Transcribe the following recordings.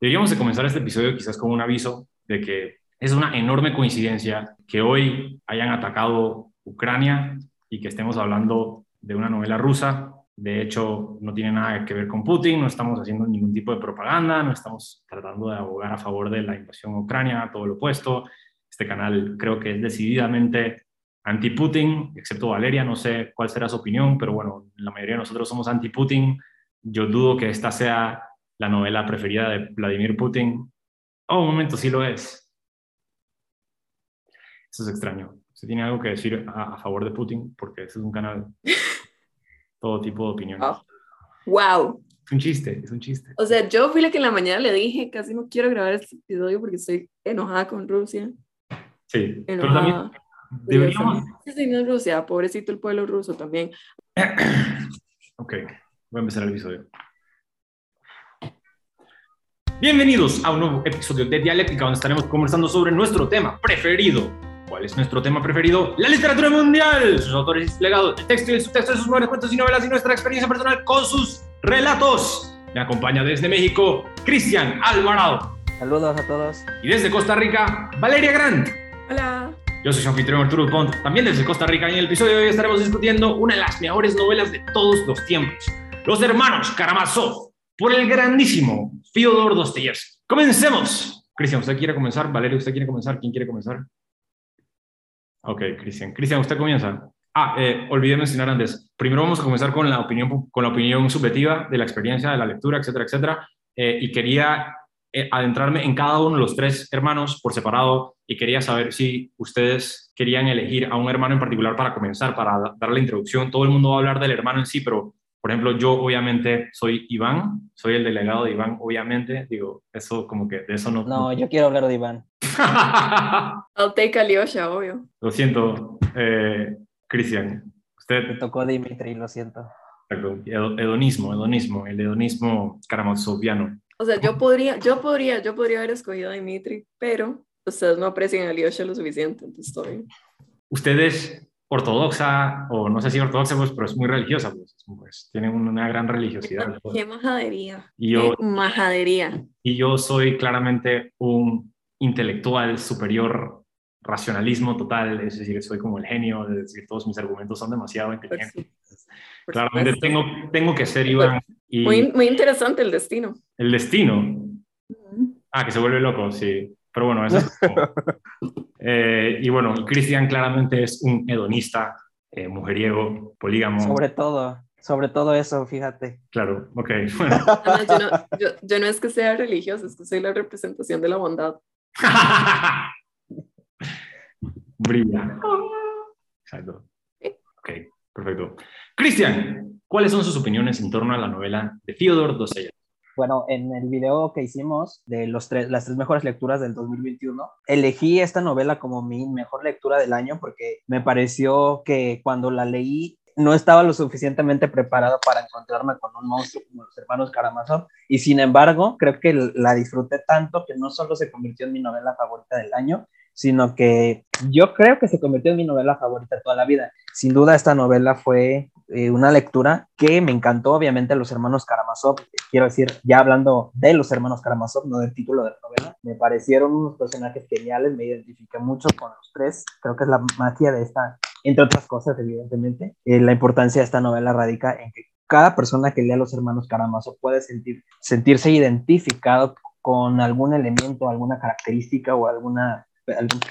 Deberíamos de comenzar este episodio quizás con un aviso de que es una enorme coincidencia que hoy hayan atacado Ucrania y que estemos hablando de una novela rusa. De hecho, no tiene nada que ver con Putin, no estamos haciendo ningún tipo de propaganda, no estamos tratando de abogar a favor de la invasión a Ucrania, todo lo opuesto. Este canal creo que es decididamente anti-Putin, excepto Valeria, no sé cuál será su opinión, pero bueno, la mayoría de nosotros somos anti-Putin. Yo dudo que esta sea la novela preferida de Vladimir Putin. Oh, un momento, sí lo es. Eso es extraño. ¿Se tiene algo que decir a, favor de Putin? Porque este es un canal todo tipo de opiniones. Wow. Es un chiste, es un chiste. O sea, yo fui la que en la mañana le dije, casi no quiero grabar este episodio porque estoy enojada con Rusia. Sí, pero también deberíamos... Sí, no Rusia, pobrecito el pueblo ruso también. ok, voy a empezar el episodio. Bienvenidos a un nuevo episodio de Dialéctica donde estaremos conversando sobre nuestro tema preferido. ¿Cuál es nuestro tema preferido? La literatura mundial, sus autores y legados, el texto y el subtexto de sus nuevos cuentos y novelas y nuestra experiencia personal con sus relatos. Me acompaña desde México Cristian Alvarado. Saludos a todos. Y desde Costa Rica, Valeria Grant. Hola. Yo soy su anfitrión Arturo Pont, también desde Costa Rica, y en el episodio de hoy estaremos discutiendo una de las mejores novelas de todos los tiempos, Los Hermanos Karamazov, por el grandísimo Fyodor Dostoyevsky. ¡Comencemos! Cristian, ¿usted quiere comenzar? Valeria, ¿usted quiere comenzar? ¿Quién quiere comenzar? Ok, Cristian. Cristian, ¿usted comienza? Ah, eh, olvidé mencionar antes. Primero vamos a comenzar con la opinión, con la opinión subjetiva de la experiencia de la lectura, etcétera, etcétera. Eh, y quería eh, adentrarme en cada uno de los tres hermanos por separado y quería saber si ustedes querían elegir a un hermano en particular para comenzar, para dar la introducción. Todo el mundo va a hablar del hermano en sí, pero por ejemplo, yo obviamente soy Iván, soy el delegado de Iván, obviamente, digo, eso como que de eso no... No, yo quiero hablar de Iván. I'll take Alyosha, obvio. Lo siento, eh, Cristian. Usted... Me tocó Dimitri, lo siento. Hedonismo, hedonismo, el hedonismo karamazoviano. O sea, yo podría, yo podría, yo podría haber escogido a Dimitri, pero ustedes no aprecian a Alyosha lo suficiente, entonces estoy... Ustedes ortodoxa, o no sé si ortodoxa, pues, pero es muy religiosa, pues, pues tienen una gran religiosidad. Qué majadería. Y yo, qué majadería. Y yo soy claramente un intelectual superior, racionalismo total, es decir, soy como el genio, es decir, todos mis argumentos son demasiado inteligentes. claramente tengo, tengo que ser Iván. Y muy, muy interesante el destino. El destino. Ah, que se vuelve loco, sí. Pero bueno, eso es eh, y bueno, Cristian claramente es un hedonista, eh, mujeriego, polígamo. Sobre todo, sobre todo eso, fíjate. Claro, ok. yo, no, es que sea religioso, es que soy la representación de la bondad. Brilla. Exacto. Ok, perfecto. Cristian, ¿cuáles son sus opiniones en torno a la novela de Fyodor Dostoyevsky? Bueno, en el video que hicimos de los tres, las tres mejores lecturas del 2021, elegí esta novela como mi mejor lectura del año porque me pareció que cuando la leí no estaba lo suficientemente preparado para encontrarme con un monstruo como los hermanos Karamazov. Y sin embargo creo que la disfruté tanto que no solo se convirtió en mi novela favorita del año, sino que yo creo que se convirtió en mi novela favorita toda la vida. Sin duda esta novela fue eh, una lectura que me encantó, obviamente, los hermanos Karamazov. Quiero decir, ya hablando de los hermanos Karamazov, no del título de la novela, me parecieron unos personajes geniales, me identifiqué mucho con los tres. Creo que es la magia de esta, entre otras cosas, evidentemente. Eh, la importancia de esta novela radica en que cada persona que lea a los hermanos Karamazov puede sentir, sentirse identificado con algún elemento, alguna característica o alguna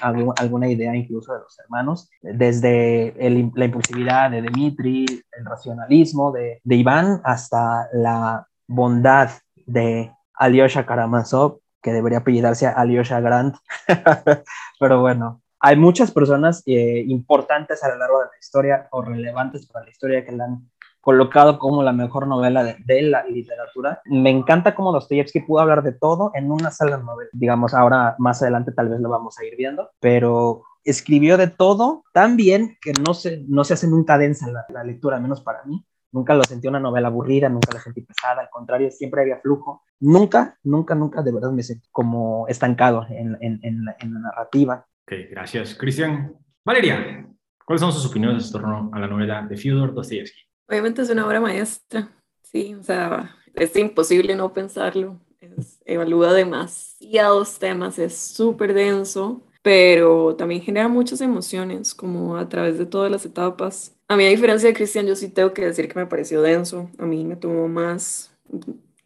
alguna idea incluso de los hermanos, desde la impulsividad de Dimitri, el racionalismo de, de Iván, hasta la bondad de Alyosha Karamazov, que debería apellidarse Alyosha Grant. Pero bueno, hay muchas personas eh, importantes a lo largo de la historia o relevantes para la historia que la han colocado como la mejor novela de, la literatura. Me encanta cómo Dostoyevsky pudo hablar de todo en una sola novela. Digamos, ahora más adelante tal vez lo vamos a ir viendo, pero escribió de todo tan bien que no se, no se hace nunca densa la, la lectura, menos para mí. Nunca lo sentí una novela aburrida, nunca la sentí pesada, al contrario, siempre había flujo. Nunca, nunca, nunca de verdad me sentí como estancado en, en, en, la, en la narrativa. Ok, gracias. Cristian. Valeria, ¿cuáles son sus opiniones en torno a la novela de Fyodor Dostoyevsky? Obviamente es una obra maestra, sí, o sea, es imposible no pensarlo. Es evalúa demasiados temas, es súper denso, pero también genera muchas emociones, como a través de todas las etapas. A mí, a diferencia de Cristian, yo sí tengo que decir que me pareció denso. A mí me tomó más,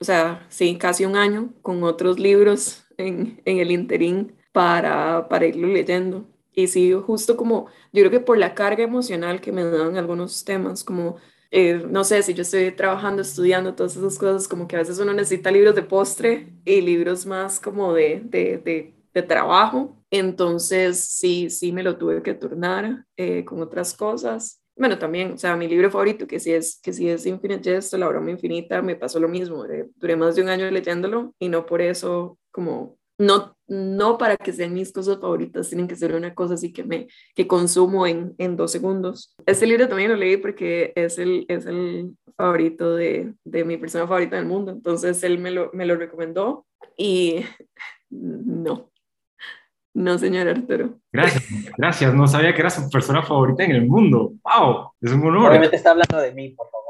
o sea, sí, casi un año con otros libros en, en el interín para, para irlo leyendo. Y sí, justo como, yo creo que por la carga emocional que me dan algunos temas, como eh, no sé, si yo estoy trabajando, estudiando, todas esas cosas, como que a veces uno necesita libros de postre y libros más como de, de, de, trabajo. Entonces, sí, sí me lo tuve que turnar eh, con otras cosas. Bueno, también, o sea, mi libro favorito, que sí es, que sí es Infinite Jest, La broma infinita, me pasó lo mismo. duré más de un año leyéndolo y no por eso como no, no para que sean mis cosas favoritas, tienen que ser una cosa así que me que consumo en, en dos segundos. Este libro también lo leí porque es el, es el favorito de, de mi persona favorita del mundo, entonces él me lo, me lo recomendó y no, no, señor Arturo. Gracias, gracias. No sabía que era su persona favorita en el mundo. ¡Wow! Es un honor. Obviamente está hablando de mí, por favor.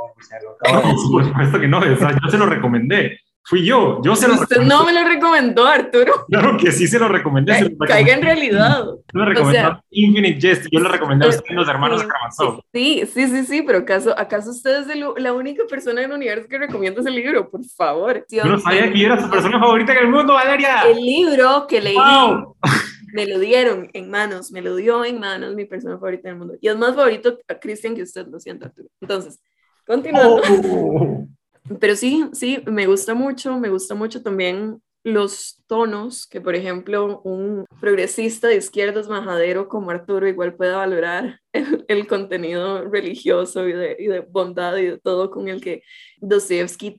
No, por supuesto que no. yo se lo recomendé. Fui yo, yo se lo Usted no me lo recomendó, Arturo. Claro que sí se lo recomendé. Caiga en realidad. Yo lo recomendé Infinite Jest, yo lo recomendé a ustedes, los hermanos Karamazov. Sí, sí, sí, sí, pero ¿acaso, acaso usted es la única persona en el universo que recomienda ese libro? Por favor. Yo no sabía que era su persona favorita en el mundo, Valeria. El libro que leí. Me lo dieron en manos, me lo dio en manos mi persona favorita en el mundo. Y es más favorito a Cristian que usted, lo siento, Arturo. Entonces, continuando. Oh. Pero sí, sí, me gusta mucho, me gusta mucho también los tonos que, por ejemplo, un progresista de izquierdas majadero como Arturo igual pueda valorar el, contenido religioso y de, y de, bondad y de todo con el que Dostoevsky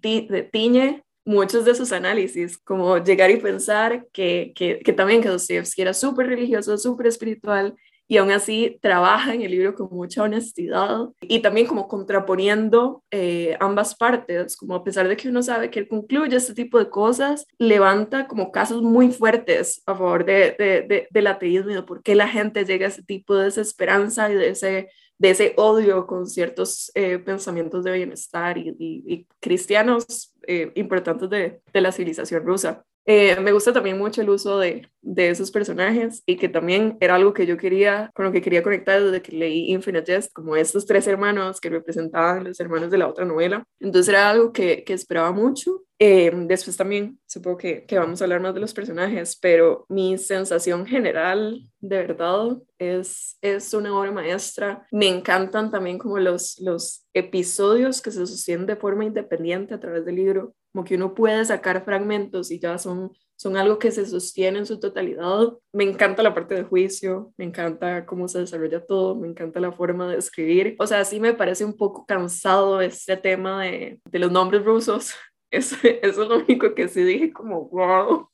tiñe muchos de sus análisis, como llegar y pensar que, que, que también que Dostoevsky era súper religioso, súper espiritual y aún así trabaja en el libro con mucha honestidad y también como contraponiendo eh, ambas partes, como a pesar de que uno sabe que él concluye este tipo de cosas, levanta como casos muy fuertes a favor de, de, del ateísmo y de por qué la gente llega a ese tipo de desesperanza y de ese, de ese odio con ciertos eh, pensamientos de bienestar y, y, cristianos eh, importantes de, de la civilización rusa. Eh, me gusta también mucho el uso de, de, esos personajes y que también era algo que yo quería, con lo que quería conectar desde que leí Infinite Jest, como estos tres hermanos que representaban los hermanos de la otra novela. Entonces era algo que, que esperaba mucho. Eh, después también supongo que, que, vamos a hablar más de los personajes, pero mi sensación general de verdad es, es una obra maestra. Me encantan también como los, los episodios que se sostienen de forma independiente a través del libro como que uno puede sacar fragmentos y ya son, son algo que se sostiene en su totalidad. Me encanta la parte de juicio, me encanta cómo se desarrolla todo, me encanta la forma de escribir. O sea, sí me parece un poco cansado este tema de, de los nombres rusos. Eso, eso es lo único que sí dije como, wow.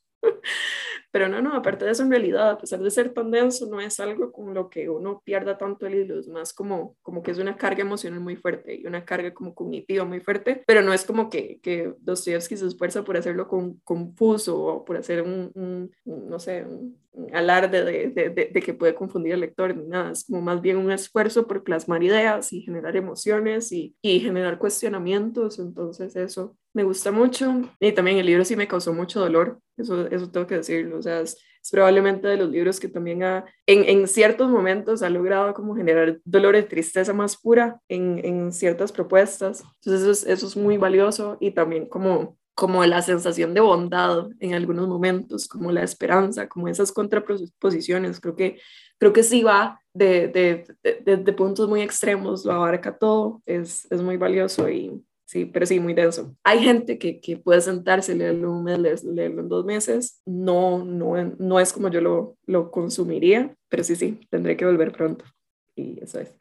Pero no, no, aparte de eso, en realidad, a pesar de ser tan denso, no es algo con lo que uno pierda tanto el hilo, es más como, como que es una carga emocional muy fuerte y una carga como cognitiva muy fuerte, pero no es como que, que Dostoyevsky se esfuerza por hacerlo con, confuso o por hacer un, no sé, un, alarde de, de, de, que puede confundir al lector ni nada, es como más bien un esfuerzo por plasmar ideas y generar emociones y, y generar cuestionamientos, entonces eso me gusta mucho y también el libro sí me causó mucho dolor, eso, eso tengo que decirlo, o sea, es, probablemente de los libros que también ha, en, en, ciertos momentos ha logrado como generar dolor y tristeza más pura en, en ciertas propuestas, entonces eso es, eso es muy valioso y también como como la sensación de bondad en algunos momentos, como la esperanza, como esas contraposiciones. Creo que, creo que sí va de, de, de, de puntos muy extremos, lo abarca todo, es, es muy valioso y, sí, pero sí, muy denso. Hay gente que, que puede sentarse, leerlo un mes, leerlo en dos meses. No, no, no es como yo lo, lo consumiría, pero sí, sí, tendré que volver pronto. Y eso es.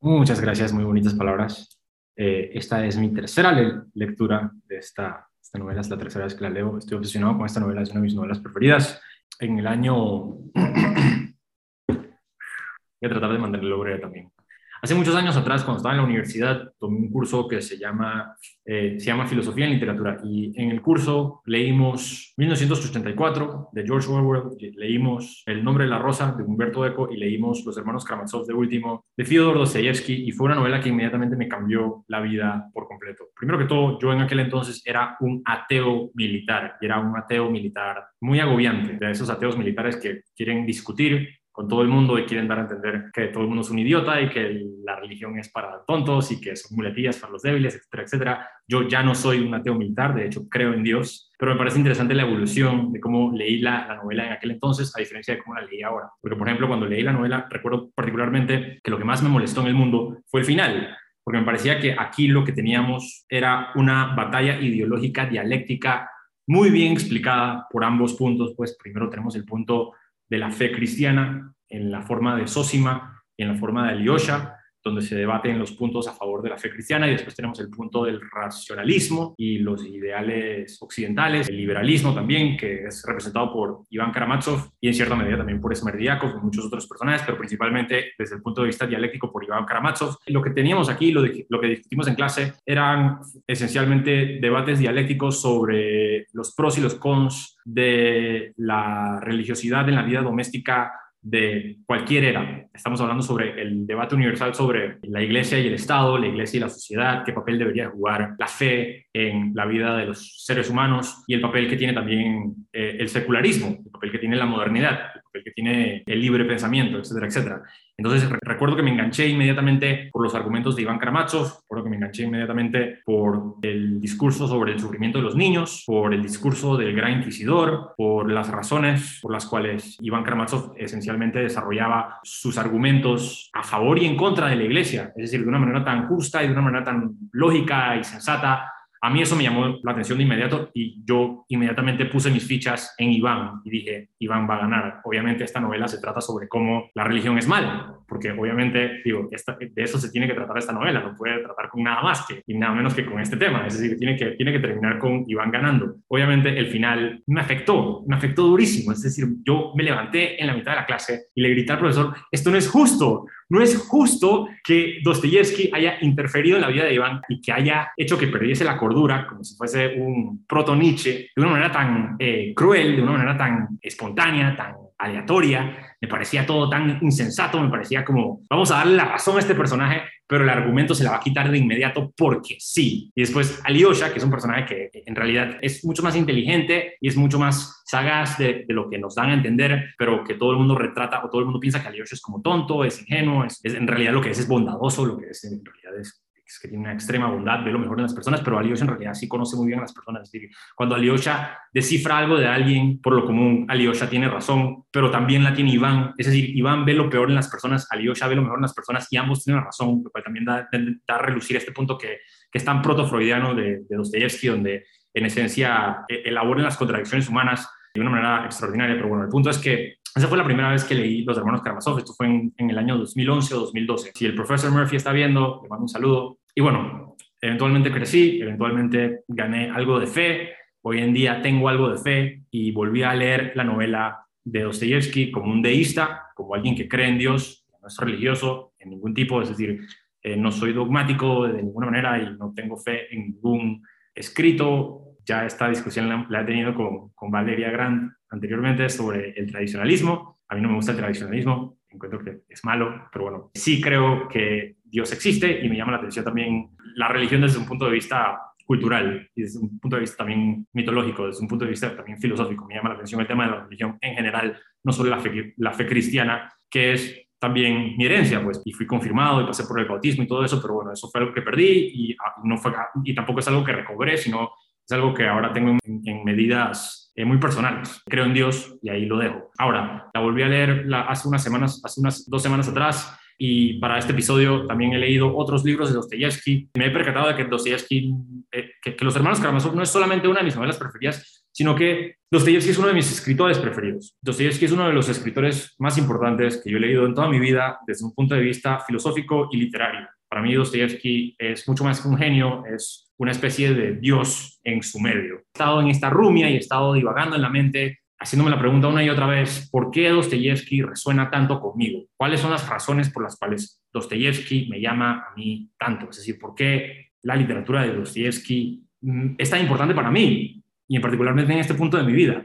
Muchas gracias, muy bonitas palabras. Eh, esta es mi tercera lectura de esta, esta novela, es la tercera vez que la leo. Estoy obsesionado con esta novela, es una de mis novelas preferidas. En el año... Voy a tratar de mantenerlo breve también. Hace muchos años atrás, cuando estaba en la universidad, tomé un curso que se llama, eh, se llama Filosofía en Literatura. Y en el curso leímos 1984 de George Orwell, leímos El nombre de la rosa de Humberto Eco y leímos Los hermanos Karamazov de último de Fyodor Dostoyevsky. Y fue una novela que inmediatamente me cambió la vida por completo. Primero que todo, yo en aquel entonces era un ateo militar. Y era un ateo militar muy agobiante, de esos ateos militares que quieren discutir con todo el mundo y quieren dar a entender que todo el mundo es un idiota y que la religión es para tontos y que son muletillas para los débiles, etcétera, etcétera. Yo ya no soy un ateo militar, de hecho creo en Dios, pero me parece interesante la evolución de cómo leí la, la, novela en aquel entonces a diferencia de cómo la leí ahora. Porque, por ejemplo, cuando leí la novela, recuerdo particularmente que lo que más me molestó en el mundo fue el final, porque me parecía que aquí lo que teníamos era una batalla ideológica dialéctica muy bien explicada por ambos puntos, pues primero tenemos el punto de la fe cristiana en la forma de Sósima y en la forma de Alyosha, donde se debaten los puntos a favor de la fe cristiana y después tenemos el punto del racionalismo y los ideales occidentales, el liberalismo también, que es representado por Iván Karamazov y en cierta medida también por Smerdiakov y muchos otros personajes, pero principalmente desde el punto de vista dialéctico por Iván Karamazov. Lo que teníamos aquí, lo, de, lo que discutimos en clase, eran esencialmente debates dialécticos sobre los pros y los cons de la religiosidad en la vida doméstica de cualquier era. Estamos hablando sobre el debate universal sobre la iglesia y el Estado, la iglesia y la sociedad, qué papel debería jugar la fe en la vida de los seres humanos y el papel que tiene también eh, el secularismo, el papel que tiene la modernidad, que tiene el libre pensamiento, etcétera, etcétera. Entonces recuerdo que me enganché inmediatamente por los argumentos de Iván Karamazov, recuerdo que me enganché inmediatamente por el discurso sobre el sufrimiento de los niños, por el discurso del gran inquisidor, por las razones por las cuales Iván Karamazov esencialmente desarrollaba sus argumentos a favor y en contra de la iglesia, es decir, de una manera tan justa y de una manera tan lógica y sensata a mí eso me llamó la atención de inmediato y yo inmediatamente puse mis fichas en Iván y dije, Iván va a ganar. Obviamente esta novela se trata sobre cómo la religión es mala, porque obviamente, digo, de eso se tiene que tratar esta novela, no puede tratar con nada más que y nada menos que con este tema, es decir, tiene que, tiene que terminar con Iván ganando. Obviamente el final me afectó, me afectó durísimo, es decir, yo me levanté en la mitad de la clase y le grité al profesor, esto no es justo, no es justo que Dostoyevsky haya interferido en la vida de Iván y que haya hecho que perdiese la cordura, como si fuese un proto-Nietzsche, de una manera tan eh, cruel, de una manera tan espontánea, tan aleatoria, me parecía todo tan insensato, me parecía como, vamos a darle la razón a este personaje, pero el argumento se la va a quitar de inmediato porque sí. Y después Alyosha, que es un personaje que en realidad es mucho más inteligente y es mucho más sagaz de, lo que nos dan a entender, pero que todo el mundo retrata o todo el mundo piensa que Alyosha es como tonto, es ingenuo, es, es en realidad lo que es es bondadoso, lo que es en realidad es es que tiene una extrema bondad, ve lo mejor en las personas, pero Alyosha en realidad sí conoce muy bien a las personas. Es decir, cuando Alyosha descifra algo de alguien, por lo común, Alyosha tiene razón, pero también la tiene Iván. Es decir, Iván ve lo peor en las personas, Alyosha ve lo mejor en las personas y ambos tienen razón, lo cual también da, da a relucir este punto que, que es tan proto-freudiano de, de Dostoyevsky, donde en esencia e, elaboran las contradicciones humanas de una manera extraordinaria. Pero bueno, el punto es que esa fue la primera vez que leí Los Hermanos Karamazov, esto fue en, en, el año 2011 o 2012. Si el profesor Murphy está viendo, le mando un saludo. Y bueno, eventualmente crecí, eventualmente gané algo de fe, hoy en día tengo algo de fe y volví a leer la novela de Dostoyevsky como un deísta, como alguien que cree en Dios, no es religioso en ningún tipo, es decir, eh, no soy dogmático de ninguna manera y no tengo fe en ningún escrito. Ya esta discusión la, la he tenido con, con Valeria Grant anteriormente sobre el tradicionalismo. A mí no me gusta el tradicionalismo, encuentro que es malo, pero bueno, sí creo que Dios existe y me llama la atención también la religión desde un punto de vista cultural y desde un punto de vista también mitológico, desde un punto de vista también filosófico. Me llama la atención el tema de la religión en general, no solo la fe, la fe cristiana, que es también mi herencia, pues, y fui confirmado y pasé por el bautismo y todo eso, pero bueno, eso fue algo que perdí y, ah, no fue, y tampoco es algo que recobré, sino es algo que ahora tengo en, medidas eh, muy personales. Creo en Dios y ahí lo dejo. Ahora, la volví a leer hace unas semanas, hace unas dos semanas atrás y para este episodio también he leído otros libros de Dostoyevsky. Me he percatado de que Dostoyevsky, eh, que, que, Los Hermanos Karamazov no es solamente una de mis novelas preferidas, sino que Dostoyevsky es uno de mis escritores preferidos. Dostoyevsky es uno de los escritores más importantes que yo he leído en toda mi vida desde un punto de vista filosófico y literario. Para mí Dostoyevsky es mucho más que un genio, es una especie de Dios en su medio. He estado en esta rumia y he estado divagando en la mente haciéndome la pregunta una y otra vez, ¿por qué Dostoyevsky resuena tanto conmigo? ¿Cuáles son las razones por las cuales Dostoyevsky me llama a mí tanto? Es decir, ¿por qué la literatura de Dostoyevsky mm, es tan importante para mí y en particularmente en este punto de mi vida?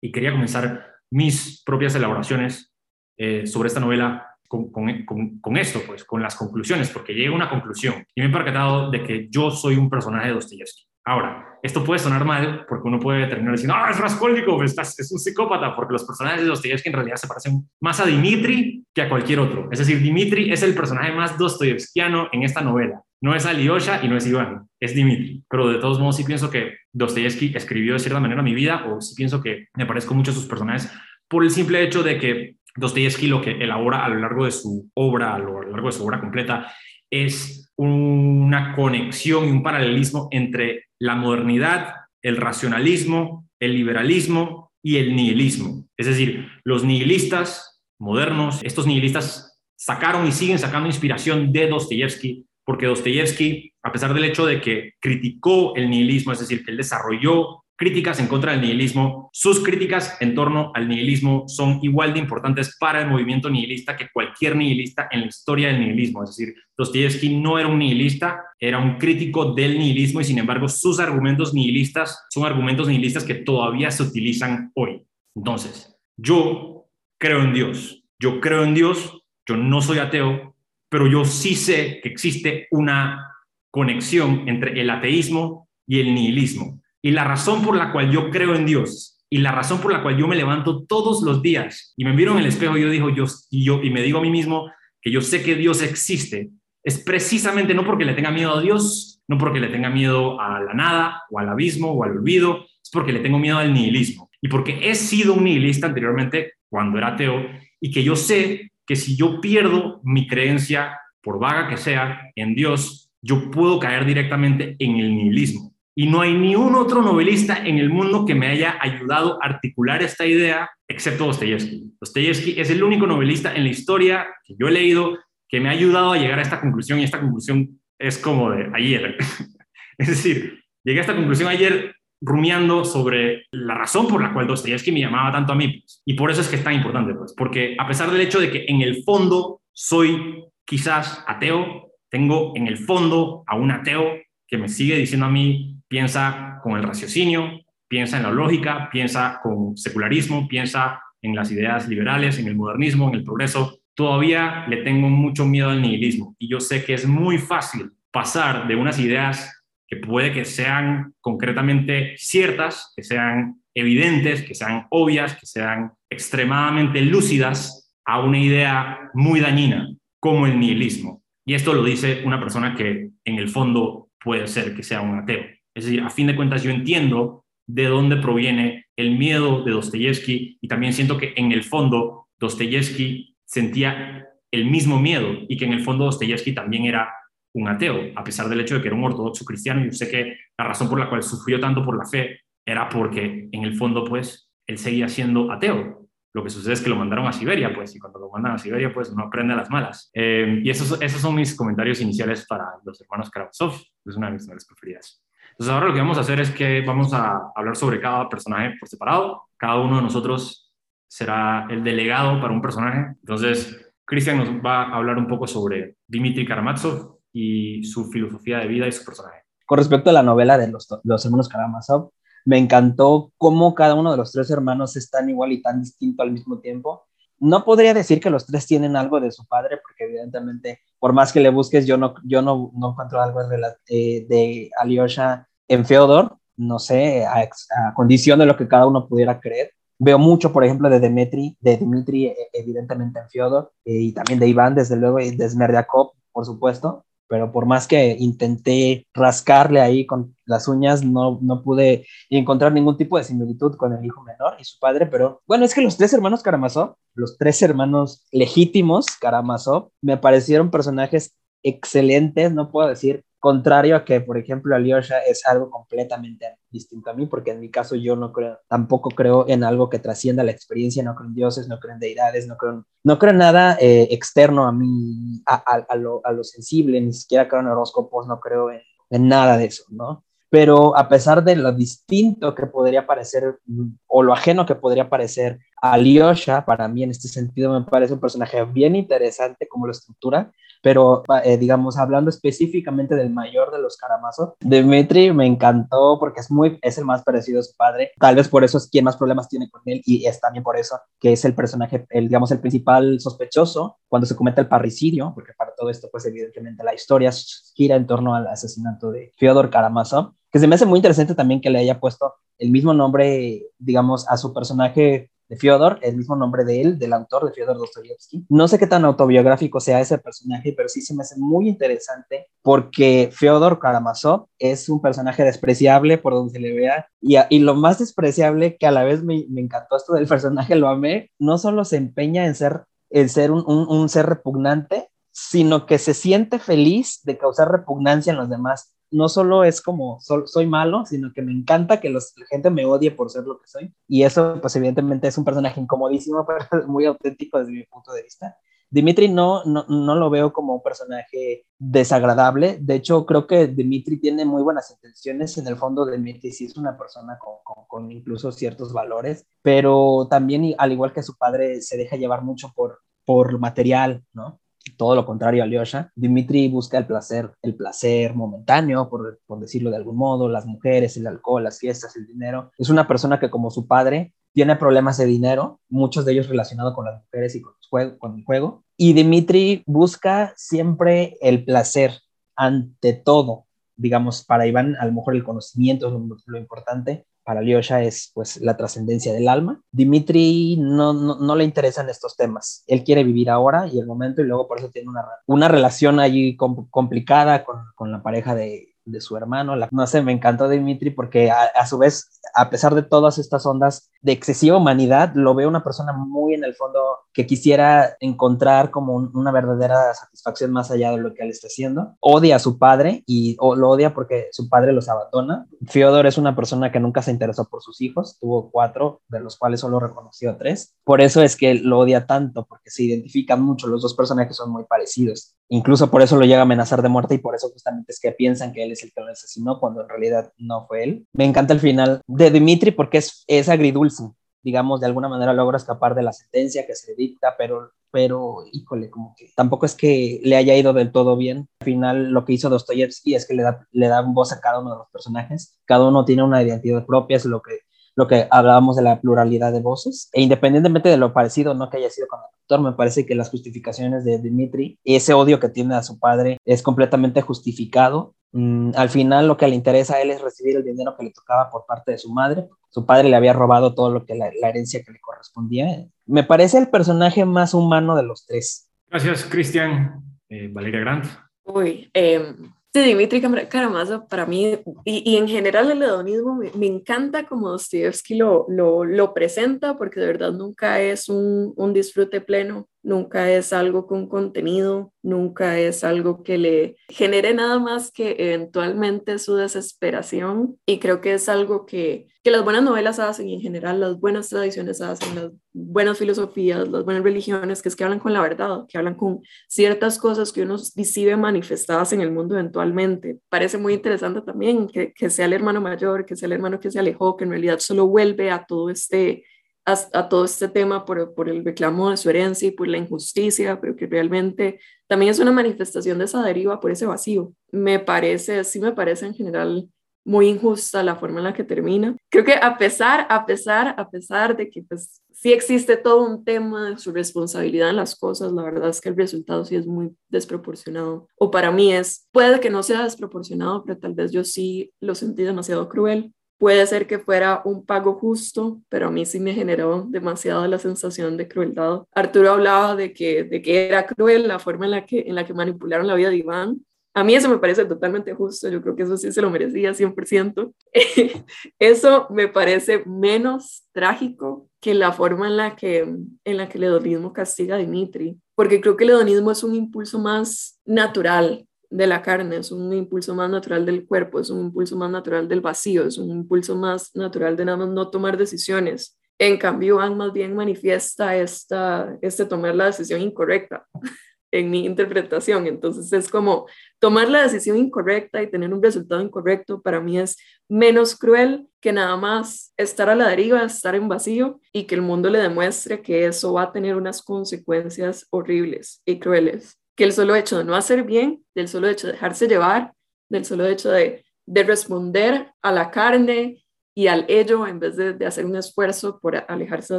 Y quería comenzar mis propias elaboraciones eh, sobre esta novela con, con, esto, pues, con las conclusiones, porque llega una conclusión y me he percatado de que yo soy un personaje de Dostoyevsky. Ahora, esto puede sonar mal porque uno puede terminar diciendo, ah, es Raskolnikov, es un psicópata, porque los personajes de Dostoyevsky en realidad se parecen más a Dimitri que a cualquier otro. Es decir, Dimitri es el personaje más dostoyevskiano en esta novela. No es Alyosha y no es Iván, es Dimitri. Pero de todos modos sí pienso que Dostoyevsky escribió de cierta manera mi vida o sí pienso que me parezco mucho a sus personajes por el simple hecho de que Dostoyevsky lo que elabora a lo largo de su obra, a lo largo de su obra completa, es una conexión y un paralelismo entre la modernidad, el racionalismo, el liberalismo y el nihilismo. Es decir, los nihilistas modernos, estos nihilistas sacaron y siguen sacando inspiración de Dostoyevsky, porque Dostoyevsky, a pesar del hecho de que criticó el nihilismo, es decir, que él desarrolló críticas en contra del nihilismo, sus críticas en torno al nihilismo son igual de importantes para el movimiento nihilista que cualquier nihilista en la historia del nihilismo. Es decir, Dostoyevsky no era un nihilista, era un crítico del nihilismo y sin embargo sus argumentos nihilistas son argumentos nihilistas que todavía se utilizan hoy. Entonces, yo creo en Dios, yo creo en Dios, yo no soy ateo, pero yo sí sé que existe una conexión entre el ateísmo y el nihilismo. Y la razón por la cual yo creo en Dios y la razón por la cual yo me levanto todos los días y me miro en el espejo y yo digo yo y yo y me digo a mí mismo que yo sé que Dios existe es precisamente no porque le tenga miedo a Dios, no porque le tenga miedo a la nada o al abismo o al olvido, es porque le tengo miedo al nihilismo. Y porque he sido un nihilista anteriormente cuando era ateo y que yo sé que si yo pierdo mi creencia por vaga que sea en Dios, yo puedo caer directamente en el nihilismo y no hay ni un otro novelista en el mundo que me haya ayudado a articular esta idea, excepto Dostoyevsky. Dostoyevsky es el único novelista en la historia que yo he leído que me ha ayudado a llegar a esta conclusión y esta conclusión es como de ayer. es decir, llegué a esta conclusión ayer rumiando sobre la razón por la cual Dostoyevsky me llamaba tanto a mí. Pues. Y por eso es que es tan importante, pues, porque a pesar del hecho de que en el fondo soy quizás ateo, tengo en el fondo a un ateo que me sigue diciendo a mí piensa con el raciocinio, piensa en la lógica, piensa con secularismo, piensa en las ideas liberales, en el modernismo, en el progreso. Todavía le tengo mucho miedo al nihilismo y yo sé que es muy fácil pasar de unas ideas que puede que sean concretamente ciertas, que sean evidentes, que sean obvias, que sean extremadamente lúcidas, a una idea muy dañina como el nihilismo. Y esto lo dice una persona que en el fondo puede ser que sea un ateo. Es decir, a fin de cuentas yo entiendo de dónde proviene el miedo de Dostoyevsky y también siento que en el fondo Dostoyevsky sentía el mismo miedo y que en el fondo Dostoyevsky también era un ateo, a pesar del hecho de que era un ortodoxo cristiano. Yo sé que la razón por la cual sufrió tanto por la fe era porque en el fondo, pues, él seguía siendo ateo. Lo que sucede es que lo mandaron a Siberia, pues, y cuando lo mandan a Siberia, pues, no aprende a las malas. Eh, y esos, esos son mis comentarios iniciales para los hermanos Karamazov. Es una de mis novelas preferidas. Entonces ahora lo que vamos a hacer es que vamos a hablar sobre cada personaje por separado. Cada uno de nosotros será el delegado para un personaje. Entonces, Cristian nos va a hablar un poco sobre Dmitry Karamazov y su filosofía de vida y su personaje. Con respecto a la novela de los, los hermanos Karamazov, me encantó cómo cada uno de los tres hermanos es tan igual y tan distinto al mismo tiempo. No podría decir que los tres tienen algo de su padre, porque evidentemente por más que le busques, yo no, yo no, no encuentro algo de, eh, de Alyosha en Feodor, no sé, a, condición de lo que cada uno pudiera creer. Veo mucho, por ejemplo, de Dimitri, de Dimitri e, evidentemente en Feodor, eh, y también de Iván, desde luego, y de Smerdiakov, por supuesto, pero por más que intenté rascarle ahí con las uñas, no, no pude encontrar ningún tipo de similitud con el hijo menor y su padre, pero bueno, es que los tres hermanos Karamazov, los tres hermanos legítimos Karamazov, me parecieron personajes excelentes, no puedo decir contrario a que, por ejemplo, Alyosha es algo completamente distinto a mí, porque en mi caso yo no creo, tampoco creo en algo que trascienda la experiencia, no creo en dioses, no creo en deidades, no creo, no creo nada eh, externo a mí, a, a, lo, a, sensible, ni siquiera creo en horóscopos, no creo en, en, nada de eso, ¿no? pero a pesar de lo distinto que podría parecer o lo ajeno que podría parecer Alyosha, para mí en este sentido me parece un personaje bien interesante como lo estructura, pero eh, digamos, hablando específicamente del mayor de los Karamazov, Dmitri me encantó porque es muy, es el más parecido a su padre, tal vez por eso es quien más problemas tiene con él y es también por eso que es el personaje, el, digamos, el principal sospechoso cuando se comete el parricidio, porque para todo esto, pues evidentemente la historia gira en torno al asesinato de Fyodor Karamazov, que se me hace muy interesante también que le haya puesto el mismo nombre, digamos, a su personaje de Fyodor, el mismo nombre de él, del autor de Fyodor Dostoyevsky. No sé qué tan autobiográfico sea ese personaje, pero sí se me hace muy interesante porque Fyodor Karamazov es un personaje despreciable por donde se le vea y, y lo más despreciable que a la vez me, me, encantó esto del personaje, lo amé, no solo se empeña en ser, en ser un, un, un ser repugnante, sino que se siente feliz de causar repugnancia en los demás no solo es como soy malo, sino que me encanta que la gente me odie por ser lo que soy. Y eso, pues evidentemente es un personaje incomodísimo, pero muy auténtico desde mi punto de vista. Dimitri no, no, no, lo veo como un personaje desagradable. De hecho, creo que Dimitri tiene muy buenas intenciones. En el fondo, Dimitri sí es una persona con, con, con incluso ciertos valores, pero también, al igual que su padre, se deja llevar mucho por, por material, ¿no? Todo lo contrario a Lyosha. Dimitri busca el placer, el placer momentáneo, por, por, decirlo de algún modo, las mujeres, el alcohol, las fiestas, el dinero. Es una persona que como su padre tiene problemas de dinero, muchos de ellos relacionados con las mujeres y con, el juego. Y Dimitri busca siempre el placer ante todo. Digamos, para Iván a lo mejor el conocimiento es lo importante, para Lyosha es pues la trascendencia del alma. Dimitri no, no, no, le interesan estos temas. Él quiere vivir ahora y el momento y luego por eso tiene una, una relación allí complicada con, con la pareja de, de su hermano. La, no sé, me encantó Dimitri porque a, su vez, a pesar de todas estas ondas de excesiva humanidad, lo veo una persona muy en el fondo que quisiera encontrar como un, una verdadera satisfacción más allá de lo que él está haciendo. Odia a su padre y lo odia porque su padre los abandona. Fyodor es una persona que nunca se interesó por sus hijos, tuvo cuatro, de los cuales solo reconoció tres. Por eso es que lo odia tanto, porque se identifican mucho, los dos personajes son muy parecidos. Incluso por eso lo llega a amenazar de muerte y por eso justamente es que piensan que él es el que lo asesinó cuando en realidad no fue él. Me encanta el final de Dimitri porque es, es agridulce, digamos, de alguna manera logra escapar de la sentencia que se dicta, pero, pero, híjole, como que tampoco es que le haya ido del todo bien. Al final lo que hizo Dostoyevsky es que le da, le da voz a cada uno de los personajes, cada uno tiene una identidad propia, es lo que lo que hablábamos de la pluralidad de voces, e independientemente de lo parecido no que haya sido con el actor, me parece que las justificaciones de Dimitri, ese odio que tiene a su padre es completamente justificado. Mm, al final lo que le interesa a él es recibir el dinero que le tocaba por parte de su madre. Su padre le había robado todo lo que la, la herencia que le correspondía. Me parece el personaje más humano de los tres. Gracias, Cristian. Eh, Valeria Grant. Uy, eh, Sí, Dimitri Karamazov para mí, y, y, en general el hedonismo, me, me encanta como Dostoevsky lo, lo, lo, presenta, porque de verdad nunca es un, un disfrute pleno, nunca es algo con contenido, nunca es algo que le genere nada más que eventualmente su desesperación. Y creo que es algo que, que las buenas novelas hacen y en general las buenas tradiciones hacen, las buenas filosofías, las buenas religiones, que es que hablan con la verdad, que hablan con ciertas cosas que uno visible manifestadas en el mundo eventualmente. Parece muy interesante también que, que sea el hermano mayor, que sea el hermano que se alejó, que en realidad solo vuelve a todo este a, todo este tema por, por el reclamo de su herencia y por la injusticia, pero que realmente también es una manifestación de esa deriva por ese vacío. Me parece, sí me parece en general muy injusta la forma en la que termina. Creo que a pesar, a pesar, a pesar de que pues sí existe todo un tema de su responsabilidad en las cosas, la verdad es que el resultado sí es muy desproporcionado. O para mí es, puede que no sea desproporcionado, pero tal vez yo sí lo sentí demasiado cruel. Puede ser que fuera un pago justo, pero a mí sí me generó demasiado la sensación de crueldad. Arturo hablaba de que, de que era cruel la forma en la, que, en la que manipularon la vida de Iván. A mí eso me parece totalmente justo, yo creo que eso sí se lo merecía 100%. eso me parece menos trágico que la forma en la que, en la que el hedonismo castiga a Dimitri, porque creo que el hedonismo es un impulso más natural, de la carne, es un impulso más natural del cuerpo, es un impulso más natural del vacío, es un impulso más natural de nada más no tomar decisiones. En cambio, Van más bien manifiesta esta, este tomar la decisión incorrecta. en mi interpretación. Entonces es como tomar la decisión incorrecta y tener un resultado incorrecto para mí es menos cruel que nada más estar a la deriva, estar en vacío y que el mundo le demuestre que eso va a tener unas consecuencias horribles y crueles. Que el solo hecho de no hacer bien, del solo hecho de dejarse llevar, del solo hecho de, de responder a la carne y al ello, en vez de, de hacer un esfuerzo por alejarse de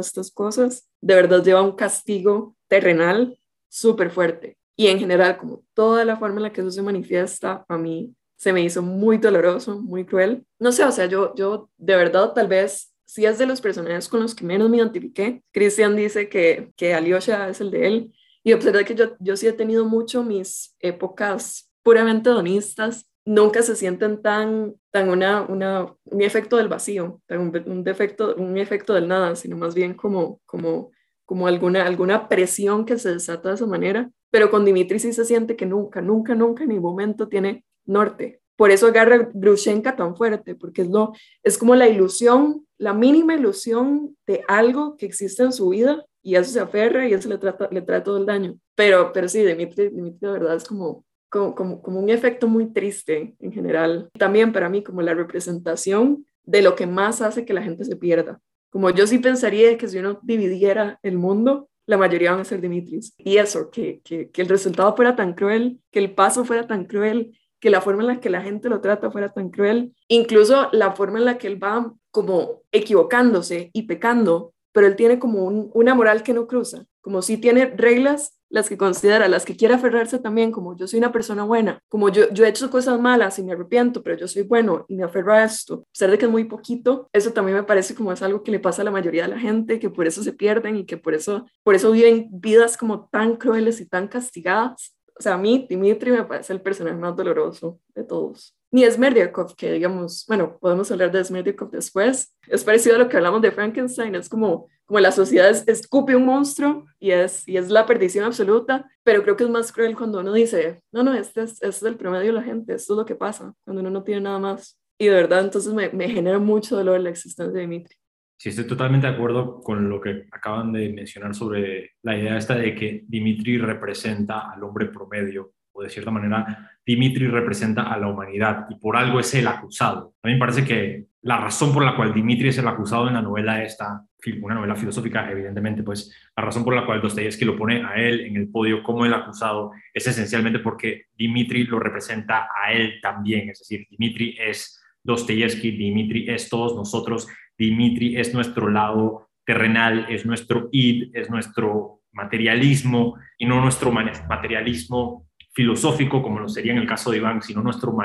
estas cosas, de verdad lleva un castigo terrenal súper fuerte. Y en general, como toda la forma en la que eso se manifiesta, a mí se me hizo muy doloroso, muy cruel. No sé, o sea, yo, yo de verdad tal vez si es de los personajes con los que menos me identifiqué. Christian dice que, que Alyosha es el de él. Y de que yo, yo sí he tenido mucho mis épocas puramente donistas, nunca se sienten tan, tan una, una, un efecto del vacío, tan un, un, defecto, un efecto del nada, sino más bien como, como como alguna, alguna presión que se desata de esa manera, pero con Dimitri sí se siente que nunca, nunca, nunca en ningún momento tiene norte. Por eso agarra Grushenka tan fuerte, porque es, lo, es como la ilusión, la mínima ilusión de algo que existe en su vida y eso se aferra y eso le, trata, le trae todo el daño. Pero, pero sí, Dimitri, Dimitri de verdad es como, como, como, como un efecto muy triste en general. También para mí como la representación de lo que más hace que la gente se pierda. Como yo sí pensaría que si uno dividiera el mundo, la mayoría van a ser Dimitris. Y eso, que, que, que, el resultado fuera tan cruel, que el paso fuera tan cruel, que la forma en la que la gente lo trata fuera tan cruel, incluso la forma en la que él va como equivocándose y pecando, pero él tiene como un, una moral que no cruza, como si tiene reglas las que considera, las que quiere aferrarse también, como yo soy una persona buena, como yo, yo he hecho cosas malas y me arrepiento, pero yo soy bueno y me aferro a esto, a pesar de que es muy poquito, eso también me parece como es algo que le pasa a la mayoría de la gente, que por eso se pierden y que por eso, por eso viven vidas como tan crueles y tan castigadas. O sea, a mí Dimitri me parece el personaje más doloroso de todos ni Smerdyakov, que digamos, bueno, podemos hablar de Smerdyakov después, es parecido a lo que hablamos de Frankenstein, es como, como la sociedad escupe un monstruo y es, y es la perdición absoluta, pero creo que es más cruel cuando uno dice, no, no, este es, este es el promedio de la gente, esto es lo que pasa, cuando uno no tiene nada más. Y de verdad, entonces me, me genera mucho dolor la existencia de Dimitri. Sí, estoy totalmente de acuerdo con lo que acaban de mencionar sobre la idea esta de que Dimitri representa al hombre promedio o de cierta manera Dimitri representa a la humanidad y por algo es el acusado. A mí me parece que la razón por la cual Dimitri es el acusado en la novela esta, una novela filosófica, evidentemente, pues la razón por la cual Dostoyevsky lo pone a él en el podio como el acusado es esencialmente porque Dimitri lo representa a él también. Es decir, Dimitri es Dostoyevsky, Dimitri es todos nosotros, Dimitri es nuestro lado terrenal, es nuestro id, es nuestro materialismo y no nuestro materialismo filosófico, como lo sería en el caso de Iván, sino nuestro,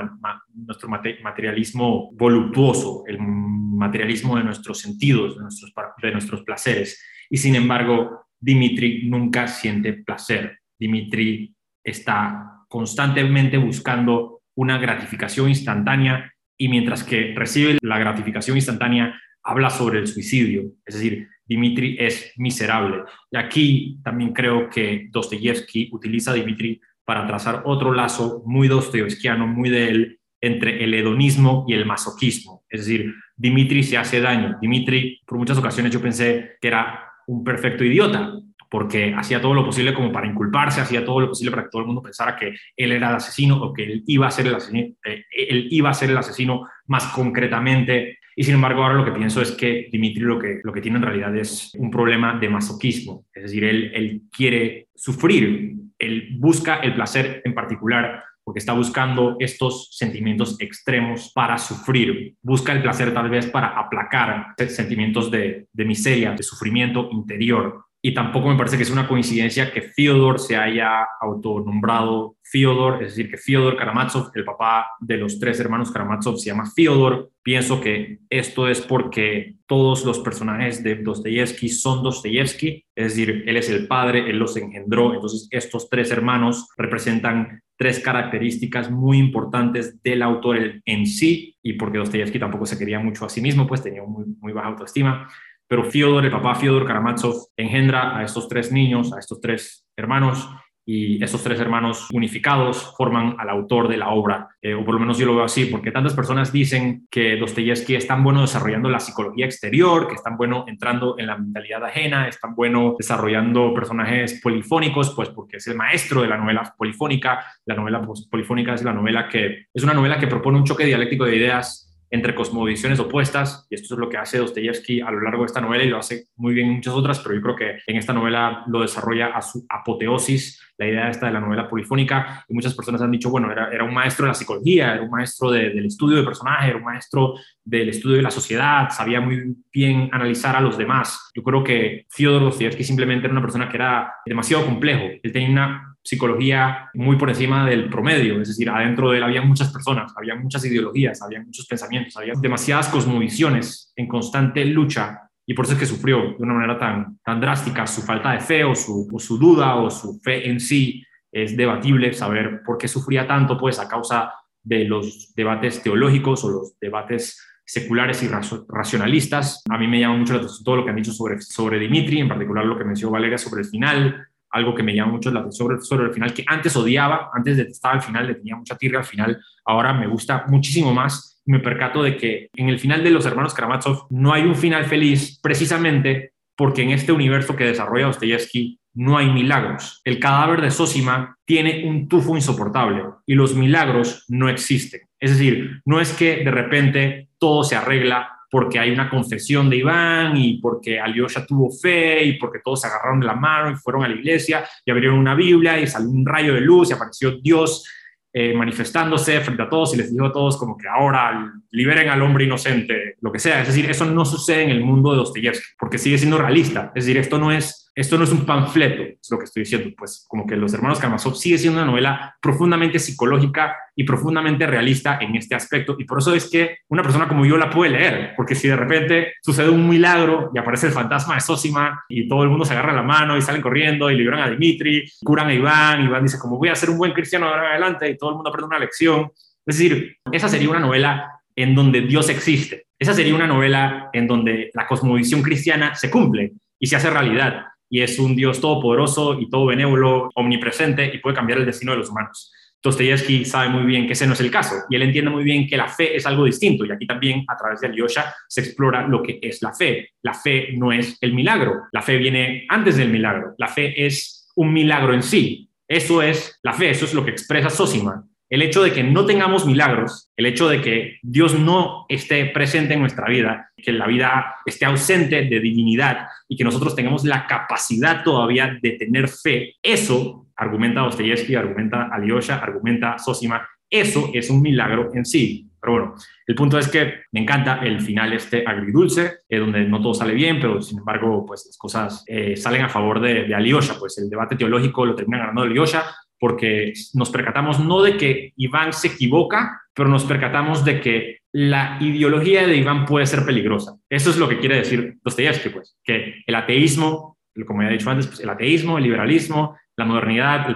nuestro materialismo voluptuoso, el materialismo de nuestros sentidos, de nuestros, de nuestros placeres. Y sin embargo, Dimitri nunca siente placer. Dimitri está constantemente buscando una gratificación instantánea y mientras que recibe la gratificación instantánea, habla sobre el suicidio. Es decir, Dimitri es miserable. Y aquí también creo que Dostoyevsky utiliza a Dimitri para trazar otro lazo muy dostoyevskiano, muy de él, entre el hedonismo y el masoquismo. Es decir, Dimitri se hace daño. Dimitri, por muchas ocasiones yo pensé que era un perfecto idiota, porque hacía todo lo posible como para inculparse, hacía todo lo posible para que todo el mundo pensara que él era el asesino o que él iba a ser el asesino, eh, él iba a ser el asesino más concretamente. Y sin embargo, ahora lo que pienso es que Dimitri lo que, lo que tiene en realidad es un problema de masoquismo. Es decir, él, él quiere sufrir él busca el placer en particular porque está buscando estos sentimientos extremos para sufrir, busca el placer tal vez para aplacar sentimientos de, de miseria, de sufrimiento interior. Y tampoco me parece que es una coincidencia que Fyodor se haya autonombrado Fyodor, es decir, que Fyodor Karamazov, el papá de los tres hermanos Karamazov, se llama Fyodor. Pienso que esto es porque todos los personajes de Dostoyevsky son Dostoyevsky, es decir, él es el padre, él los engendró, entonces estos tres hermanos representan tres características muy importantes del autor en sí, y porque Dostoyevsky tampoco se quería mucho a sí mismo, pues tenía muy, muy baja autoestima pero Fyodor, el papá Fyodor Karamazov, engendra a estos tres niños, a estos tres hermanos, y esos tres hermanos unificados forman al autor de la obra, eh, o por lo menos yo lo veo así, porque tantas personas dicen que Dostoyevsky es tan bueno desarrollando la psicología exterior, que es tan bueno entrando en la mentalidad ajena, es tan bueno desarrollando personajes polifónicos, pues porque es el maestro de la novela polifónica. La novela polifónica es la novela que es una novela que propone un choque dialéctico de ideas entre cosmovisiones opuestas, y esto es lo que hace Dostoyevsky a lo largo de esta novela y lo hace muy bien en muchas otras, pero yo creo que en esta novela lo desarrolla a su apoteosis, la idea esta de la novela polifónica, y muchas personas han dicho, bueno, era, era un maestro de la psicología, era un maestro del estudio de personajes, era un maestro del estudio de la sociedad, sabía muy bien analizar a los demás. Yo creo que Fyodor Dostoyevsky simplemente era una persona que era demasiado complejo, él tenía una psicología muy por encima del promedio, es decir, adentro de él había muchas personas, había muchas ideologías, había muchos pensamientos, había demasiadas cosmovisiones en constante lucha y por eso es que sufrió de una manera tan, tan drástica su falta de fe o su, su duda o su fe en sí. Es debatible saber por qué sufría tanto, pues a causa de los debates teológicos o los debates seculares y racionalistas. A mí me llama mucho la atención todo lo que han dicho sobre, sobre Dimitri, en particular lo que mencionó Valeria sobre el final, algo que me llama mucho la atención sobre, el final, que antes odiaba, antes detestaba el final, le tenía mucha tirga al final, ahora me gusta muchísimo más me percato de que en el final de Los Hermanos Karamazov no hay un final feliz precisamente porque en este universo que desarrolla Dostoyevsky no hay milagros. El cadáver de Sosima tiene un tufo insoportable y los milagros no existen. Es decir, no es que de repente todo se arregla porque hay una confesión de Iván y porque Alyosha tuvo fe y porque todos se agarraron de la mano y fueron a la iglesia y abrieron una Biblia y salió un rayo de luz y apareció Dios eh, manifestándose frente a todos y les dijo a todos como que ahora liberen al hombre inocente, lo que sea. Es decir, eso no sucede en el mundo de Dostoyevsky porque sigue siendo realista. Es decir, esto no es esto no es un panfleto, es lo que estoy diciendo, pues como que Los Hermanos Karamazov sigue siendo una novela profundamente psicológica y profundamente realista en este aspecto, y por eso es que una persona como yo la puede leer, porque si de repente sucede un milagro y aparece el fantasma de Sosima y todo el mundo se agarra la mano y salen corriendo y liberan a Dimitri, curan a Iván, Iván dice como voy a ser un buen cristiano ahora adelante y todo el mundo aprende una lección, es decir, esa sería una novela en donde Dios existe. Esa sería una novela en donde la cosmovisión cristiana se cumple y se hace realidad y es un Dios todopoderoso y todo benévolo, omnipresente y puede cambiar el destino de los humanos. Dostoyevsky sabe muy bien que ese no es el caso y él entiende muy bien que la fe es algo distinto y aquí también a través de Alyosha se explora lo que es la fe. La fe no es el milagro, la fe viene antes del milagro, la fe es un milagro en sí. Eso es la fe, eso es lo que expresa Sosima el hecho de que no tengamos milagros, el hecho de que Dios no esté presente en nuestra vida, que la vida esté ausente de divinidad y que nosotros tengamos la capacidad todavía de tener fe, eso, argumenta Dostoyevsky, argumenta Alyosha, argumenta Sosima, eso es un milagro en sí. Pero bueno, el punto es que me encanta el final este agridulce, eh, donde no todo sale bien, pero sin embargo, pues las cosas eh, salen a favor de, de pues el debate teológico lo termina ganando Alyosha, porque nos percatamos no de que Iván se equivoca, pero nos percatamos de que la ideología de Iván puede ser peligrosa. Eso es lo que quiere decir Dostoyevsky, pues, que el ateísmo, como ya he dicho antes, pues, el ateísmo, el liberalismo, la modernidad,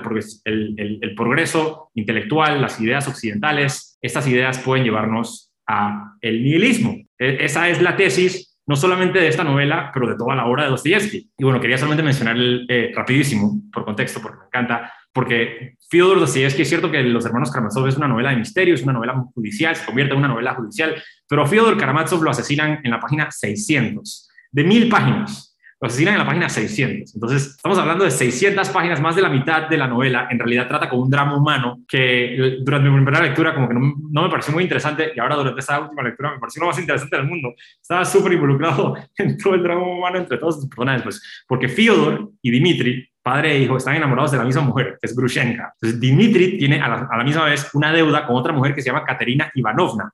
el, el progreso intelectual, las ideas occidentales, estas ideas pueden llevarnos a el nihilismo. E, esa es la tesis no solamente de esta novela, pero de toda la obra de Dostoyevsky. Y bueno, quería solamente mencionar eh, rapidísimo, por contexto, porque me encanta, porque Fyodor Dostoyevsky es cierto que Los Hermanos Karamazov es una novela de misterio, es una novela judicial, se convierte en una novela judicial, pero a Fyodor Karamazov lo asesinan en la página 600, de mil páginas lo asesinan en la página 600. Entonces, estamos hablando de 600 páginas, más de la mitad de la novela. En realidad trata con un drama humano que durante mi primera lectura como que no, no, me pareció muy interesante y ahora durante esta última lectura me pareció lo más interesante del mundo. Estaba súper involucrado en todo el drama humano entre todos los personajes, pues, porque Fyodor y Dimitri padre e hijo están enamorados de la misma mujer, que es Grushenka. Entonces, Dimitri tiene a la, a la misma vez una deuda con otra mujer que se llama Katerina Ivanovna.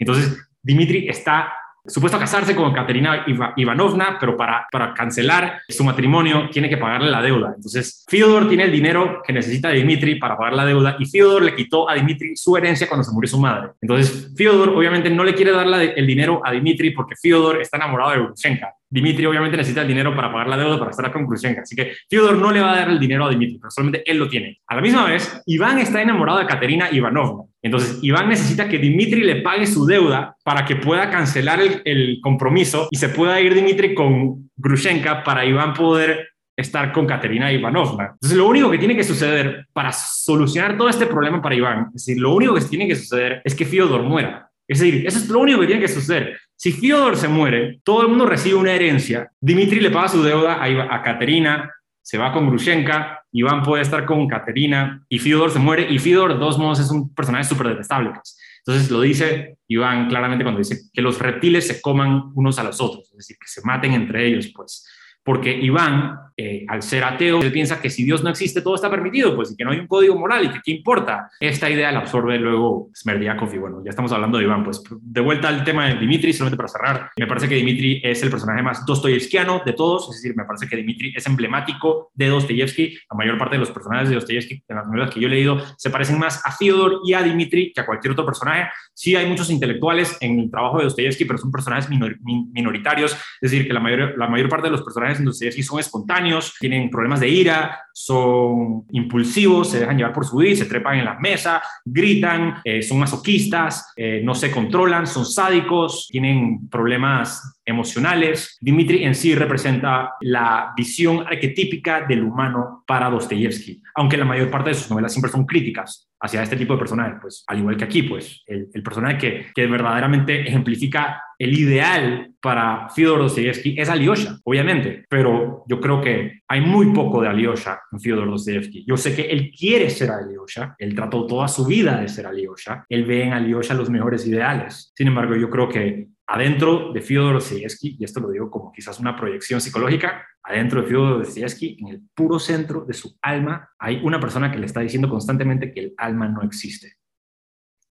Entonces, Dimitri está supuesto a casarse con Katerina Ivanovna, pero para, para cancelar su matrimonio tiene que pagarle la deuda. Entonces, Fyodor tiene el dinero que necesita Dimitri para pagar la deuda y Fyodor le quitó a Dimitri su herencia cuando se murió su madre. Entonces, Fyodor obviamente no le quiere dar el dinero a Dimitri porque Fyodor está enamorado de Grushenka. Dimitri obviamente necesita el dinero para pagar la deuda para estar con Grushenka. Así que Fyodor no le va a dar el dinero a Dimitri, pero solamente él lo tiene. A la misma vez, Iván está enamorado de Katerina Ivanovna. Entonces, Iván necesita que Dimitri le pague su deuda para que pueda cancelar el, compromiso y se pueda ir Dimitri con Grushenka para Iván poder estar con Katerina Ivanovna. Entonces, lo único que tiene que suceder para solucionar todo este problema para Iván, es decir, lo único que tiene que suceder es que Fyodor muera. Es decir, eso es lo único que tiene que suceder. Si Fyodor se muere, todo el mundo recibe una herencia. Dimitri le paga su deuda a, a Katerina, se va con Grushenka, Iván puede estar con Katerina y Fyodor se muere. Y Fyodor, de todos modos, es un personaje súper detestable. Pues. Entonces lo dice Iván claramente cuando dice que los reptiles se coman unos a los otros, es decir, que se maten entre ellos, pues porque Iván, eh, al ser ateo, él piensa que si Dios no existe, todo está permitido, pues, que no hay un código moral, y que qué importa. Esta idea la absorbe luego Smerdiakov, y bueno, ya estamos hablando de Iván, pues, de vuelta al tema de Dimitri, solamente para cerrar, me parece que Dimitri es el personaje más dostoyevskiano de todos, es decir, me parece que Dimitri es emblemático de Dostoyevsky, la mayor parte de los personajes de Dostoyevsky, en las novelas que yo he leído, se parecen más a Fyodor y a Dimitri que a cualquier otro personaje. Sí hay muchos intelectuales en el trabajo de Dostoyevsky, pero son personajes minoritarios, es decir, que la mayor, parte de los personajes personajes en son espontáneos, tienen problemas de ira, son impulsivos, se dejan llevar por su se trepan en la mesa, gritan, eh, son masoquistas, eh, no se controlan, son sádicos, tienen problemas emocionales. Dimitri en sí representa la visión arquetípica del humano para Dostoyevsky, aunque la mayor parte de sus novelas siempre son críticas hacia este tipo de personajes, pues al igual que aquí, pues el, el personaje que, que verdaderamente ejemplifica el ideal para Fyodor Dostoyevsky es Alyosha, obviamente, pero yo creo que hay muy poco de Alyosha en Fyodor Dostoyevsky. Yo sé que él quiere ser Alyosha, él trató toda su vida de ser Alyosha, él ve en Alyosha los mejores ideales. Sin embargo, yo creo que adentro de Fyodor Dostoyevsky, y esto lo digo como quizás una proyección psicológica, adentro de Fyodor Dostoyevsky, en el puro centro de su alma, hay una persona que le está diciendo constantemente que el alma no existe.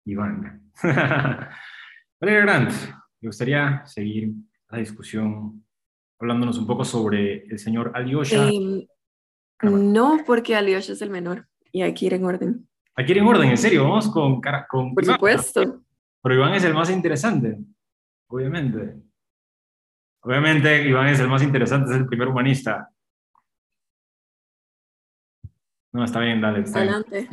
Iván. Valeria Grant, me gustaría seguir la discusión hablándonos un poco sobre el señor Alyosha. Em, no, porque Alyosha es el menor y hay que ir en orden. Hay que ir en orden, en serio, vamos con... con Por supuesto. Pero Iván es el más interesante, obviamente. Obviamente Iván es el más interesante, es el primer humanista. No, está bien, dale. Adelante.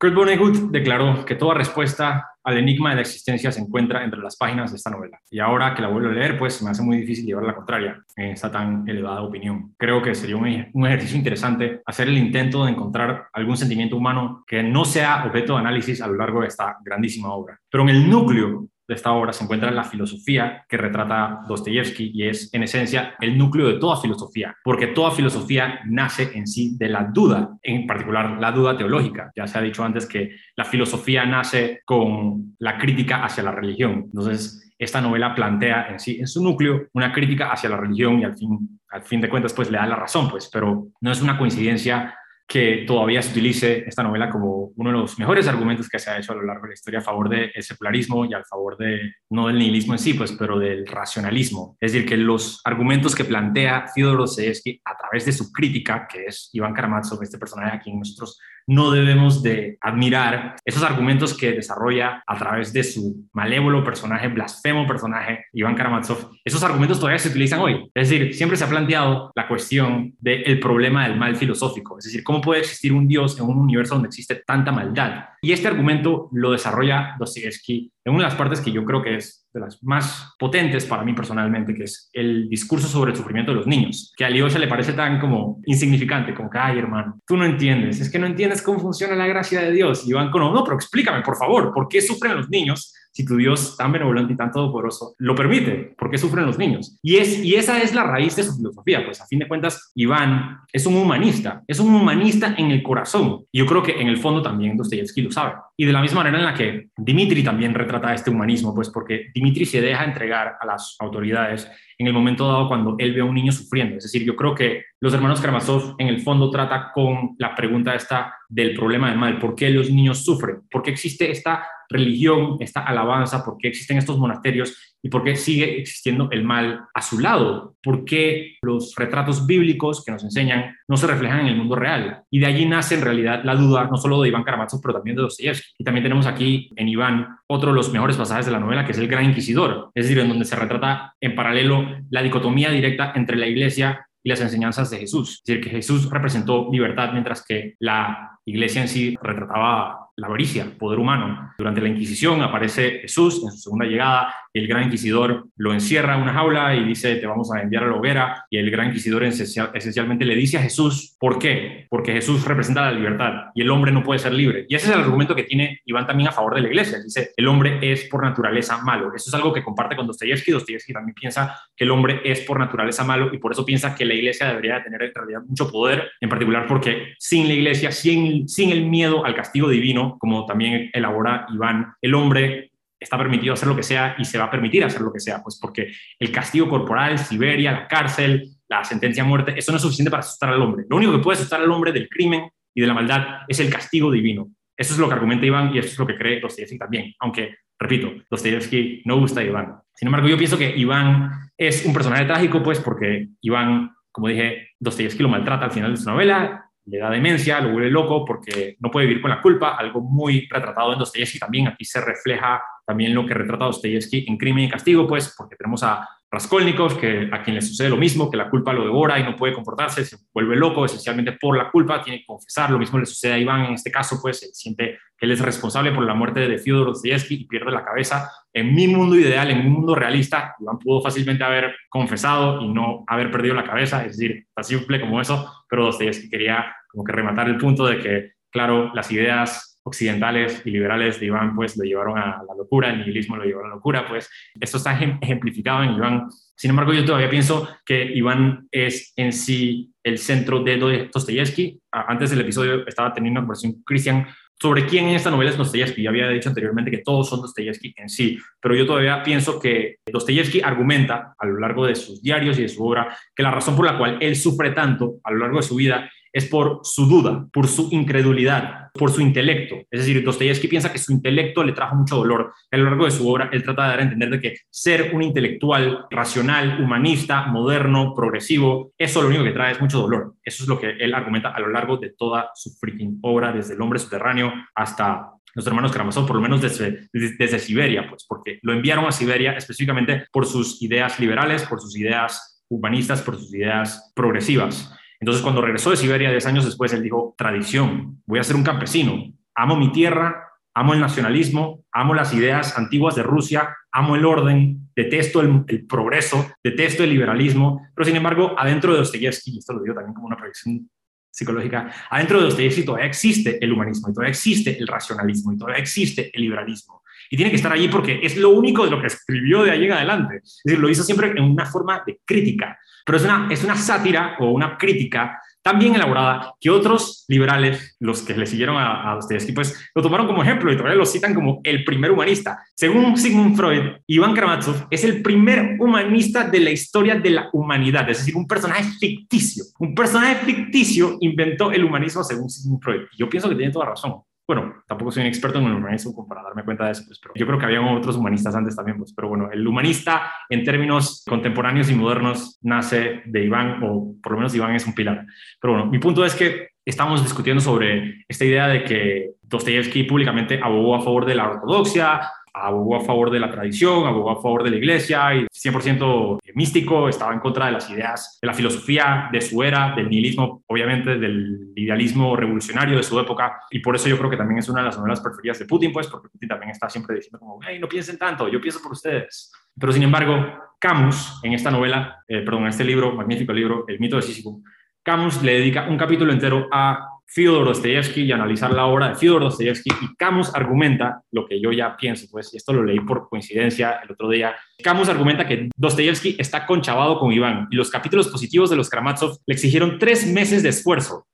Kurt Vonnegut declaró que toda respuesta al enigma de la existencia se encuentra entre las páginas de esta novela. Y ahora que la vuelvo a leer, pues me hace muy difícil llevar la contraria en esta tan elevada opinión. Creo que sería un, un ejercicio interesante hacer el intento de encontrar algún sentimiento humano que no sea objeto de análisis a lo largo de esta grandísima obra. Pero en el núcleo de esta obra se encuentra la filosofía que retrata Dostoyevsky y es en esencia el núcleo de toda filosofía, porque toda filosofía nace en sí de la duda, en particular la duda teológica. Ya se ha dicho antes que la filosofía nace con la crítica hacia la religión. Entonces, esta novela plantea en sí, en su núcleo, una crítica hacia la religión y al fin, al fin de cuentas, pues le da la razón, pues, pero no es una coincidencia que todavía se utilice esta novela como uno de los mejores argumentos que se ha hecho a lo largo de la historia a favor del secularismo y a favor de, no del nihilismo en sí, pues, pero del racionalismo. Es decir, que los argumentos que plantea Fyodor Dostoevsky a través de su crítica, que es Iván Karamazov, este personaje a quien nosotros no debemos de admirar esos argumentos que desarrolla a través de su malévolo personaje, blasfemo personaje, Iván Karamazov. Esos argumentos todavía se utilizan hoy. Es decir, siempre se ha planteado la cuestión del problema del mal filosófico. Es decir, ¿cómo puede existir un Dios en un universo donde existe tanta maldad? Y este argumento lo desarrolla Dostoevsky en una de las partes que yo creo que es de las más potentes para mí personalmente, que es el discurso sobre el sufrimiento de los niños, que a Alyosha le parece tan como insignificante, como que, ay hermano, tú no entiendes, es que no entiendes cómo funciona la gracia de Dios. Y van como, no, pero explícame, por favor, ¿por qué sufren los niños si tu Dios tan benevolente y tan todopoderoso lo permite? ¿Por qué sufren los niños? Y, es, y esa es la raíz de su filosofía, pues a fin de cuentas, Iván es un humanista, es un humanista en el corazón. Y yo creo que en el fondo también Dostoyevsky lo sabe. Y de la misma manera en la que Dimitri también retrata este humanismo, pues porque Dimitri se deja entregar a las autoridades en el momento dado cuando él ve a un niño sufriendo. Es decir, yo creo que los hermanos Karamazov en el fondo trata con la pregunta esta del problema del mal, ¿por qué los niños sufren? ¿Por qué existe esta religión, esta alabanza? ¿Por qué existen estos monasterios? ¿Y por qué sigue existiendo el mal a su lado? ¿Por qué los retratos bíblicos que nos enseñan no se reflejan en el mundo real? Y de allí nace en realidad la duda, no solo de Iván Karamazov, pero también de Dostoyevsky. Y también tenemos aquí en Iván otro de los mejores pasajes de la novela, que es el Gran Inquisidor, es decir, en donde se retrata en paralelo la dicotomía directa entre la iglesia y las enseñanzas de Jesús. Es decir, que Jesús representó libertad mientras que la iglesia en sí retrataba la avaricia, poder humano. Durante la Inquisición aparece Jesús en su segunda llegada, el gran inquisidor lo encierra en una jaula y dice, te vamos a enviar a la hoguera, y el gran inquisidor esencialmente le dice a Jesús, ¿por qué? Porque Jesús representa la libertad y el hombre no puede ser libre. Y ese es el argumento que tiene Iván también a favor de la iglesia. Dice, el hombre es por naturaleza malo. Eso es algo que comparte con Dostoyevsky. Dostoyevsky también piensa que el hombre es por naturaleza malo y por eso piensa que la iglesia debería tener en realidad mucho poder, en particular porque sin la iglesia, sin, sin el miedo al castigo divino, como también elabora Iván, el hombre está permitido hacer lo que sea y se va a permitir hacer lo que sea, pues porque el castigo corporal, Siberia, la cárcel, la sentencia a muerte, eso no es suficiente para asustar al hombre. Lo único que puede asustar al hombre del crimen y de la maldad es el castigo divino. Eso es lo que argumenta Iván y eso es lo que cree Dostoyevsky también, aunque, repito, Dostoyevsky no gusta a Iván. Sin embargo, yo pienso que Iván es un personaje trágico, pues porque Iván, como dije, Dostoyevsky lo maltrata al final de su novela, le da demencia, lo vuelve loco porque no puede vivir con la culpa, algo muy retratado en Dostoyevsky también, aquí se refleja también lo que retrata Dostoyevsky en Crimen y Castigo, pues porque tenemos a Raskolnikov, que a quien le sucede lo mismo, que la culpa lo devora y no puede comportarse, se vuelve loco esencialmente por la culpa, tiene que confesar, lo mismo le sucede a Iván en este caso, pues él siente que él es responsable por la muerte de Fyodor Dostoyevsky y pierde la cabeza. En mi mundo ideal, en mi mundo realista, Iván pudo fácilmente haber confesado y no haber perdido la cabeza, es decir, tan simple como eso, pero Dostoyevsky quería como que rematar el punto de que, claro, las ideas occidentales y liberales de Iván pues lo llevaron a la locura, el nihilismo lo llevó a la locura, pues esto está ejemplificado en Iván. Sin embargo, yo todavía pienso que Iván es en sí el centro de Dostoyevsky. Antes del episodio estaba teniendo una conversación con Cristian sobre quién en esta novela es Dostoyevsky. Ya había dicho anteriormente que todos son Dostoyevsky en sí, pero yo todavía pienso que Dostoyevsky argumenta a lo largo de sus diarios y de su obra que la razón por la cual él sufre tanto a lo largo de su vida es por su duda, por su incredulidad, por su intelecto. Es decir, Dostoyevsky piensa que su intelecto le trajo mucho dolor. A lo largo de su obra, él trata de dar a entender de que ser un intelectual racional, humanista, moderno, progresivo, eso lo único que trae es mucho dolor. Eso es lo que él argumenta a lo largo de toda su freaking obra, desde El hombre subterráneo hasta los hermanos Karamazov, por lo menos desde, desde, Siberia, pues porque lo enviaron a Siberia específicamente por sus ideas liberales, por sus ideas humanistas, por sus ideas progresivas. Entonces, cuando regresó de Siberia 10 años después, él dijo, tradición, voy a ser un campesino, amo mi tierra, amo el nacionalismo, amo las ideas antiguas de Rusia, amo el orden, detesto el, progreso, detesto el liberalismo, pero sin embargo, adentro de Dostoyevsky, y esto lo digo también como una proyección psicológica, adentro de Dostoyevsky todavía existe el humanismo, y todavía existe el racionalismo, y todavía existe el liberalismo. Y tiene que estar allí porque es lo único de lo que escribió de ahí en adelante. Es decir, lo hizo siempre en una forma de crítica, pero es una, es una sátira o una crítica tan bien elaborada que otros liberales, los que le siguieron a, a Dostoyevsky, pues lo tomaron como ejemplo y todavía lo citan como el primer humanista. Según Sigmund Freud, Iván Karamazov es el primer humanista de la historia de la humanidad, es decir, un personaje ficticio. Un personaje ficticio inventó el humanismo según Sigmund Freud. Y yo pienso que tiene toda razón bueno, tampoco soy un experto en el humanismo para darme cuenta de eso, pues, pero yo creo que había otros humanistas antes también, pues, pero bueno, el humanista en términos contemporáneos y modernos nace de Iván, o por lo menos Iván es un pilar. Pero bueno, mi punto es que estamos discutiendo sobre esta idea de que Dostoyevsky públicamente abogó a favor de la ortodoxia, abogó a favor de la tradición, abogó a favor de la iglesia y 100% místico, estaba en contra de las ideas de la filosofía de su era, del nihilismo, obviamente del idealismo revolucionario de su época y por eso yo creo que también es una de las novelas preferidas de Putin, pues porque Putin también está siempre diciendo como, hey, no piensen tanto, yo pienso por ustedes. Pero sin embargo, Camus, en esta novela, eh, perdón, en este libro, magnífico libro, El mito de Sísifo, Camus le dedica un capítulo entero a Fyodor Dostoyevsky y analizar la obra de Fyodor Dostoyevsky y Camus argumenta lo que yo ya pienso, pues, y esto lo leí por coincidencia el otro día. Camus argumenta que Dostoyevsky está conchavado con Iván y los capítulos positivos de los Karamazov le exigieron tres meses de esfuerzo,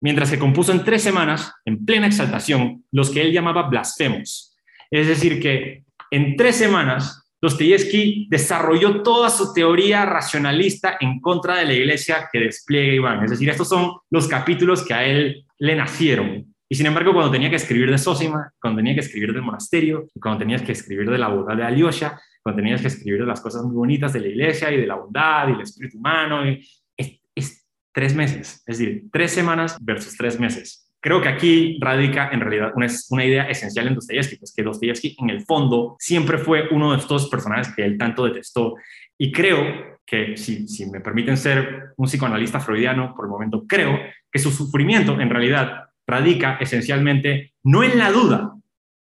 mientras que compuso en tres semanas, en plena exaltación, los que él llamaba blasfemos. Es decir, que en tres semanas Dostoyevsky desarrolló toda su teoría racionalista en contra de la iglesia que despliega Iván. Es decir, estos son los capítulos que a él le nacieron. Y sin embargo, cuando tenía que escribir de Sosima, cuando tenía que escribir del monasterio, cuando tenías que escribir de la bondad de Alyosha, cuando tenías que escribir de las cosas muy bonitas de la iglesia y de la bondad y el espíritu humano, es tres meses. Es decir, tres semanas versus tres meses. Creo que aquí radica en realidad una, idea esencial en Dostoyevsky, pues que Dostoyevsky en el fondo siempre fue uno de estos personajes que él tanto detestó. Y creo que, si, si me permiten ser un psicoanalista freudiano por el momento, creo que su sufrimiento en realidad radica esencialmente no en la duda,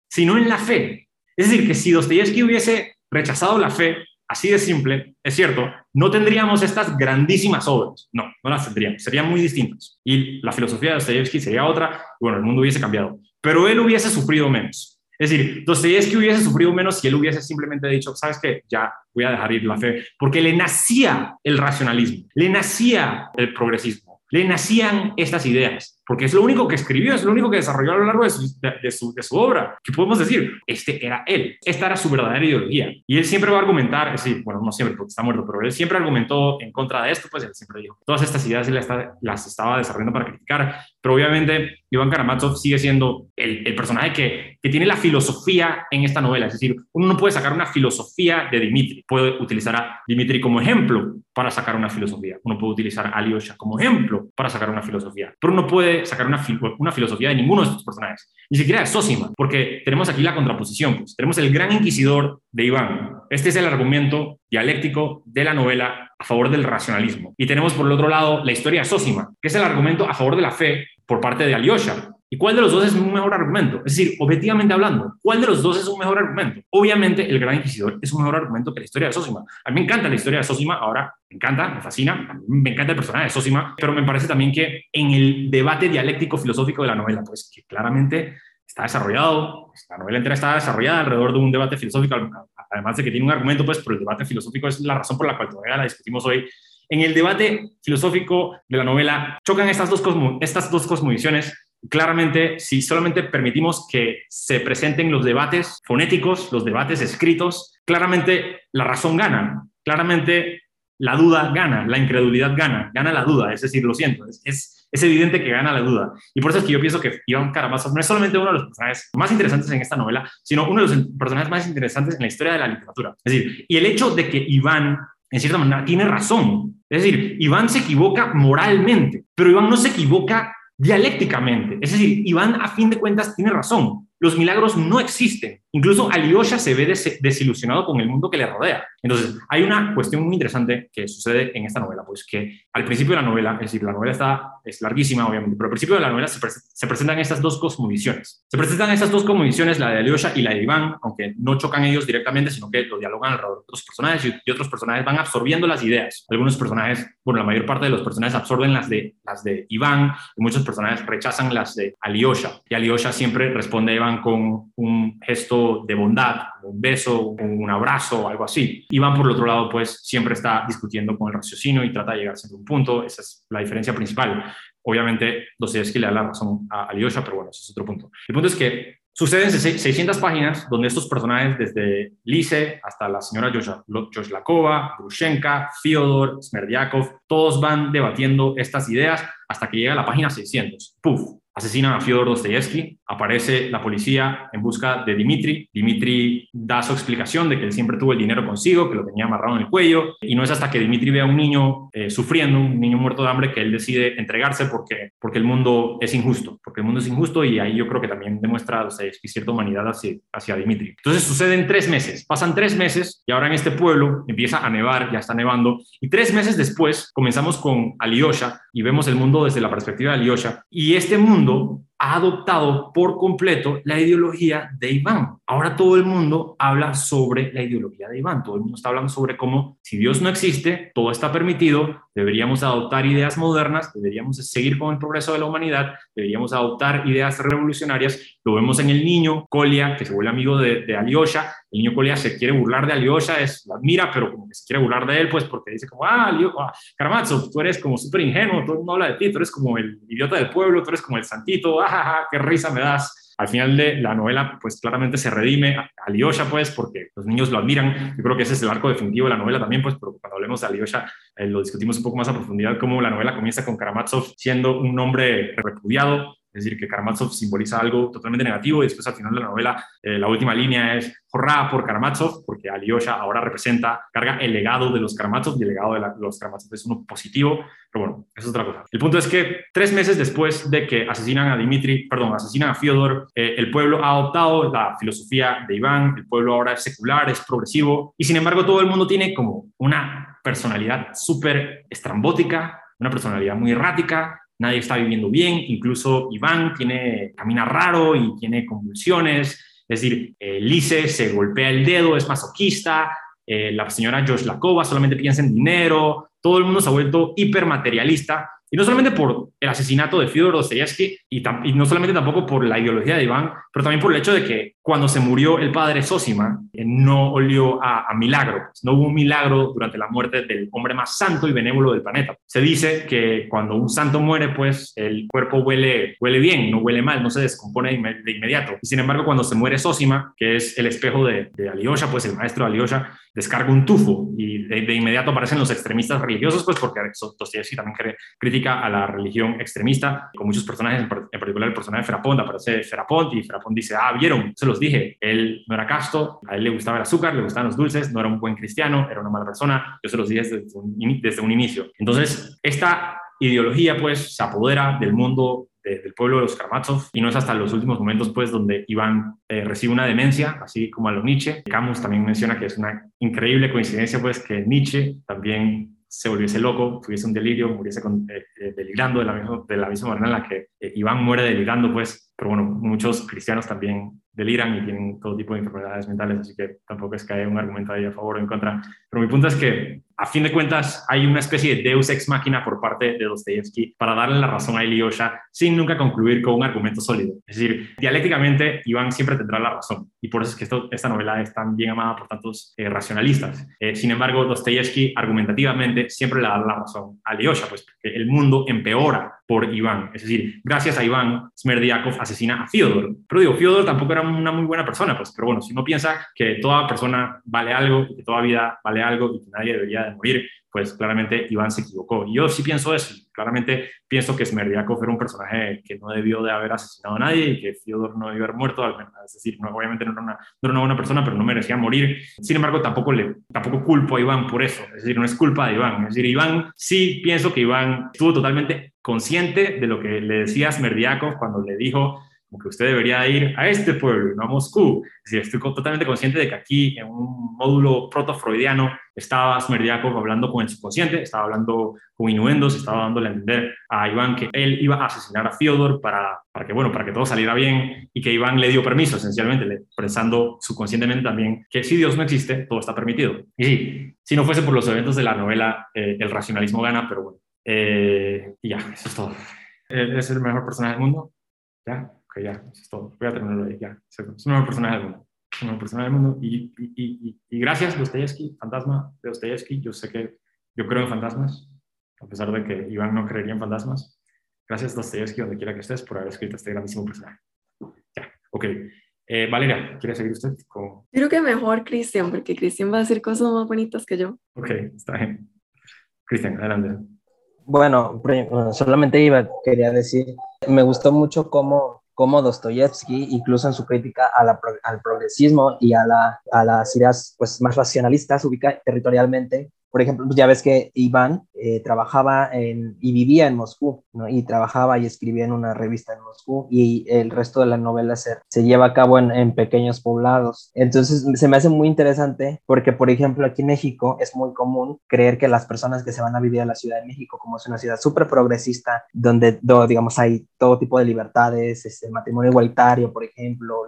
sino en la fe. Es decir, que si Dostoyevsky hubiese rechazado la fe, así de simple, es cierto, no tendríamos estas grandísimas obras. No, no las tendríamos. Serían muy distintas. Y la filosofía de Dostoyevsky sería otra. Y bueno, el mundo hubiese cambiado. Pero él hubiese sufrido menos. Es decir, Dostoyevsky hubiese sufrido menos si él hubiese simplemente dicho, sabes que ya voy a dejar ir la fe, porque le nacía el racionalismo, le nacía el progresismo, le nacían estas ideas porque es lo único que escribió, es lo único que desarrolló a lo largo de su, de, su, de su, obra. ¿Qué podemos decir? Este era él, esta era su verdadera ideología. Y él siempre va a argumentar, decir, bueno, no siempre porque está muerto, pero él siempre argumentó en contra de esto, pues él siempre dijo, todas estas ideas él está, las estaba desarrollando para criticar, pero obviamente Iván Karamazov sigue siendo el, el personaje que, que, tiene la filosofía en esta novela, es decir, uno no puede sacar una filosofía de Dimitri, puede utilizar a Dimitri como ejemplo para sacar una filosofía, uno puede utilizar a Alyosha como ejemplo para sacar una filosofía, pero uno puede sacar una, una filosofía de ninguno de estos personajes, ni siquiera de Sosima, porque tenemos aquí la contraposición, pues. tenemos el gran inquisidor de Iván. Este es el argumento dialéctico de la novela a favor del racionalismo. Y tenemos por el otro lado la historia de Sosima, que es el argumento a favor de la fe por parte de Alyosha, ¿Y cuál de los dos es un mejor argumento? Es decir, objetivamente hablando, ¿cuál de los dos es un mejor argumento? Obviamente, el Gran Inquisidor es un mejor argumento que la historia de Sosima. A mí me encanta la historia de Sosima, ahora me encanta, me fascina, me encanta el personaje de Sosima, pero me parece también que en el debate dialéctico filosófico de la novela, pues que claramente está desarrollado, la novela entera está desarrollada alrededor de un debate filosófico, además de que tiene un argumento, pues, pero el debate filosófico es la razón por la cual todavía la discutimos hoy. En el debate filosófico de la novela chocan estas dos, cosmo, estas dos cosmovisiones claramente, si solamente permitimos que se presenten los debates fonéticos, los debates escritos, claramente la razón gana, claramente la duda gana, la incredulidad gana, gana la duda, es decir, lo siento, es, evidente que gana la duda. Y por eso es que yo pienso que Iván Karamazov no es solamente uno de los personajes más interesantes en esta novela, sino uno de los personajes más interesantes en la historia de la literatura. Es decir, y el hecho de que Iván, en cierta manera, tiene razón. Es decir, Iván se equivoca moralmente, pero Iván no se equivoca dialécticamente. Es decir, Iván a fin de cuentas tiene razón. Los milagros no existen. Incluso Alyosha se ve desilusionado con el mundo que le rodea. Entonces, hay una cuestión muy interesante que sucede en esta novela, pues que al principio de la novela, es decir, la novela está, es larguísima, obviamente, pero al principio de la novela se, se presentan estas dos cosmovisiones. Se presentan estas dos cosmovisiones, la de Alyosha y la de Iván, aunque no chocan ellos directamente, sino que lo dialogan alrededor de otros personajes y, y otros personajes van absorbiendo las ideas. Algunos personajes, bueno, la mayor parte de los personajes absorben las de, las de Iván y muchos personajes rechazan las de Alyosha. Y Alyosha siempre responde a Iván con un gesto de bondad, un beso, un abrazo algo así. Iván, por el otro lado, pues siempre está discutiendo con el raciocinio y trata de llegar a un punto. Esa es la diferencia principal. Obviamente, Dostoyevsky le da la razón a Alyosha, pero bueno, ese es otro punto. El punto es que suceden 600 páginas donde estos personajes, desde Lise hasta la señora Joslakova, Grushenka, Fyodor, Smerdyakov, todos van debatiendo estas ideas hasta que llega la página 600. ¡Puf! asesinan a Fyodor Dostoyevsky, aparece la policía en busca de Dimitri, Dimitri da su explicación de que él siempre tuvo el dinero consigo, que lo tenía amarrado en el cuello, y no es hasta que Dimitri ve a un niño eh, sufriendo, un niño muerto de hambre, que él decide entregarse porque, porque el mundo es injusto, porque el mundo es injusto y ahí yo creo que también demuestra Dostoyevsky cierta humanidad hacia, hacia Dimitri. Entonces suceden tres meses, pasan tres meses y ahora en este pueblo empieza a nevar, ya está nevando, y tres meses después comenzamos con Alyosha y vemos el mundo desde la perspectiva de Alyosha, y este mundo ha adoptado por completo la ideología de Iván. Ahora todo el mundo habla sobre la ideología de Iván, todo el mundo está hablando sobre cómo si Dios no existe, todo está permitido, deberíamos adoptar ideas modernas, deberíamos seguir con el progreso de la humanidad, deberíamos adoptar ideas revolucionarias. Lo vemos en el niño Kolia, que se vuelve amigo de, de Alyosha, el niño Kolia se quiere burlar de Alyosha, es, lo admira, pero como que se quiere burlar de él, pues porque dice como, ah, ah Karamazov, tú eres como súper ingenuo, todo mundo habla de ti, tú eres como el idiota del pueblo, tú eres como el santito, ah, qué risa me das. Al final de la novela, pues claramente se redime a Alyosha, pues, porque los niños lo admiran. Yo creo que ese es el arco definitivo de la novela también, pues, pero cuando hablemos de Alyosha, eh, lo discutimos un poco más a profundidad, cómo la novela comienza con Karamazov siendo un hombre repudiado, es decir, que Karamazov simboliza algo totalmente negativo y después al final de la novela eh, la última línea es jorra por Karamazov, porque Alyosha ahora representa, carga el legado de los Karamazov y el legado de, los Karamazov es uno positivo, pero bueno, eso es otra cosa. El punto es que tres meses después de que asesinan a Dimitri, perdón, asesinan a Fyodor, eh, el pueblo ha adoptado la filosofía de Iván, el pueblo ahora es secular, es progresivo y sin embargo todo el mundo tiene como una personalidad súper estrambótica, una personalidad muy errática, nadie está viviendo bien, incluso Iván tiene, camina raro y tiene convulsiones, es decir, eh, se golpea el dedo, es masoquista, eh, la señora Josh Lakova solamente piensa en dinero, todo el mundo se ha vuelto hipermaterialista y no solamente por el asesinato de Fyodor Dostoyevsky y, y, no solamente tampoco por la ideología de Iván, pero también por el hecho de que cuando se murió el padre Sosima, eh, no olió a, milagro. No hubo un milagro durante la muerte del hombre más santo y benévolo del planeta. Se dice que cuando un santo muere, pues el cuerpo huele, huele bien, no huele mal, no se descompone de inmediato. Y sin embargo, cuando se muere Sosima, que es el espejo de, de Alyosha, pues el maestro de Alyosha, descarga un tufo y de, inmediato aparecen los extremistas religiosos, pues porque Dostoyevsky también critica a la religión extremista, con muchos personajes, en particular el personaje de Ferapont, aparece Ferapont y Ferapont dice, ah, vieron, se los dije, él no era casto, a él le gustaba el azúcar, le gustaban los dulces, no era un buen cristiano, era una mala persona, yo se los dije desde un, desde un inicio. Entonces, esta ideología pues se apodera del mundo del pueblo de los Karamazov y no es hasta los últimos momentos pues donde Iván eh, recibe una demencia, así como a los Nietzsche. Camus también menciona que es una increíble coincidencia pues que Nietzsche también se volviese loco, tuviese un delirio, muriese con, eh, eh, delirando de la, misma, de la misma manera en la que Iván muere delirando, pues, pero bueno, muchos cristianos también deliran y tienen todo tipo de enfermedades mentales, así que tampoco es que haya un argumento ahí a favor o en contra. Pero mi punto es que, a fin de cuentas, hay una especie de deus ex máquina por parte de Dostoyevsky para darle la razón a Ilyusha sin nunca concluir con un argumento sólido. Es decir, dialécticamente, Iván siempre tendrá la razón y por eso es que esta novela es tan bien amada por tantos eh, racionalistas. Eh, sin embargo, Dostoyevsky argumentativamente siempre le da la razón a Ilyusha, pues el mundo empeora por Iván. Es decir, gracias a Iván, Smerdiakov asesina a Fyodor. Pero digo, Fyodor tampoco era una muy buena persona, pues, pero bueno, si uno piensa que toda persona vale algo, que toda vida vale algo y que nadie debería de morir, pues claramente Iván se equivocó. Y yo sí pienso eso, claramente pienso que Smerdiakov era un personaje que no debió de haber asesinado a nadie y que Fyodor no debió haber muerto, es decir, no, obviamente no era, una, no era una buena persona, pero no merecía morir. Sin embargo, tampoco, le, tampoco culpo a Iván por eso, es decir, no es culpa de Iván, es decir, Iván sí pienso que Iván estuvo totalmente consciente de lo que le decía Smerdiakov cuando le dijo que usted debería ir a este pueblo, no a Moscú. Es decir, estoy totalmente consciente de que aquí, en un módulo proto-freudiano, estaba Smerdiakov hablando con el subconsciente, estaba hablando con inuendos, estaba dándole a entender a Iván que él iba a asesinar a Fyodor para, para, que, bueno, para que todo saliera bien y que Iván le dio permiso, esencialmente, pensando subconscientemente también que si Dios no existe, todo está permitido. Y si no fuese por los eventos de la novela, eh, el racionalismo gana, pero bueno. Eh, y ya, eso es todo. ¿Es el mejor personaje del mundo? ¿Ya? ok, ya, eso es todo, voy a terminarlo ahí, ya, es un nuevo personaje del mundo, es un nuevo personaje del mundo, y, y, y, y gracias, Dostoyevsky, fantasma de Dostoyevsky, yo sé que yo creo en fantasmas, a pesar de que Iván no creería en fantasmas, gracias Dostoyevsky, donde quiera que estés, por haber escrito este grandísimo personaje. Ya, ok. Eh, Valeria, ¿quiere seguir usted? Con... Creo que mejor Cristian, porque Cristian va a decir cosas más bonitas que yo. Ok, está bien. Cristian, adelante. Bueno, solamente iba, quería decir, me gustó mucho cómo como Dostoyevsky, incluso en su crítica al progresismo y a, a las ideas pues, más racionalistas, ubica territorialmente. Por ejemplo, ya ves que Iván eh, trabajaba en, y vivía en Moscú, ¿no? Y trabajaba y escribía en una revista en Moscú y el resto de la novela se, se lleva a cabo en, en, pequeños poblados. Entonces, se me hace muy interesante porque, por ejemplo, aquí en México es muy común creer que las personas que se van a vivir a la Ciudad de México, como es una ciudad súper progresista, donde, digamos, hay todo tipo de libertades, este, matrimonio igualitario, por ejemplo,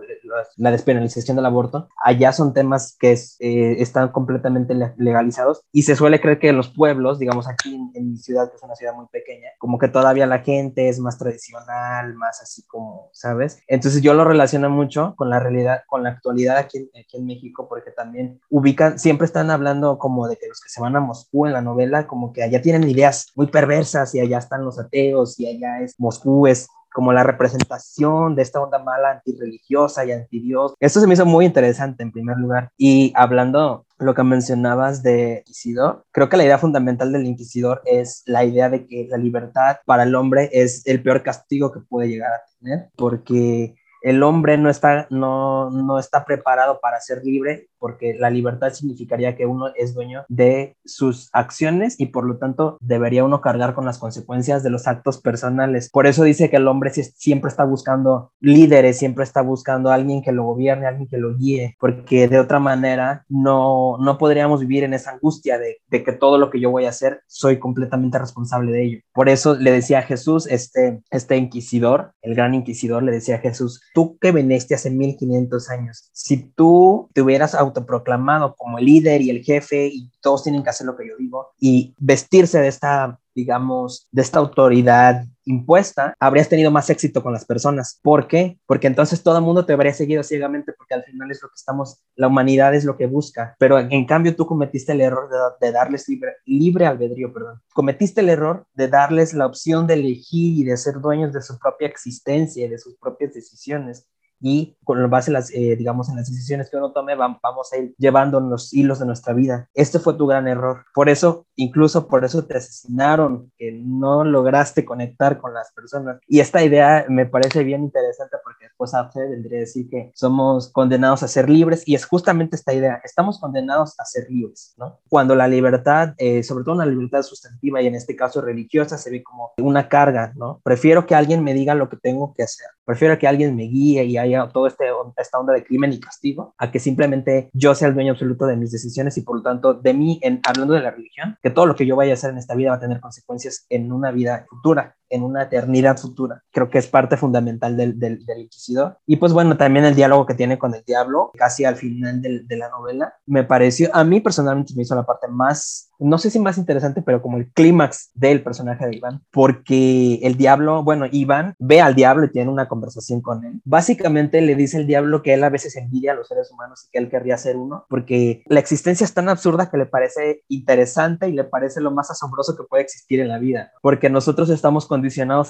la despenalización del aborto, allá son temas que eh, están completamente legalizados y se suele creer que los pueblos, digamos aquí en, mi ciudad, que es una ciudad muy pequeña, como que todavía la gente es más tradicional, más así como, ¿sabes? Entonces yo lo relaciono mucho con la realidad, con la actualidad aquí, aquí en México, porque también ubican, siempre están hablando como de que los que se van a Moscú en la novela, como que allá tienen ideas muy perversas y allá están los ateos y allá es Moscú es como la representación de esta onda mala antirreligiosa y antidios. Esto se me hizo muy interesante en primer lugar. Y hablando lo que mencionabas de Inquisidor, creo que la idea fundamental del Inquisidor es la idea de que la libertad para el hombre es el peor castigo que puede llegar a tener, porque el hombre no está, no, no está preparado para ser libre porque la libertad significaría que uno es dueño de sus acciones y por lo tanto debería uno cargar con las consecuencias de los actos personales. Por eso dice que el hombre siempre está buscando líderes, siempre está buscando alguien que lo gobierne, alguien que lo guíe, porque de otra manera no, no podríamos vivir en esa angustia de, de que todo lo que yo voy a hacer soy completamente responsable de ello. Por eso le decía a Jesús, este, este inquisidor, el gran inquisidor, le decía a Jesús, tú que veniste hace 1500 años, si tú te hubieras autoproclamado como el líder y el jefe y todos tienen que hacer lo que yo digo y vestirse de esta digamos, de esta autoridad impuesta, habrías tenido más éxito con las personas. ¿Por qué? Porque entonces todo el mundo te habría seguido ciegamente porque al final es lo que estamos, la humanidad es lo que busca. Pero en cambio tú cometiste el error de, darles libre, libre albedrío, perdón. Cometiste el error de darles la opción de elegir y de ser dueños de su propia existencia y de sus propias decisiones y con base en las, eh, digamos, en las decisiones que uno tome, vamos a ir llevando los hilos de nuestra vida. Este fue tu gran error. Por eso, incluso por eso te asesinaron, que no lograste conectar con las personas. Y esta idea me parece bien interesante porque después Alfred vendría a decir que somos condenados a ser libres y es justamente esta idea. Estamos condenados a ser libres, ¿no? Cuando la libertad, eh, sobre todo una libertad sustantiva y en este caso religiosa, se ve como una carga, ¿no? Prefiero que alguien me diga lo que tengo que hacer. Prefiero que alguien me guíe y haya este, esta onda de crimen y castigo, a que simplemente yo sea el dueño absoluto de mis decisiones y por lo tanto de mí, en, hablando de la religión, que todo lo que yo vaya a hacer en esta vida va a tener consecuencias en una vida futura en una eternidad futura. Creo que es parte fundamental del, del, del, inquisidor. Y pues bueno, también el diálogo que tiene con el diablo, casi al final de la novela, me pareció, a mí personalmente me hizo la parte más, no sé si más interesante, pero como el clímax del personaje de Iván, porque el diablo, bueno, Iván ve al diablo y tiene una conversación con él. Básicamente le dice el diablo que él a veces envidia a los seres humanos y que él querría ser uno, porque la existencia es tan absurda que le parece interesante y le parece lo más asombroso que puede existir en la vida, porque nosotros estamos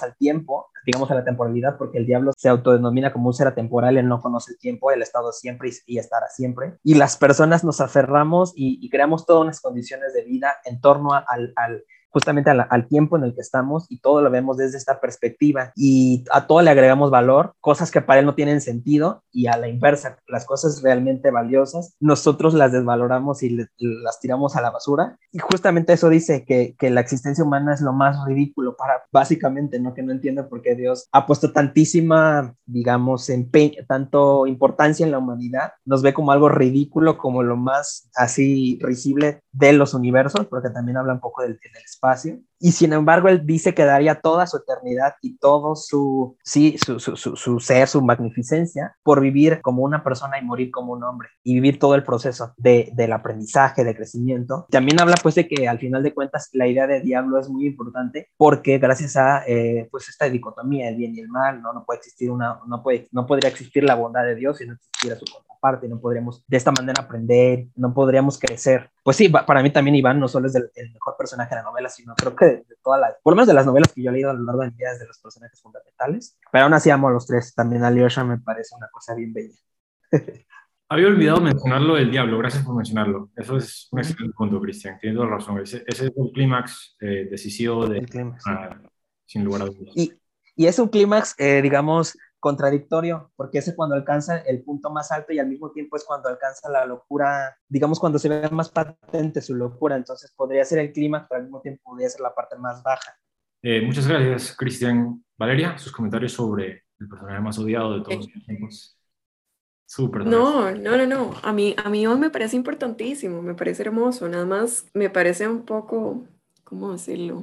al tiempo, digamos a la temporalidad, porque el diablo se autodenomina como un ser atemporal, él no conoce el tiempo, él ha estado siempre y, estará siempre. Y las personas nos aferramos y, creamos todas unas condiciones de vida en torno al justamente al, tiempo en el que estamos y todo lo vemos desde esta perspectiva y a todo le agregamos valor, cosas que para él no tienen sentido y a la inversa, las cosas realmente valiosas, nosotros las desvaloramos y las tiramos a la basura. Y justamente eso dice que, que, la existencia humana es lo más ridículo para, básicamente, ¿no? Que no entiendo por qué Dios ha puesto tantísima, digamos, empeño, tanto importancia en la humanidad, nos ve como algo ridículo, como lo más así risible de los universos, porque también habla un poco del, del espacio y sin embargo él dice que daría toda su eternidad y todo su, sí, su, su, su, ser, su magnificencia por vivir como una persona y morir como un hombre y vivir todo el proceso de, del aprendizaje, de crecimiento. También habla pues de que al final de cuentas la idea de diablo es muy importante porque gracias a eh, pues esta dicotomía, el bien y el mal, no, no puede existir una, no, puede, no podría existir la bondad de Dios si no existiera su contraparte, no podríamos de esta manera aprender, no podríamos crecer. Pues sí, para mí también Iván no solo es el, el mejor personaje de la novela, sino creo que de, todas las, por lo menos de las novelas que yo he leído a lo largo de mi vida, es de los personajes fundamentales. Pero aún así amo a los tres. También Alyosha me parece una cosa bien bella. Había olvidado mencionarlo del diablo, gracias por mencionarlo. Eso es un excelente punto, Cristian. Tienes toda razón. Ese, es un clímax eh, decisivo de. Clímax, sin lugar a dudas. Y, y es un clímax, eh, digamos, contradictorio, porque ese cuando alcanza el punto más alto y al mismo tiempo es cuando alcanza la locura, digamos cuando se ve más patente su locura, entonces podría ser el clima, pero al mismo tiempo podría ser la parte más baja. Eh, muchas gracias, Cristian. Valeria, sus comentarios sobre el personaje más odiado de todos los tiempos. Súper. No, no, no, no. A mí, a mí me parece importantísimo, me parece hermoso. Nada más me parece un poco, ¿cómo decirlo?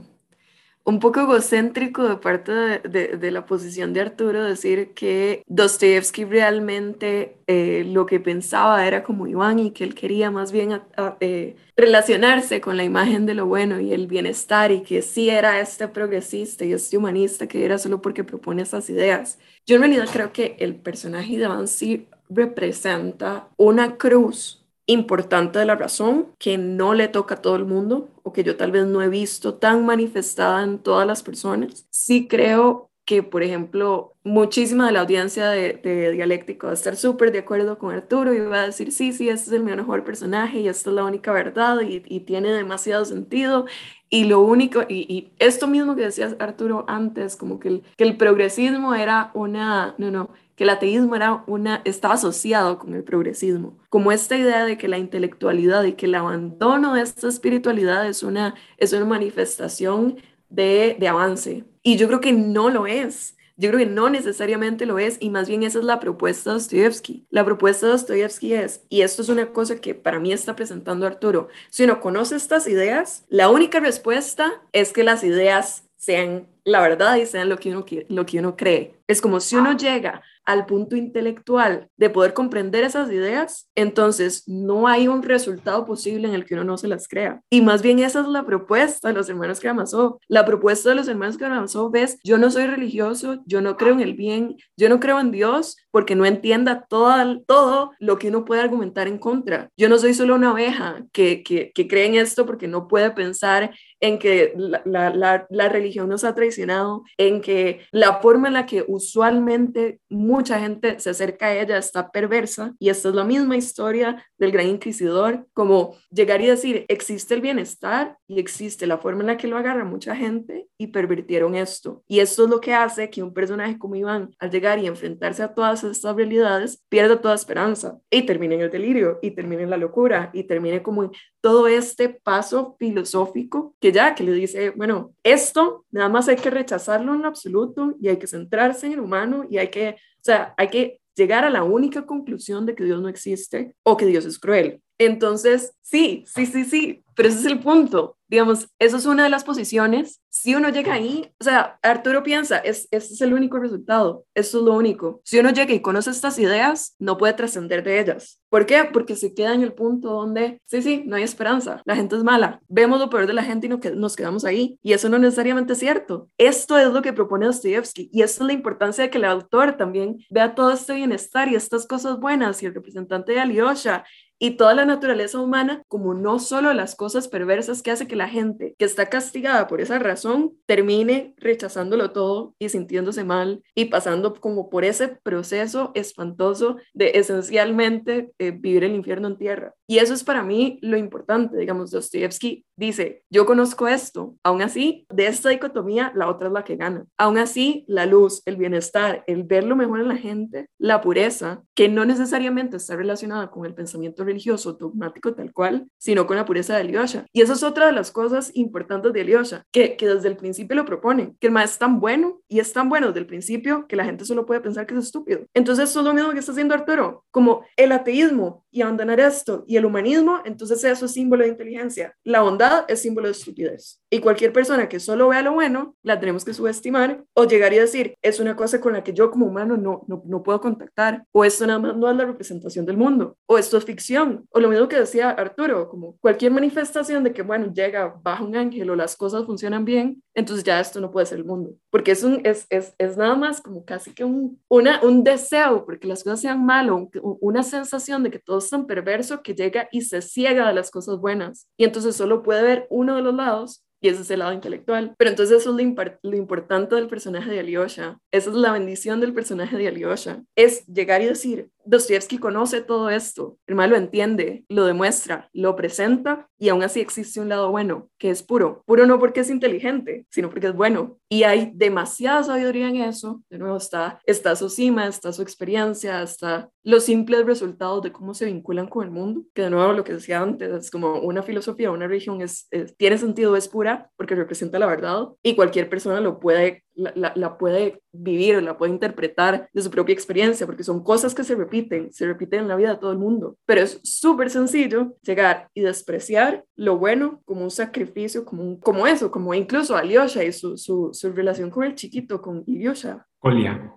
Un poco egocéntrico de parte de, la posición de Arturo decir que Dostoyevsky realmente eh, lo que pensaba era como Iván y que él quería más bien eh, relacionarse con la imagen de lo bueno y el bienestar y que sí era este progresista y este humanista que era solo porque propone esas ideas. Yo en realidad creo que el personaje de Iván sí representa una cruz importante de la razón que no le toca a todo el mundo o que yo tal vez no he visto tan manifestada en todas las personas. Sí creo que, por ejemplo, muchísima de la audiencia de, Dialéctico va a estar súper de acuerdo con Arturo y va a decir, sí, sí, este es el mejor personaje y esta es la única verdad y, tiene demasiado sentido. Y lo único, y, esto mismo que decías Arturo antes, como que el, que el progresismo era una, no, no, que el ateísmo era una, estaba asociado con el progresismo, como esta idea de que la intelectualidad y que el abandono de esta espiritualidad es una, es una manifestación de, de avance. Y yo creo que no lo es. Yo creo que no necesariamente lo es y más bien esa es la propuesta de Dostoyevsky. La propuesta de Dostoyevsky es, y esto es una cosa que para mí está presentando Arturo, si uno conoce estas ideas, la única respuesta es que las ideas sean la verdad y sean lo que uno, lo que uno cree. Es como si uno llega al punto intelectual de poder comprender esas ideas, entonces no hay un resultado posible en el que uno no se las crea. Y más bien esa es la propuesta de los hermanos Karamazov. La propuesta de los hermanos Karamazov es, yo no soy religioso, yo no creo en el bien, yo no creo en Dios porque no entienda todo, todo lo que uno puede argumentar en contra. Yo no soy solo una abeja que, que, que cree en esto porque no puede pensar en que la, religión nos ha traicionado, en que la forma en la que usualmente mucha gente se acerca a ella está perversa y esta es la misma historia del gran inquisidor, como llegar y decir, existe el bienestar y existe la forma en la que lo agarra mucha gente y pervirtieron esto. Y esto es lo que hace que un personaje como Iván, al llegar y enfrentarse a todas estas realidades, pierda toda esperanza y termine en el delirio y termine en la locura y termine como todo este paso filosófico que ya, que le dice, bueno, esto nada más hay que rechazarlo en absoluto y hay que centrarse en el humano y hay que, o sea, hay que llegar a la única conclusión de que Dios no existe o que Dios es cruel. Entonces, sí, sí, sí, sí, pero ese es el punto. Digamos, eso es una de las posiciones. Si uno llega ahí, o sea, Arturo piensa, es, ese es el único resultado, eso es lo único. Si uno llega y conoce estas ideas, no puede trascender de ellas. ¿Por qué? Porque se queda en el punto donde, sí, sí, no hay esperanza, la gente es mala, vemos lo peor de la gente y nos quedamos ahí. Y eso no necesariamente es cierto. Esto es lo que propone Dostoyevsky y esta es la importancia de que el autor también vea todo este bienestar y estas cosas buenas y el representante de Alyosha y toda la naturaleza humana como no solo las cosas perversas que hace que la gente que está castigada por esa razón termine rechazándolo todo y sintiéndose mal y pasando como por ese proceso espantoso de esencialmente eh, vivir el infierno en tierra. Y eso es para mí lo importante, digamos, Dostoyevsky dice, yo conozco esto, aún así, de esta dicotomía, la otra es la que gana. Aún así, la luz, el bienestar, el ver lo mejor en la gente, la pureza, que no necesariamente está relacionada con el pensamiento religioso dogmático tal cual, sino con la pureza de Alyosha. Y eso es otra de las cosas importantes de Alyosha, que, que desde el principio lo proponen, que el maestro es tan bueno y es tan bueno desde el principio que la gente solo puede pensar que es estúpido. Entonces, eso es lo mismo que está haciendo Arturo, como el ateísmo y abandonar esto y el humanismo, entonces eso es símbolo de inteligencia. La bondad es símbolo de estupidez. Y cualquier persona que solo vea lo bueno, la tenemos que subestimar o llegar y decir, es una cosa con la que yo como humano no, no, no puedo contactar, o esto nada más no es la representación del mundo, o esto es ficción, o lo mismo que decía Arturo, como cualquier manifestación de que, bueno, llega, baja un ángel o las cosas funcionan bien, entonces ya esto no puede ser el mundo, porque es, un, es, es, es nada más como casi que un, una, un deseo, porque las cosas sean malas, una sensación de que todo es tan perverso que llega y se ciega de las cosas buenas, y entonces solo puede ver uno de los lados y ese es el lado intelectual. Pero entonces eso es lo, importante del personaje de Alyosha, esa es la bendición del personaje de Alyosha, es llegar y decir, Dostoyevsky conoce todo esto, el mal lo entiende, lo demuestra, lo presenta y aún así existe un lado bueno, que es puro. Puro no porque es inteligente, sino porque es bueno. Y hay demasiada sabiduría en eso. De nuevo está, está su cima, está su experiencia, está los simples resultados de cómo se vinculan con el mundo, que de nuevo lo que decía antes, es como una filosofía, una religión es, tiene sentido, es pura porque representa la verdad y cualquier persona lo puede la, la, puede vivir, la puede interpretar de su propia experiencia, porque son cosas que se repiten, se repiten en la vida de todo el mundo. Pero es súper sencillo llegar y despreciar lo bueno como un sacrificio, como, como eso, como incluso Alyosha y su, su, su relación con el chiquito, con Ilyusha. Kolia.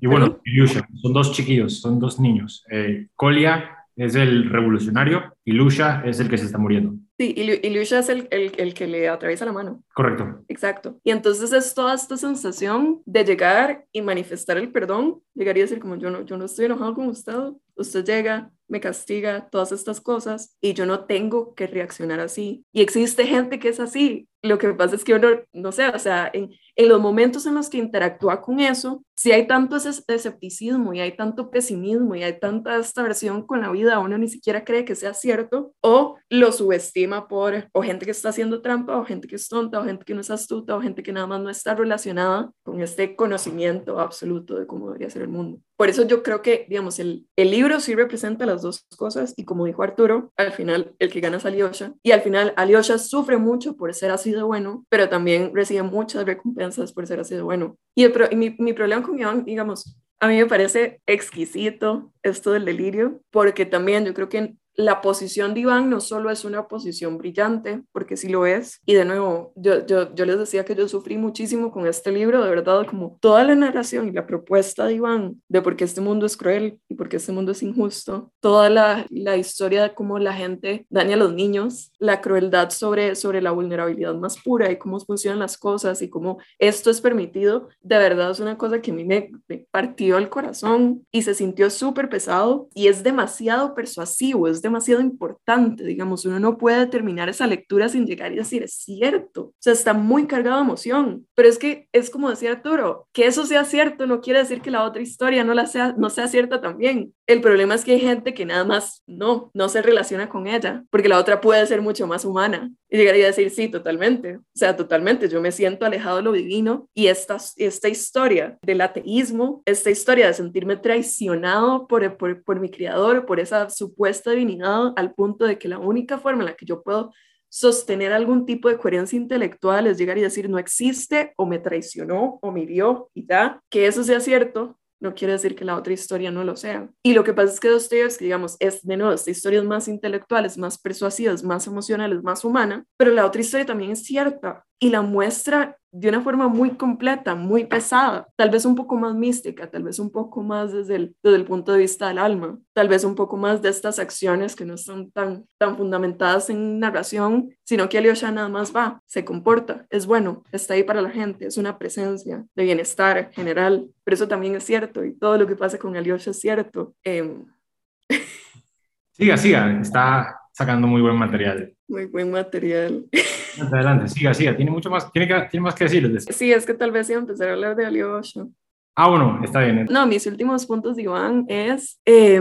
Y bueno, Ilyusha, son dos chiquillos, son dos niños. Eh, Kolia es el revolucionario y Lusha es el que se está muriendo. Sí, y Lucha es el, el, el, que le atraviesa la mano. Correcto. Exacto. Y entonces es toda esta sensación de llegar y manifestar el perdón, llegar y decir como yo no, yo no estoy enojado con usted, usted llega, me castiga, todas estas cosas, y yo no tengo que reaccionar así. Y existe gente que es así. Lo que pasa es que uno, no sé, o sea, en, en los momentos en los que interactúa con eso, si hay tanto escepticismo y hay tanto pesimismo y hay tanta esta versión con la vida, uno ni siquiera cree que sea cierto o lo subestima por o gente que está haciendo trampa o gente que es tonta o gente que no es astuta o gente que nada más no está relacionada con este conocimiento absoluto de cómo debería ser el mundo. Por eso yo creo que, digamos, el, el libro sí representa las dos cosas y como dijo Arturo, al final el que gana es Alyosha y al final Alyosha sufre mucho por ser así bueno, pero también recibe muchas recompensas por ser así de bueno. Y, el, y mi, mi problema con Iván, digamos, a mí me parece exquisito esto del delirio, porque también yo creo que la posición de Iván no solo es una posición brillante, porque sí lo es, y de nuevo, yo, yo, yo les decía que yo sufrí muchísimo con este libro, de verdad, como toda la narración y la propuesta de Iván de por qué este mundo es cruel y por qué este mundo es injusto, toda la, la historia de cómo la gente daña a los niños, la crueldad sobre, sobre la vulnerabilidad más pura y cómo funcionan las cosas y cómo esto es permitido, de verdad es una cosa que a mí me, me partió el corazón y se sintió súper pesado y es demasiado persuasivo, es demasiado importante, digamos, uno no puede terminar esa lectura sin llegar y decir, es cierto, o sea, está muy cargado de emoción, pero es que es como decía Arturo, que eso sea cierto no quiere decir que la otra historia no, la sea, no sea cierta también. El problema es que hay gente que nada más no, no se relaciona con ella, porque la otra puede ser mucho más humana y llegaría a decir, sí, totalmente, o sea, totalmente, yo me siento alejado de lo divino y esta, esta historia del ateísmo, esta historia de sentirme traicionado por, por, por mi criador, por esa supuesta divinidad, al punto de que la única forma en la que yo puedo sostener algún tipo de coherencia intelectual es llegar y decir no existe o me traicionó o me hirió y ya, que eso sea cierto, no quiere decir que la otra historia no lo sea. Y lo que pasa es que Dostoyevsky, digamos, es de nuevo, esta historia es más intelectuales, más persuasivas, más emocionales, más humana, pero la otra historia también es cierta y la muestra de una forma muy completa, muy pesada, tal vez un poco más mística, tal vez un poco más desde el, desde el punto de vista del alma, tal vez un poco más de estas acciones que no son tan, tan fundamentadas en narración, sino que Alyosha nada más va, se comporta, es bueno, está ahí para la gente, es una presencia de bienestar general, pero eso también es cierto y todo lo que pasa con Alyosha es cierto. Eh... Siga, siga, está sacando muy buen material. Muy buen material. Adelante, siga, siga. Tiene mucho más, tiene, que, tiene más que decir. Sí, es que tal vez iba a empezar a hablar de Alyosha. Ah, bueno, está bien. No, mis últimos puntos de Iván es, eh,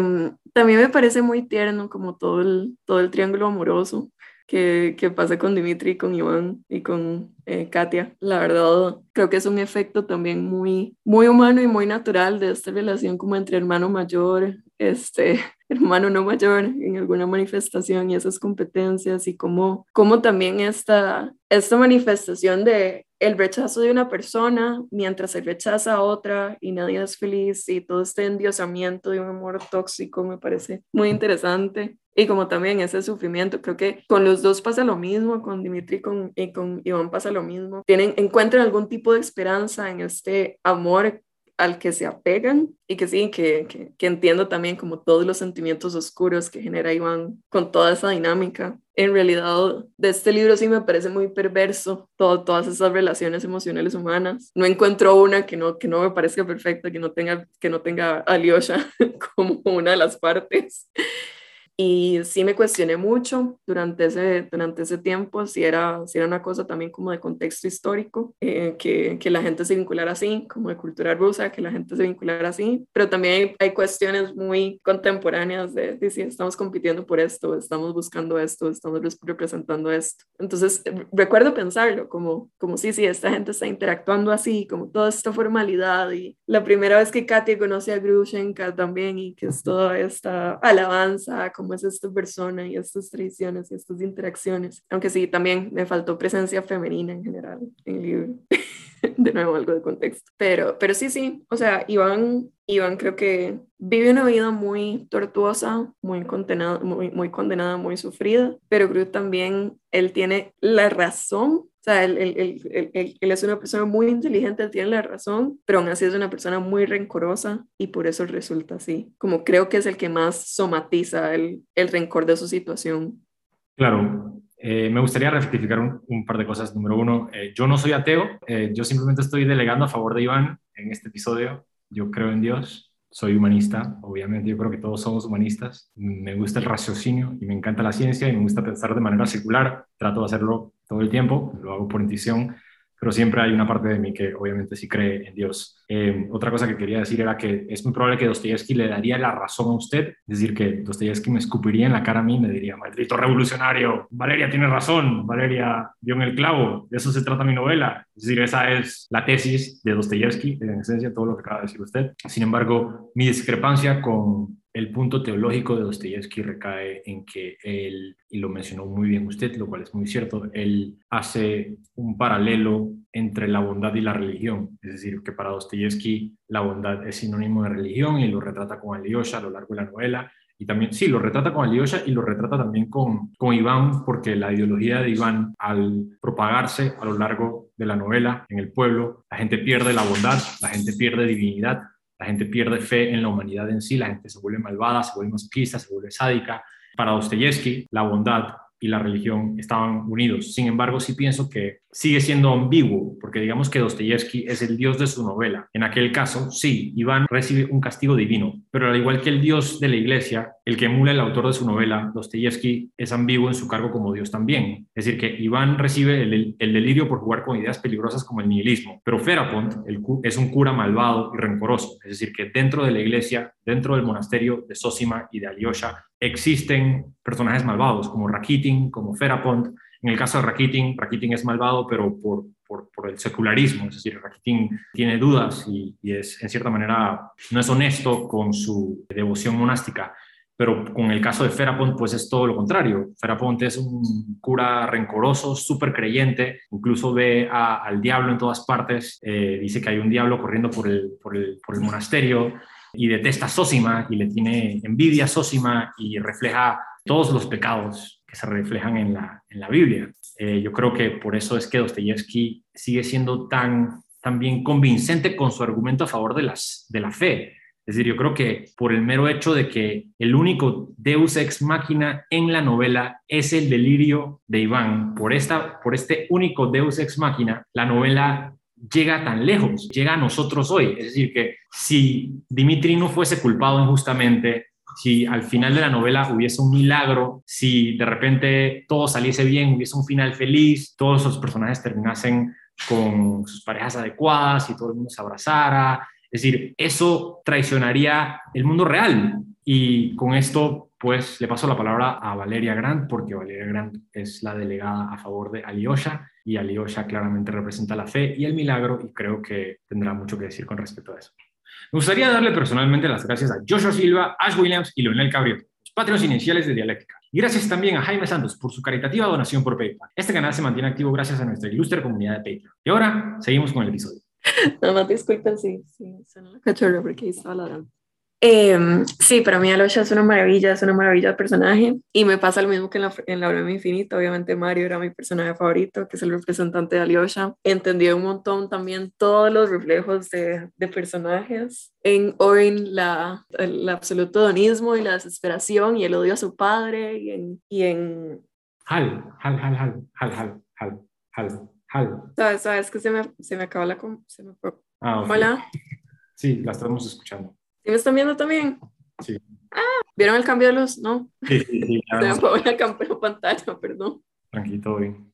también me parece muy tierno como todo el, todo el triángulo amoroso que, que pasa con Dimitri, con Iván y con eh, Katia. La verdad, creo que es un efecto también muy, muy humano y muy natural de esta relación como entre hermano mayor, este, hermano no mayor en alguna manifestación y esas competencias y cómo, cómo también esta, esta manifestación de el rechazo de una persona mientras se rechaza a otra y nadie es feliz y todo este endiosamiento de un amor tóxico me parece muy interesante y como también ese sufrimiento, creo que con los dos pasa lo mismo, con Dimitri con, y con Iván pasa lo mismo. Tienen, encuentran algún tipo de esperanza en este amor al que se apegan y que sí, que, que, entiendo también como todos los sentimientos oscuros que genera Iván con toda esa dinámica. En realidad, de este libro sí me parece muy perverso todo, todas esas relaciones emocionales humanas. No encuentro una que no, que no me parezca perfecta, que no tenga, que no tenga a Alyosha como una de las partes. Y sí me cuestioné mucho durante ese, durante ese tiempo si era, si era una cosa también como de contexto histórico, eh, que, que, la gente se vinculara así, como de cultura rusa, que la gente se vinculara así, pero también hay, hay cuestiones muy contemporáneas de, de, si estamos compitiendo por esto, estamos buscando esto, estamos representando esto. Entonces, recuerdo pensarlo como, como sí, sí, esta gente está interactuando así, como toda esta formalidad y la primera vez que Katia conoce a Grushenka también y que es toda esta alabanza, como cómo es esta persona y estas tradiciones y estas interacciones. Aunque sí, también me faltó presencia femenina en general en el libro. de nuevo, algo de contexto. Pero, pero sí, sí, o sea, Iván, Iván creo que vive una vida muy tortuosa, muy condenada, muy, muy condenada, muy sufrida, pero creo también él tiene la razón sea, él, él, él, él, es una persona muy inteligente, tiene la razón, pero aún así es una persona muy rencorosa y por eso resulta así. Como creo que es el que más somatiza el, el rencor de su situación. Claro, eh, me gustaría rectificar un, par de cosas. Número uno, eh, yo no soy ateo, eh, yo simplemente estoy delegando a favor de Iván en este episodio. Yo creo en Dios, soy humanista, obviamente yo creo que todos somos humanistas. Me gusta el raciocinio y me encanta la ciencia y me gusta pensar de manera secular. Trato de hacerlo todo el tiempo, lo hago por intuición, pero siempre hay una parte de mí que obviamente sí cree en Dios. Eh, otra cosa que quería decir era que es muy probable que Dostoyevsky le daría la razón a usted, es decir, que Dostoyevsky me escupiría en la cara a mí y me diría, maldito revolucionario, Valeria tiene razón, Valeria dio en el clavo, de eso se trata mi novela. Es decir, esa es la tesis de Dostoyevsky, en esencia todo lo que acaba de decir usted. Sin embargo, mi discrepancia con el punto teológico de Dostoyevsky recae en que él, y lo mencionó muy bien usted, lo cual es muy cierto, él hace un paralelo entre la bondad y la religión. Es decir, que para Dostoyevsky la bondad es sinónimo de religión y lo retrata con Alyosha a lo largo de la novela. Y también, sí, lo retrata con Alyosha y lo retrata también con, con Iván, porque la ideología de Iván, al propagarse a lo largo de la novela en el pueblo, la gente pierde la bondad, la gente pierde divinidad, la gente pierde fe en la humanidad en sí, la gente se vuelve malvada, se vuelve masoquista, se vuelve sádica. Para Dostoyevsky, la bondad y la religión estaban unidos. Sin embargo, sí pienso que sigue siendo ambiguo, porque digamos que Dostoyevsky es el dios de su novela. En aquel caso, sí, Iván recibe un castigo divino, pero al igual que el dios de la iglesia, el que emula el autor de su novela, Dostoyevsky es ambiguo en su cargo como dios también. Es decir, que Iván recibe el, delirio por jugar con ideas peligrosas como el nihilismo, pero Ferapont es un cura malvado y rencoroso. Es decir, que dentro de la iglesia, dentro del monasterio de Sosima y de Alyosha, existen personajes malvados como Rakitin, como Ferapont, en el caso de Rakitin, Rakitin es malvado, pero por, por, el secularismo, es decir, Rakitin tiene dudas y, es, en cierta manera, no es honesto con su devoción monástica. Pero con el caso de Ferapont, pues es todo lo contrario. Ferapont es un cura rencoroso, súper creyente, incluso ve al diablo en todas partes, eh, dice que hay un diablo corriendo por el, por el, por el monasterio y detesta a Sosima y le tiene envidia a Sosima y refleja todos los pecados se reflejan en la, en la Biblia. Eh, yo creo que por eso es que Dostoyevsky sigue siendo tan, bien convincente con su argumento a favor de, las, de la fe. Es decir, yo creo que por el mero hecho de que el único deus ex machina en la novela es el delirio de Iván, por, esta, por este único deus ex machina, la novela llega tan lejos, llega a nosotros hoy. Es decir, que si Dimitri no fuese culpado injustamente, si al final de la novela hubiese un milagro, si de repente todo saliese bien, hubiese un final feliz, todos los personajes terminasen con sus parejas adecuadas y todo el mundo se abrazara. Es decir, eso traicionaría el mundo real. Y con esto, pues le paso la palabra a Valeria Grant, porque Valeria Grant es la delegada a favor de Alyosha, y Alyosha claramente representa la fe y el milagro, y creo que tendrá mucho que decir con respecto a eso. Me gustaría darle personalmente las gracias a Joshua Silva, Ash Williams y Leonel Cabrio, los patrones iniciales de Dialéctica. Y gracias también a Jaime Santos por su caritativa donación por PayPal. Este canal se mantiene activo gracias a nuestra ilustre comunidad de Patreon. Y ahora seguimos con el episodio. Nada más disculpen si, sí, suena la cachorra porque estaba ladrando. Eh, sí, para mí Alosha es una maravilla, es una maravilla de personaje y me pasa lo mismo que en la, en la Broma Infinita. Obviamente Mario era mi personaje favorito, que es el representante de Alyosha. Entendí un montón también todos los reflejos de, de personajes. En Orin, la, el absoluto donismo y la desesperación y el odio a su padre y en... Y en... Hal, Hal, Hal, Hal, Hal, Hal, Hal, Hal, Hal. ¿Sabes? ¿Sabes que se me, se me acaba la... Se me... Ah, Hola. Sí, la estamos escuchando. ¿Sí me están viendo también? Sí. Ah, ¿vieron el cambio de luz? No. Sí, sí, sí. Se me apagó la pantalla, perdón. Tranquilo, bien.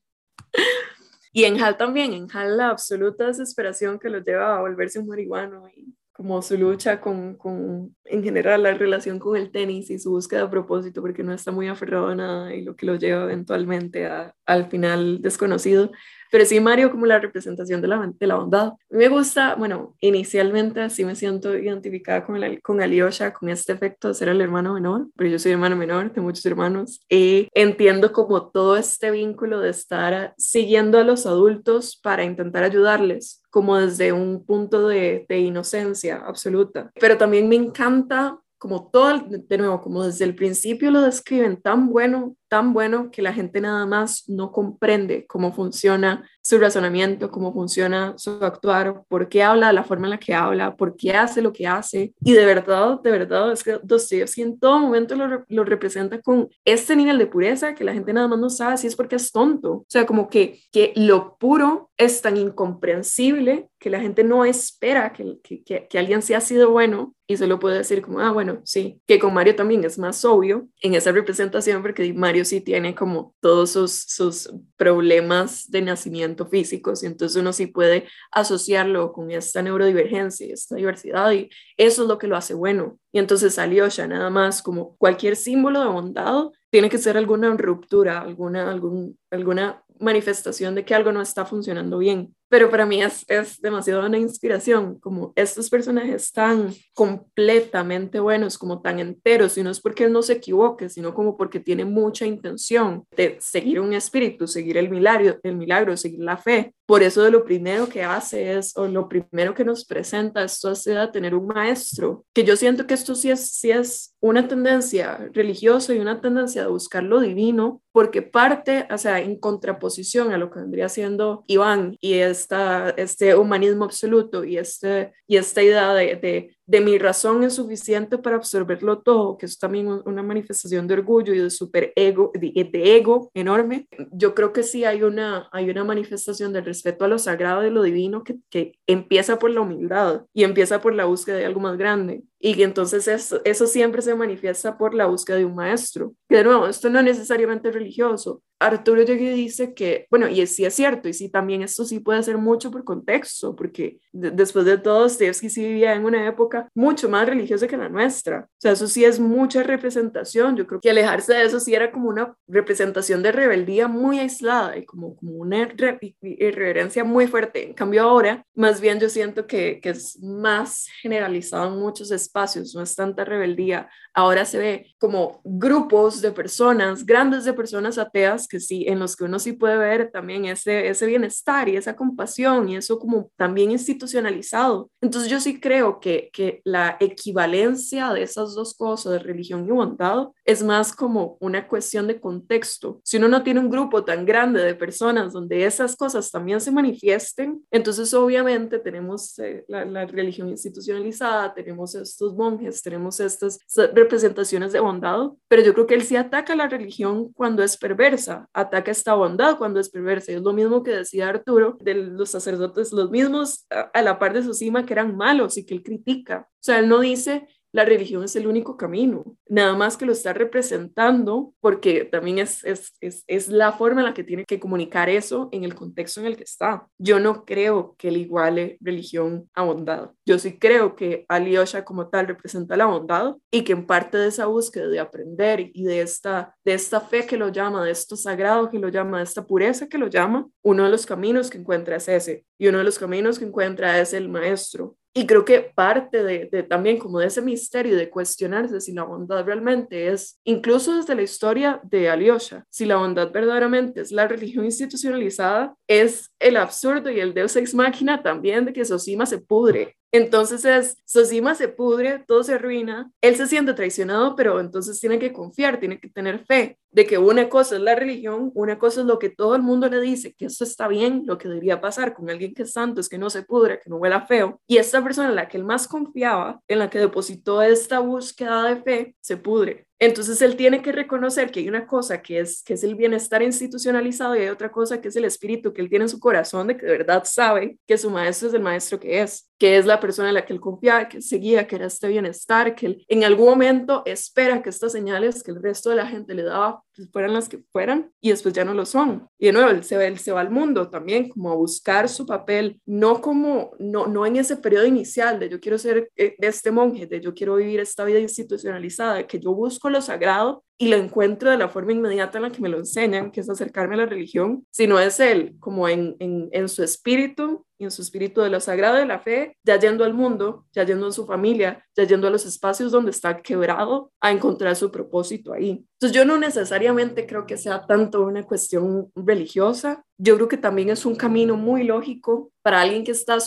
Y en Hal también, en Hal la absoluta desesperación que lo lleva a volverse un marihuano y como su lucha con, con, en general, la relación con el tenis y su búsqueda de propósito, porque no está muy aferrado a nada y lo que lo lleva eventualmente a, al final desconocido pero sí Mario como la representación de la, de la bondad. Me gusta, bueno, inicialmente sí me siento identificada con, con Alyosha, con este efecto de ser el hermano menor, pero yo soy hermano menor de muchos hermanos y entiendo como todo este vínculo de estar siguiendo a los adultos para intentar ayudarles como desde un punto de, de inocencia absoluta. Pero también me encanta como todo, de nuevo, como desde el principio lo describen tan bueno, tan bueno que la gente nada más no comprende cómo funciona su razonamiento, cómo funciona su actuar, por qué habla de la forma en la que habla, por qué hace lo que hace. Y de verdad, de verdad, es que Dostoyevsky en todo momento lo, lo representa con este nivel de pureza que la gente nada más no sabe si es porque es tonto. O sea, como que, que lo puro es tan incomprensible que la gente no espera que, que, que, alguien sea sido bueno y solo puede decir como, ah, bueno, sí, que con Mario también es más obvio en esa representación porque Mario Sí tiene como todos sus, sus problemas de nacimiento físicos y entonces uno sí puede asociarlo con esta neurodivergencia, esta diversidad y eso es lo que lo hace bueno. Y entonces Alyosha nada más como cualquier símbolo de bondad tiene que ser alguna ruptura, alguna, algún, alguna manifestación de que algo no está funcionando bien. Pero para mí es, es demasiado una inspiración, como estos personajes tan completamente buenos, como tan enteros, y no es porque él no se equivoque, sino como porque tiene mucha intención de seguir un espíritu, seguir el milagro, el milagro, seguir la fe. Por eso de lo primero que hace es, o lo primero que nos presenta, hace a tener un maestro, que yo siento que esto sí es, sí es una tendencia religiosa y una tendencia de buscar lo divino, porque parte, o sea, en contraposición a lo que vendría siendo Iván y esta, este humanismo absoluto y, este, y esta idea de, de de mi razón es suficiente para absorberlo todo, que es también una manifestación de orgullo y de super ego, de, ego enorme. Yo creo que sí hay una, hay una manifestación del respeto a lo sagrado y lo divino que, que empieza por la humildad y empieza por la búsqueda de algo más grande. Y entonces eso, eso siempre se manifiesta por la búsqueda de un maestro. Que de nuevo, esto no es necesariamente religioso, Arturo Yegui dice que, bueno, y sí es cierto, y sí también esto sí puede ser mucho por contexto, porque después de todo, Stevsky sí vivía en una época mucho más religiosa que la nuestra. O sea, eso sí es mucha representación. Yo creo que alejarse de eso sí era como una representación de rebeldía muy aislada y como, como una irreverencia muy fuerte. En cambio ahora, más bien yo siento que, que es más generalizado en muchos espacios, no es tanta rebeldía. Ahora se ve como grupos de personas, grandes de personas ateas, que sí, en los que uno sí puede ver también ese, ese bienestar y esa compasión y eso como también institucionalizado. Entonces yo sí creo que, que la equivalencia de esas dos cosas, de religión y bondad, es más como una cuestión de contexto. Si uno no tiene un grupo tan grande de personas donde esas cosas también se manifiesten, entonces obviamente tenemos eh, la, la, religión institucionalizada, tenemos estos monjes, tenemos estas representaciones de bondad, pero yo creo que él sí ataca la religión cuando es perversa ataca esta bondad cuando es perversa. es lo mismo que decía Arturo de los sacerdotes, los mismos a la par de Sosima que eran malos y que él critica. O sea, él no dice la religión es el único camino, nada más que lo está representando porque también es, es, es, es, la forma en la que tiene que comunicar eso en el contexto en el que está. Yo no creo que él iguale religión a bondad. Yo sí creo que Alyosha como tal representa la bondad y que en parte de esa búsqueda de aprender y de esta, de esta fe que lo llama, de esto sagrado que lo llama, de esta pureza que lo llama, uno de los caminos que encuentra es ese y uno de los caminos que encuentra es el maestro y creo que parte de, también como de ese misterio de cuestionarse si la bondad realmente es, incluso desde la historia de Alyosha, si la bondad verdaderamente es la religión institucionalizada, es el absurdo y el deus ex machina también de que Sosima se pudre entonces es, Sosima se pudre, todo se arruina, él se siente traicionado, pero entonces tiene que confiar, tiene que tener fe de que una cosa es la religión, una cosa es lo que todo el mundo le dice, que eso está bien, lo que debería pasar con alguien que es santo, es que no se pudre, que no huela feo. Y esta persona en la que él más confiaba, en la que depositó esta búsqueda de fe, se pudre. Entonces él tiene que reconocer que hay una cosa que es, que es el bienestar institucionalizado y hay otra cosa que es el espíritu que él tiene en su corazón de que de verdad sabe que su maestro es el maestro que es, que es la persona en la que él confiaba, que seguía, que era este bienestar, que en algún momento espera que estas señales que el resto de la gente le daba fueran las que fueran y después ya no lo son. Y de nuevo, él se, él se va al mundo también como a buscar su papel, no como, no, no en ese periodo inicial de yo quiero ser eh, este monje, de yo quiero vivir esta vida institucionalizada, que yo busco lo sagrado y lo encuentro de la forma inmediata en la que me lo enseñan, que es acercarme a la religión, sino es él como en, en, su espíritu y en su espíritu de lo sagrado de la fe, ya yendo al mundo, ya yendo a su familia, ya yendo a los espacios donde está quebrado, a encontrar su propósito ahí. Entonces yo no necesariamente creo que sea tanto una cuestión religiosa, yo creo que también es un camino muy lógico para alguien que está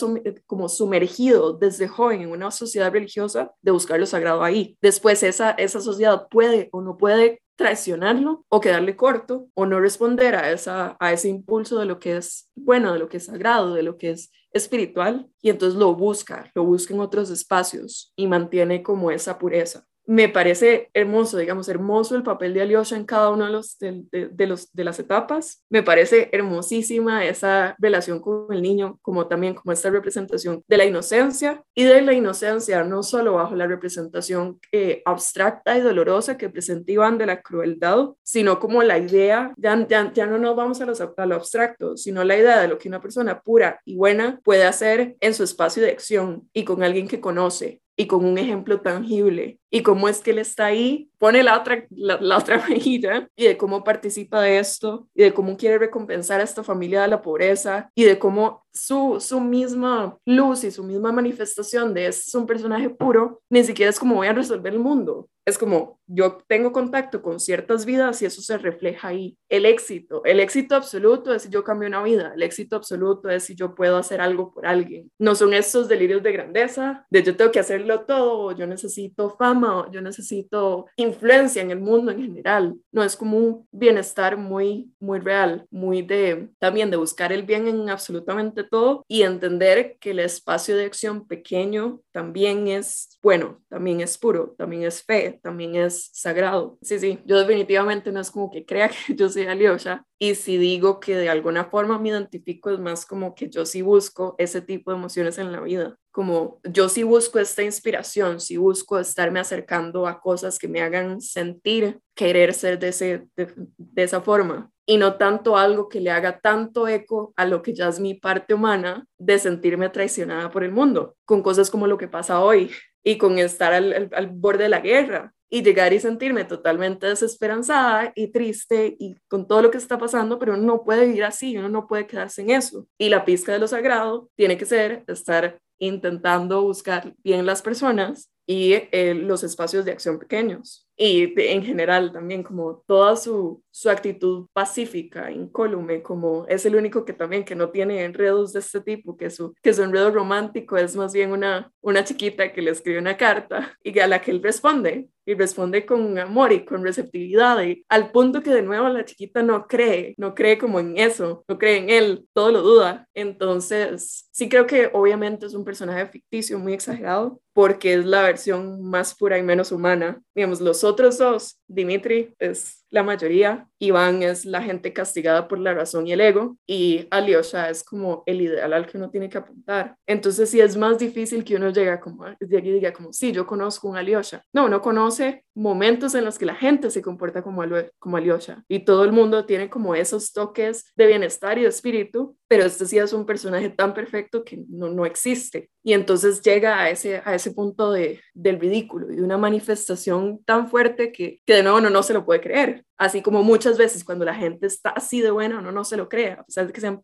como sumergido desde joven en una sociedad religiosa de buscar lo sagrado ahí. Después esa, esa sociedad puede o no puede traicionarlo o quedarle corto o no responder a, esa, a ese impulso de lo que es bueno, de lo que es sagrado, de lo que es espiritual y entonces lo busca, lo busca en otros espacios y mantiene como esa pureza. Me parece hermoso, digamos, hermoso el papel de Alyosha en cada uno de, los, de, los, de las etapas. Me parece hermosísima esa relación con el niño, como también como esta representación de la inocencia y de la inocencia, no solo bajo la representación eh, abstracta y dolorosa que presenta Iván de la crueldad, sino como la idea, ya, ya, no nos vamos a, a lo abstracto, sino la idea de lo que una persona pura y buena puede hacer en su espacio de acción y con alguien que conoce y con un ejemplo tangible y cómo es que él está ahí, pone la otra, la, otra mejilla y de cómo participa de esto y de cómo quiere recompensar a esta familia de la pobreza y de cómo su, su misma luz y su misma manifestación de es un personaje puro, ni siquiera es como voy a resolver el mundo, es como yo tengo contacto con ciertas vidas y eso se refleja ahí. El éxito, el éxito absoluto es si yo cambio una vida, el éxito absoluto es si yo puedo hacer algo por alguien. No son estos delirios de grandeza, de yo tengo que hacerlo todo, yo necesito fama, yo necesito influencia en el mundo en general. No es como un bienestar muy, muy real, muy de también de buscar el bien en absolutamente todo y entender que el espacio de acción pequeño también es bueno, también es puro, también es fe, también es sagrado. Sí, sí, yo definitivamente no es como que crea que yo soy Alyosha y si digo que de alguna forma me identifico es más como que yo sí busco ese tipo de emociones en la vida, como yo sí busco esta inspiración, sí busco estarme acercando a cosas que me hagan sentir querer ser de, ese, de esa forma y no tanto algo que le haga tanto eco a lo que ya es mi parte humana de sentirme traicionada por el mundo, con cosas como lo que pasa hoy y con estar al, al, borde de la guerra y llegar y sentirme totalmente desesperanzada y triste y con todo lo que está pasando, pero uno no puede vivir así, uno no puede quedarse en eso. Y la pizca de lo sagrado tiene que ser estar intentando buscar bien las personas y eh, los espacios de acción pequeños y en general también como toda su, su actitud pacífica, incólume, como es el único que también que no tiene enredos de este tipo, que su, que su enredo romántico es más bien una, una chiquita que le escribe una carta y a la que él responde y responde con amor y con receptividad y al punto que de nuevo la chiquita no cree, no cree como en eso, no cree en él, todo lo duda. Entonces, sí creo que obviamente es un personaje ficticio muy exagerado porque es la versión más pura y menos humana. Digamos, los otros dos, Dimitri es la mayoría. Iván es la gente castigada por la razón y el ego y Alyosha es como el ideal al que uno tiene que apuntar. Entonces sí es más difícil que uno llegue como, de aquí diga como, sí, yo conozco un Alyosha. No, uno conoce momentos en los que la gente se comporta como, como Alyosha y todo el mundo tiene como esos toques de bienestar y de espíritu, pero este sí es un personaje tan perfecto que no, no existe. Y entonces llega a ese, a ese punto de, del ridículo y de una manifestación tan fuerte que, que de nuevo no se lo puede creer. Así como muchas veces cuando la gente está así de buena, uno no se lo cree, a pesar de que sean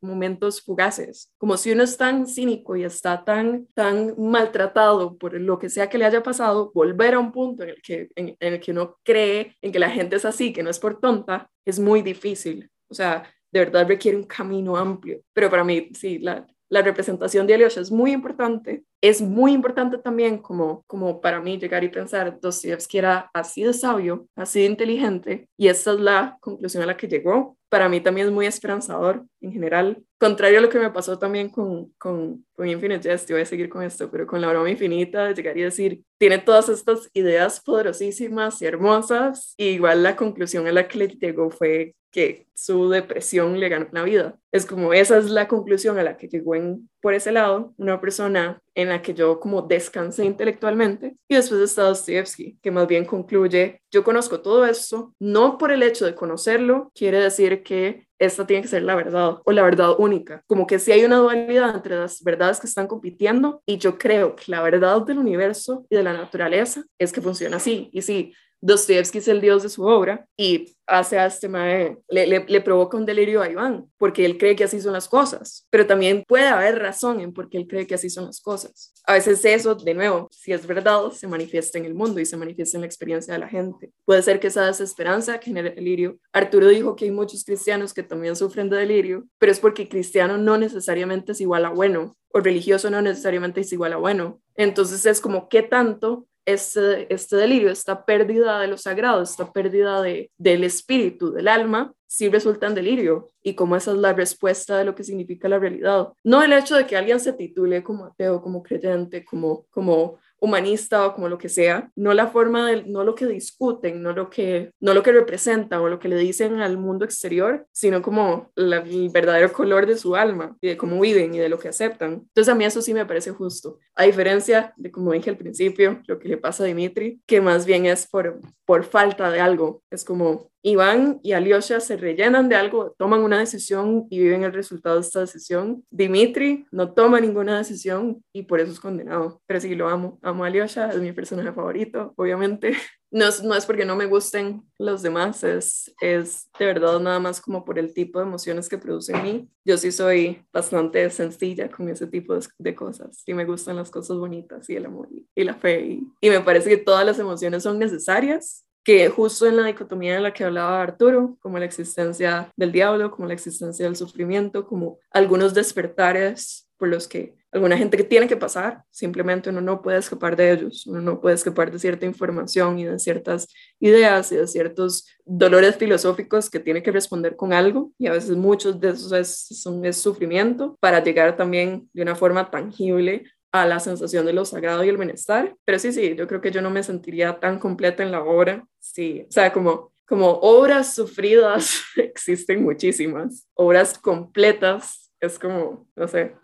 momentos fugaces. Como si uno es tan cínico y está tan, tan maltratado por lo que sea que le haya pasado, volver a un punto en el, que, en, el que uno cree en que la gente es así, que no es por tonta, es muy difícil. O sea, de verdad requiere un camino amplio. Pero para mí, sí, la, la representación de Alyosha es muy importante. Es muy importante también como, como para mí llegar y pensar, Dostoyevsky era así de sabio, así de inteligente, y esta es la conclusión a la que llegó. Para mí también es muy esperanzador en general, contrario a lo que me pasó también con, con, con Infinite Jest, voy a seguir con esto, pero con la broma infinita, llegaría a decir, tiene todas estas ideas poderosísimas y hermosas, y igual la conclusión a la que le llegó fue que su depresión le ganó la vida. Es como esa es la conclusión a la que llegó en, por ese lado, una persona en la que yo como descansé intelectualmente y después está Dostoevsky, que más bien concluye, yo conozco todo esto, no por el hecho de conocerlo, quiere decir que esta tiene que ser la verdad o la verdad única. Como que si hay una dualidad entre las verdades que están compitiendo y yo creo que la verdad del universo y de la naturaleza es que funciona así. Y sí, Dostoevsky es el dios de su obra y hace a este mae, le, le, provoca un delirio a Iván, porque él cree que así son las cosas, pero también puede haber razón en por qué él cree que así son las cosas. A veces eso, de nuevo, si es verdad, se manifiesta en el mundo y se manifiesta en la experiencia de la gente. Puede ser que esa desesperanza genere delirio. Arturo dijo que hay muchos cristianos que también sufren de delirio, pero es porque cristiano no necesariamente es igual a bueno, o religioso no necesariamente es igual a bueno. Entonces es como, ¿qué tanto este, este delirio, esta pérdida de lo sagrado, esta pérdida de, del espíritu, del alma, sí resulta en delirio y como esa es la respuesta de lo que significa la realidad. No el hecho de que alguien se titule como ateo, como creyente, como, como humanista o como lo que sea, no la forma de, no lo que discuten, no lo que, no lo que representan o lo que le dicen al mundo exterior, sino como el verdadero color de su alma y de cómo viven y de lo que aceptan. Entonces a mí eso sí me parece justo, a diferencia de como dije al principio, lo que le pasa a Dimitri, que más bien es por, por falta de algo, es como Iván y Alyosha se rellenan de algo, toman una decisión y viven el resultado de esta decisión. Dimitri no toma ninguna decisión y por eso es condenado. Pero sí, lo amo. Amo a Alyosha, es mi personaje favorito, obviamente. No es, no es porque no me gusten los demás, es, es de verdad nada más como por el tipo de emociones que produce en mí. Yo sí soy bastante sencilla con ese tipo de, cosas. Sí me gustan las cosas bonitas y el amor y, la fe. Y, y me parece que todas las emociones son necesarias que justo en la dicotomía de la que hablaba Arturo, como la existencia del diablo, como la existencia del sufrimiento, como algunos despertares por los que alguna gente que tiene que pasar, simplemente uno no puede escapar de ellos, uno no puede escapar de cierta información y de ciertas ideas y de ciertos dolores filosóficos que tiene que responder con algo y a veces muchos de esos es, es sufrimiento para llegar también de una forma tangible a la sensación de lo sagrado y el bienestar. Pero sí, sí, yo creo que yo no me sentiría tan completa en la obra. Sí, o sea, como, como obras sufridas existen muchísimas. Obras completas es como, no sé,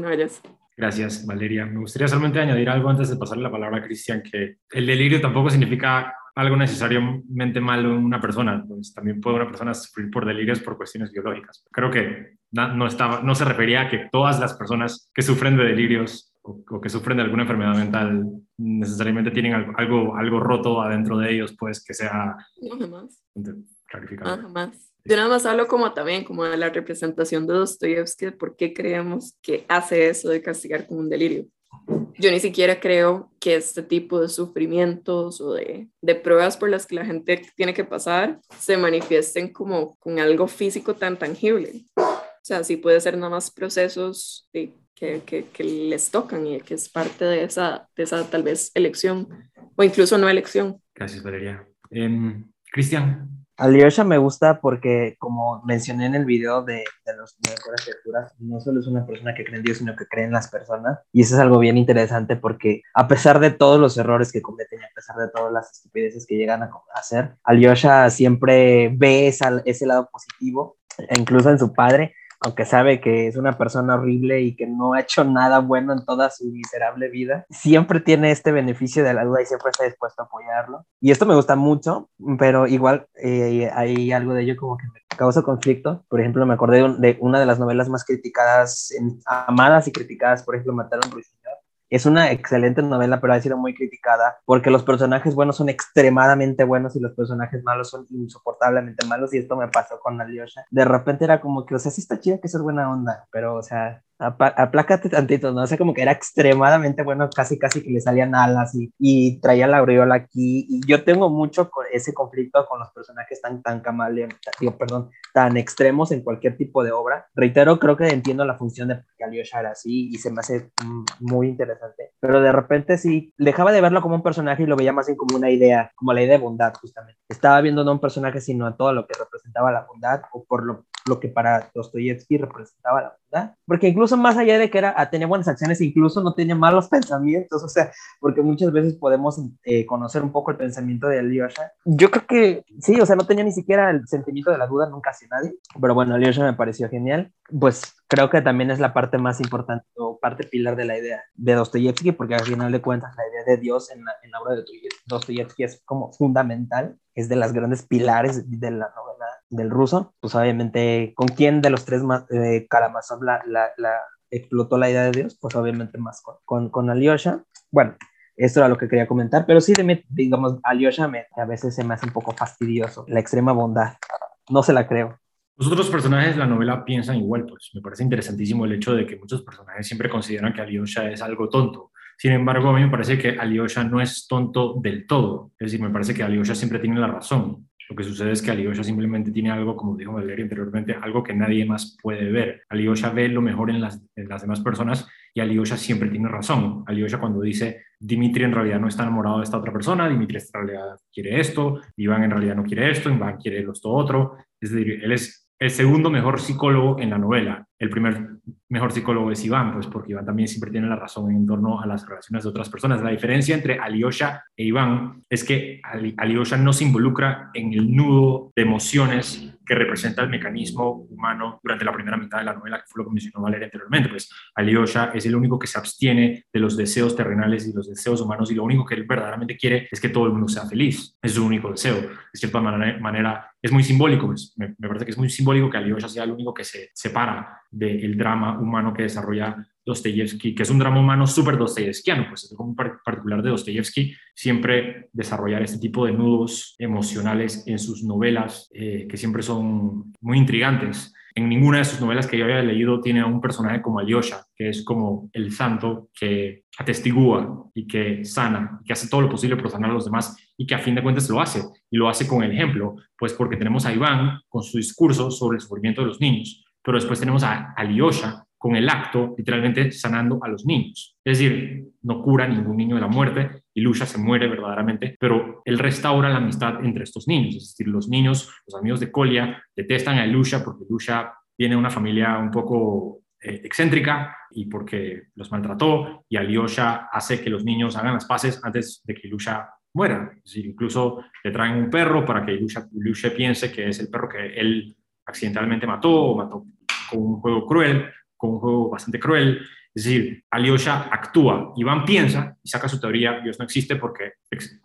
belleza. Gracias, Valeria. Me gustaría solamente añadir algo antes de pasarle la palabra a Cristian, que el delirio tampoco significa algo necesariamente malo en una persona. Pues también puede una persona sufrir por delirios por cuestiones biológicas. Creo que no, estaba, no se refería a que todas las personas que sufren de delirios o, que sufren de alguna enfermedad mental necesariamente tienen algo, algo, roto adentro de ellos, pues que sea no, jamás. clarificado. No, jamás. Yo nada más hablo como también como de la representación de Dostoyevsky, por qué creemos que hace eso de castigar como un delirio. Yo ni siquiera creo que este tipo de sufrimientos o de, de, pruebas por las que la gente tiene que pasar se manifiesten como con algo físico tan tangible. O sea, sí puede ser nada más procesos de que, que, les tocan y que es parte de esa, de esa tal vez elección o incluso no elección. Gracias, Valeria. Eh, Cristian. Alyosha me gusta porque, como mencioné en el video de, de las mejores lecturas, no solo es una persona que cree en Dios, sino que cree en las personas. Y eso es algo bien interesante porque, a pesar de todos los errores que cometen y a pesar de todas las estupideces que llegan a hacer, Alyosha siempre ve esa, ese lado positivo, incluso en su padre aunque sabe que es una persona horrible y que no ha hecho nada bueno en toda su miserable vida, siempre tiene este beneficio de la duda y siempre está dispuesto a apoyarlo. Y esto me gusta mucho, pero igual eh, hay algo de ello como que me causa conflicto. Por ejemplo, me acordé de, una de las novelas más criticadas, amadas y criticadas, por ejemplo, Mataron Ruiseñor es una excelente novela, pero ha sido muy criticada porque los personajes buenos son extremadamente buenos y los personajes malos son insoportablemente malos. Y esto me pasó con Alyosha. De repente era como que, o sea, sí está chida que es buena onda, pero, o sea, aplácate tantito, ¿no? O sea, como que era extremadamente bueno, casi, casi que le salían alas y, y traía la aureola aquí. Y yo tengo mucho con ese conflicto con los personajes tan, tan camaleón, perdón, tan extremos en cualquier tipo de obra. Reitero, creo que entiendo la función de que Alyosha era así y se me hace mm, muy interesante. Pero de repente sí, dejaba de verlo como un personaje y lo veía más bien como una idea, como la idea de bondad, justamente. Estaba viendo no un personaje, sino a todo lo que representaba la bondad o por lo lo que para Dostoyevsky representaba la verdad, porque incluso más allá de que era, ah, tenía buenas acciones, incluso no tenía malos pensamientos, o sea, porque muchas veces podemos eh, conocer un poco el pensamiento de Alyosha. Yo creo que sí, o sea, no tenía ni siquiera el sentimiento de la duda nunca hacia nadie, pero bueno, Alyosha me pareció genial, pues creo que también es la parte más importante o parte pilar de la idea de Dostoyevsky, porque al final de cuentas la idea de Dios en la, en la obra de Dostoyevsky es como fundamental, es de las grandes pilares de la novela del ruso, pues obviamente, ¿con quién de los tres más, eh, Karamazov la, la, explotó la idea de Dios? Pues obviamente más con, con, Alyosha. Bueno, esto era lo que quería comentar, pero sí, digamos, Alyosha a veces se me hace un poco fastidioso, la extrema bondad, no se la creo. Los otros personajes de la novela piensan igual, pues me parece interesantísimo el hecho de que muchos personajes siempre consideran que Alyosha es algo tonto. Sin embargo, a mí me parece que Alyosha no es tonto del todo. Es decir, me parece que Alyosha siempre tiene la razón. Lo que sucede es que Alyosha simplemente tiene algo, como dijo Valeria anteriormente, algo que nadie más puede ver. Alyosha ve lo mejor en las, las demás personas y Alyosha siempre tiene razón. Alyosha cuando dice Dimitri en realidad no está enamorado de esta otra persona, Dimitri en realidad quiere esto, Iván en realidad no quiere esto, Iván quiere esto otro. Es decir, él es el segundo mejor psicólogo en la novela. El primer mejor psicólogo es Iván, pues porque Iván también siempre tiene la razón en torno a las relaciones de otras personas. La diferencia entre Alyosha e Iván es que Alyosha no se involucra en el nudo de emociones que representa el mecanismo humano durante la primera mitad de la novela, que fue lo que mencionó Valeria anteriormente. Pues Alyosha es el único que se abstiene de los deseos terrenales y los deseos humanos y lo único que él verdaderamente quiere es que todo el mundo sea feliz. Es su único deseo. De cierta manera, es muy simbólico, pues, me, parece que es muy simbólico que Alyosha sea el único que se separa del drama humano que desarrolla Dostoyevsky, que es un drama humano súper dostoyevskiano, pues es como particular de Dostoyevsky siempre desarrollar este tipo de nudos emocionales en sus novelas, eh, que siempre son muy intrigantes. En ninguna de sus novelas que yo había leído tiene a un personaje como Alyosha, que es como el santo que atestigua y que sana, y que hace todo lo posible por sanar a los demás y que a fin de cuentas lo hace. Y lo hace con el ejemplo, pues porque tenemos a Iván con su discurso sobre el sufrimiento de los niños, pero después tenemos a Alyosha con el acto, literalmente sanando a los niños. Es decir, no cura ningún niño de la muerte, y Lucha se muere verdaderamente, pero él restaura la amistad entre estos niños. Es decir, los niños, los amigos de Colia, detestan a Lucha porque Lucha viene de una familia un poco eh, excéntrica y porque los maltrató, y Alyosha hace que los niños hagan las paces antes de que Lucha muera. Es decir, incluso le traen un perro para que Lucha piense que es el perro que él accidentalmente mató o mató con un juego cruel con un juego bastante cruel. Es decir, Alyosha actúa, Iván piensa y saca su teoría, Dios no existe porque,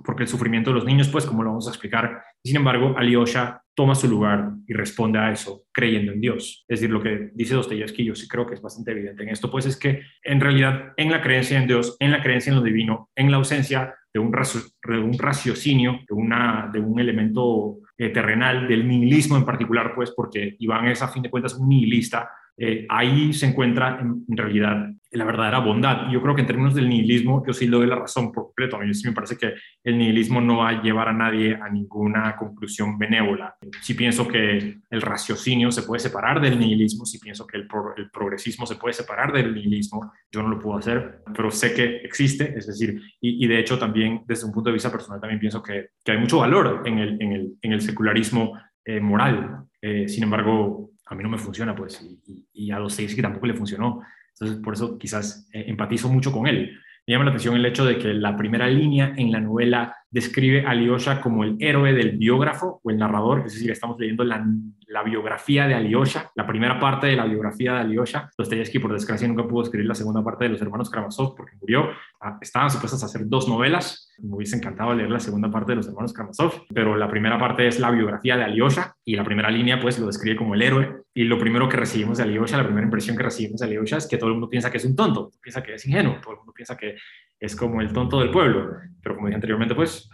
porque el sufrimiento de los niños, pues como lo vamos a explicar. Sin embargo, Alyosha toma su lugar y responde a eso creyendo en Dios. Es decir, lo que dice Dostoyevsky, yo sí creo que es bastante evidente en esto, pues es que en realidad en la creencia en Dios, en la creencia en lo divino, en la ausencia de un, un raciocinio, de, una, de un elemento eh, terrenal, del nihilismo en particular, pues porque Iván es a fin de cuentas un nihilista, eh, ahí se encuentra en, realidad la verdadera bondad. Yo creo que en términos del nihilismo, yo sí le doy la razón por completo. A mí sí me parece que el nihilismo no va a llevar a nadie a ninguna conclusión benévola. Si pienso que el raciocinio se puede separar del nihilismo, si pienso que el, progresismo se puede separar del nihilismo, yo no lo puedo hacer, pero sé que existe, es decir, y, de hecho también desde un punto de vista personal también pienso que, hay mucho valor en el, en el, secularismo eh, moral. Eh, sin embargo, a mí no me funciona, pues, y, y a que tampoco le funcionó. Entonces, por eso quizás eh, empatizo mucho con él. Me llama la atención el hecho de que la primera línea en la novela describe a Alyosha como el héroe del biógrafo o el narrador, es decir, estamos leyendo la, biografía de Alyosha, la primera parte de la biografía de Alyosha. Dostoyevsky, por desgracia, nunca pudo escribir la segunda parte de los hermanos Karamazov porque murió. Ah, estaban supuestas a hacer dos novelas. Me hubiese encantado leer la segunda parte de los hermanos Karamazov, pero la primera parte es la biografía de Alyosha y la primera línea pues lo describe como el héroe. Y lo primero que recibimos de Alyosha, la primera impresión que recibimos de Alyosha es que todo el mundo piensa que es un tonto, piensa que es ingenuo, todo el mundo piensa que es como el tonto del pueblo. Pero como dije anteriormente, pues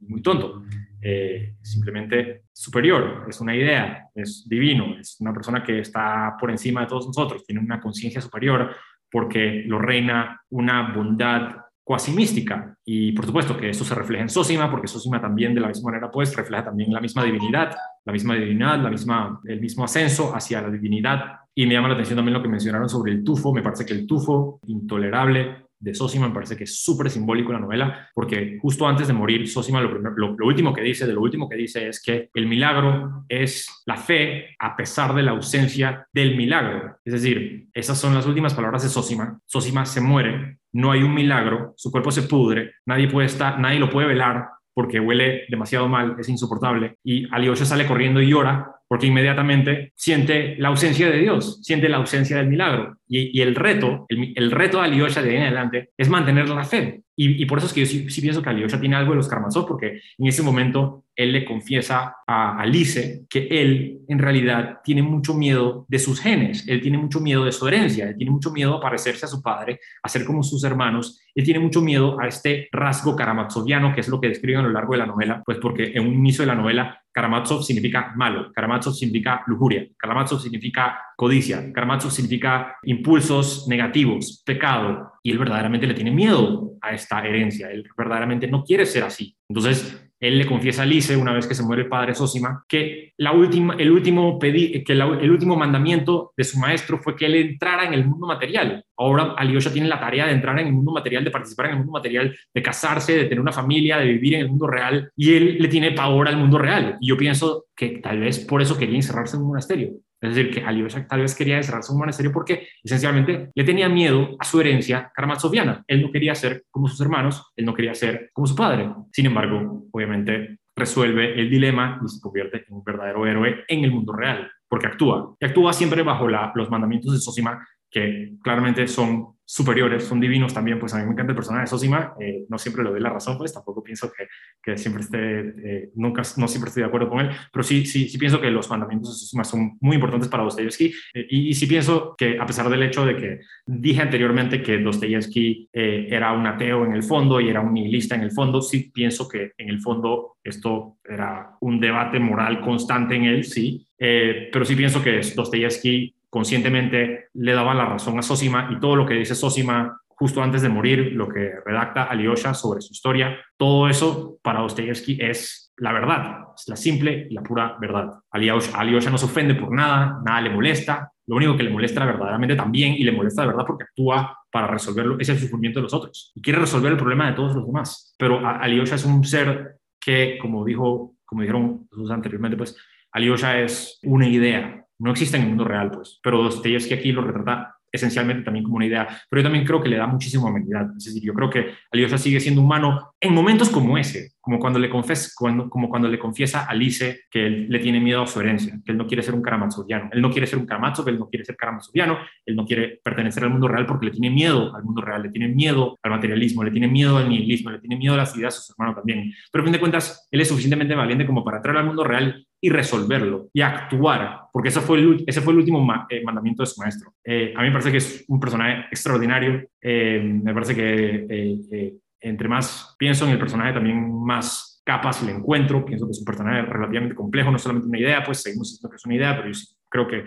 muy tonto, eh, simplemente superior, es una idea, es divino, es una persona que está por encima de todos nosotros, tiene una conciencia superior porque lo reina una bondad cuasi mística. Y por supuesto que eso se refleja en Sosima, porque Sosima también de la misma manera pues refleja también la misma divinidad, la misma divinidad, la misma, el mismo ascenso hacia la divinidad. Y me llama la atención también lo que mencionaron sobre el tufo, me parece que el tufo intolerable de Sosima me parece que es súper simbólico la novela, porque justo antes de morir, Sosima lo, lo, último que dice, de lo último que dice es que el milagro es la fe a pesar de la ausencia del milagro. Es decir, esas son las últimas palabras de Sosima. Sosima se muere, no hay un milagro, su cuerpo se pudre, nadie puede estar, nadie lo puede velar porque huele demasiado mal, es insoportable, y Alyosha sale corriendo y llora porque inmediatamente siente la ausencia de Dios, siente la ausencia del milagro. Y, el reto, el, reto de Alyosha de ahí en adelante es mantener la fe. Y, por eso es que yo sí, pienso que Alyosha tiene algo de los Karamazov, porque en ese momento él le confiesa a Alice que él en realidad tiene mucho miedo de sus genes, él tiene mucho miedo de su herencia, él tiene mucho miedo a parecerse a su padre, a ser como sus hermanos, él tiene mucho miedo a este rasgo karamazoviano, que es lo que describe a lo largo de la novela, pues porque en un inicio de la novela Karamazov significa malo, Karamazov significa lujuria, Karamazov significa codicia, Karamazov significa impulsos negativos, pecado, y él verdaderamente le tiene miedo a esta herencia, él verdaderamente no quiere ser así. Entonces, él le confiesa a Lice, una vez que se muere el padre Sosima, que, la última, el, último pedi que el último mandamiento de su maestro fue que él entrara en el mundo material. Ahora Alyosha tiene la tarea de entrar en el mundo material, de participar en el mundo material, de casarse, de tener una familia, de vivir en el mundo real, y él le tiene pavor al mundo real. Y yo pienso que tal vez por eso quería encerrarse en un monasterio. Es decir, que Alyosha tal vez quería encerrarse en un monasterio porque esencialmente le tenía miedo a su herencia karamatsoviana. Él no quería ser como sus hermanos, él no quería ser como su padre. Sin embargo, obviamente resuelve el dilema y se convierte en un verdadero héroe en el mundo real, porque actúa. Y actúa siempre bajo los mandamientos de Sosima, que claramente son superiores, son divinos también, pues a mí me encanta el personaje de Sosima, eh, no siempre le doy la razón, pues tampoco pienso que, que siempre esté, eh, nunca, no siempre estoy de acuerdo con él, pero sí, sí, sí pienso que los mandamientos de Sosima son muy importantes para Dostoyevsky eh, y, y, sí pienso que a pesar del hecho de que dije anteriormente que Dostoyevsky era un ateo en el fondo y era un nihilista en el fondo, sí pienso que en el fondo esto era un debate moral constante en él, sí, pero sí pienso que Dostoyevsky conscientemente le daba la razón a Sosima y todo lo que dice Sosima justo antes de morir, lo que redacta Alyosha sobre su historia, todo eso para Dostoyevsky es la verdad, es la simple y la pura verdad. Alyosha no se ofende por nada, nada le molesta, lo único que le molesta verdaderamente también y le molesta de verdad porque actúa para resolverlo es el sufrimiento de los otros y quiere resolver el problema de todos los demás. Pero Alyosha es un ser que, como dijo, como dijeron anteriormente, pues Alyosha es una idea, no existe en el mundo real, pues. Pero Dostoyevsky aquí lo retrata esencialmente también como una idea, pero yo también creo que le da muchísima humanidad. Es decir, yo creo que Alyosha sigue siendo humano en momentos como ese, como cuando le, confes, como cuando le confiesa a Alice que él le tiene miedo a su herencia, que él no quiere ser un Karamazov-viano. Él no quiere ser un Karamazov, él no quiere ser Karamazov-viano, él no quiere pertenecer al mundo real porque le tiene miedo al mundo real, le tiene miedo al materialismo, le tiene miedo al nihilismo, le tiene miedo a las ideas de sus hermanos también. Pero a fin de cuentas, él es suficientemente valiente como para entrar al mundo real y resolverlo y actuar, porque ese fue el, ese fue el último eh, mandamiento de su maestro. Eh, a mí me parece que es un personaje extraordinario, eh, me parece que entre más pienso en el personaje, también más capas le encuentro, pienso que es un personaje relativamente complejo, no solamente una idea, pues seguimos diciendo que es una idea, pero yo creo que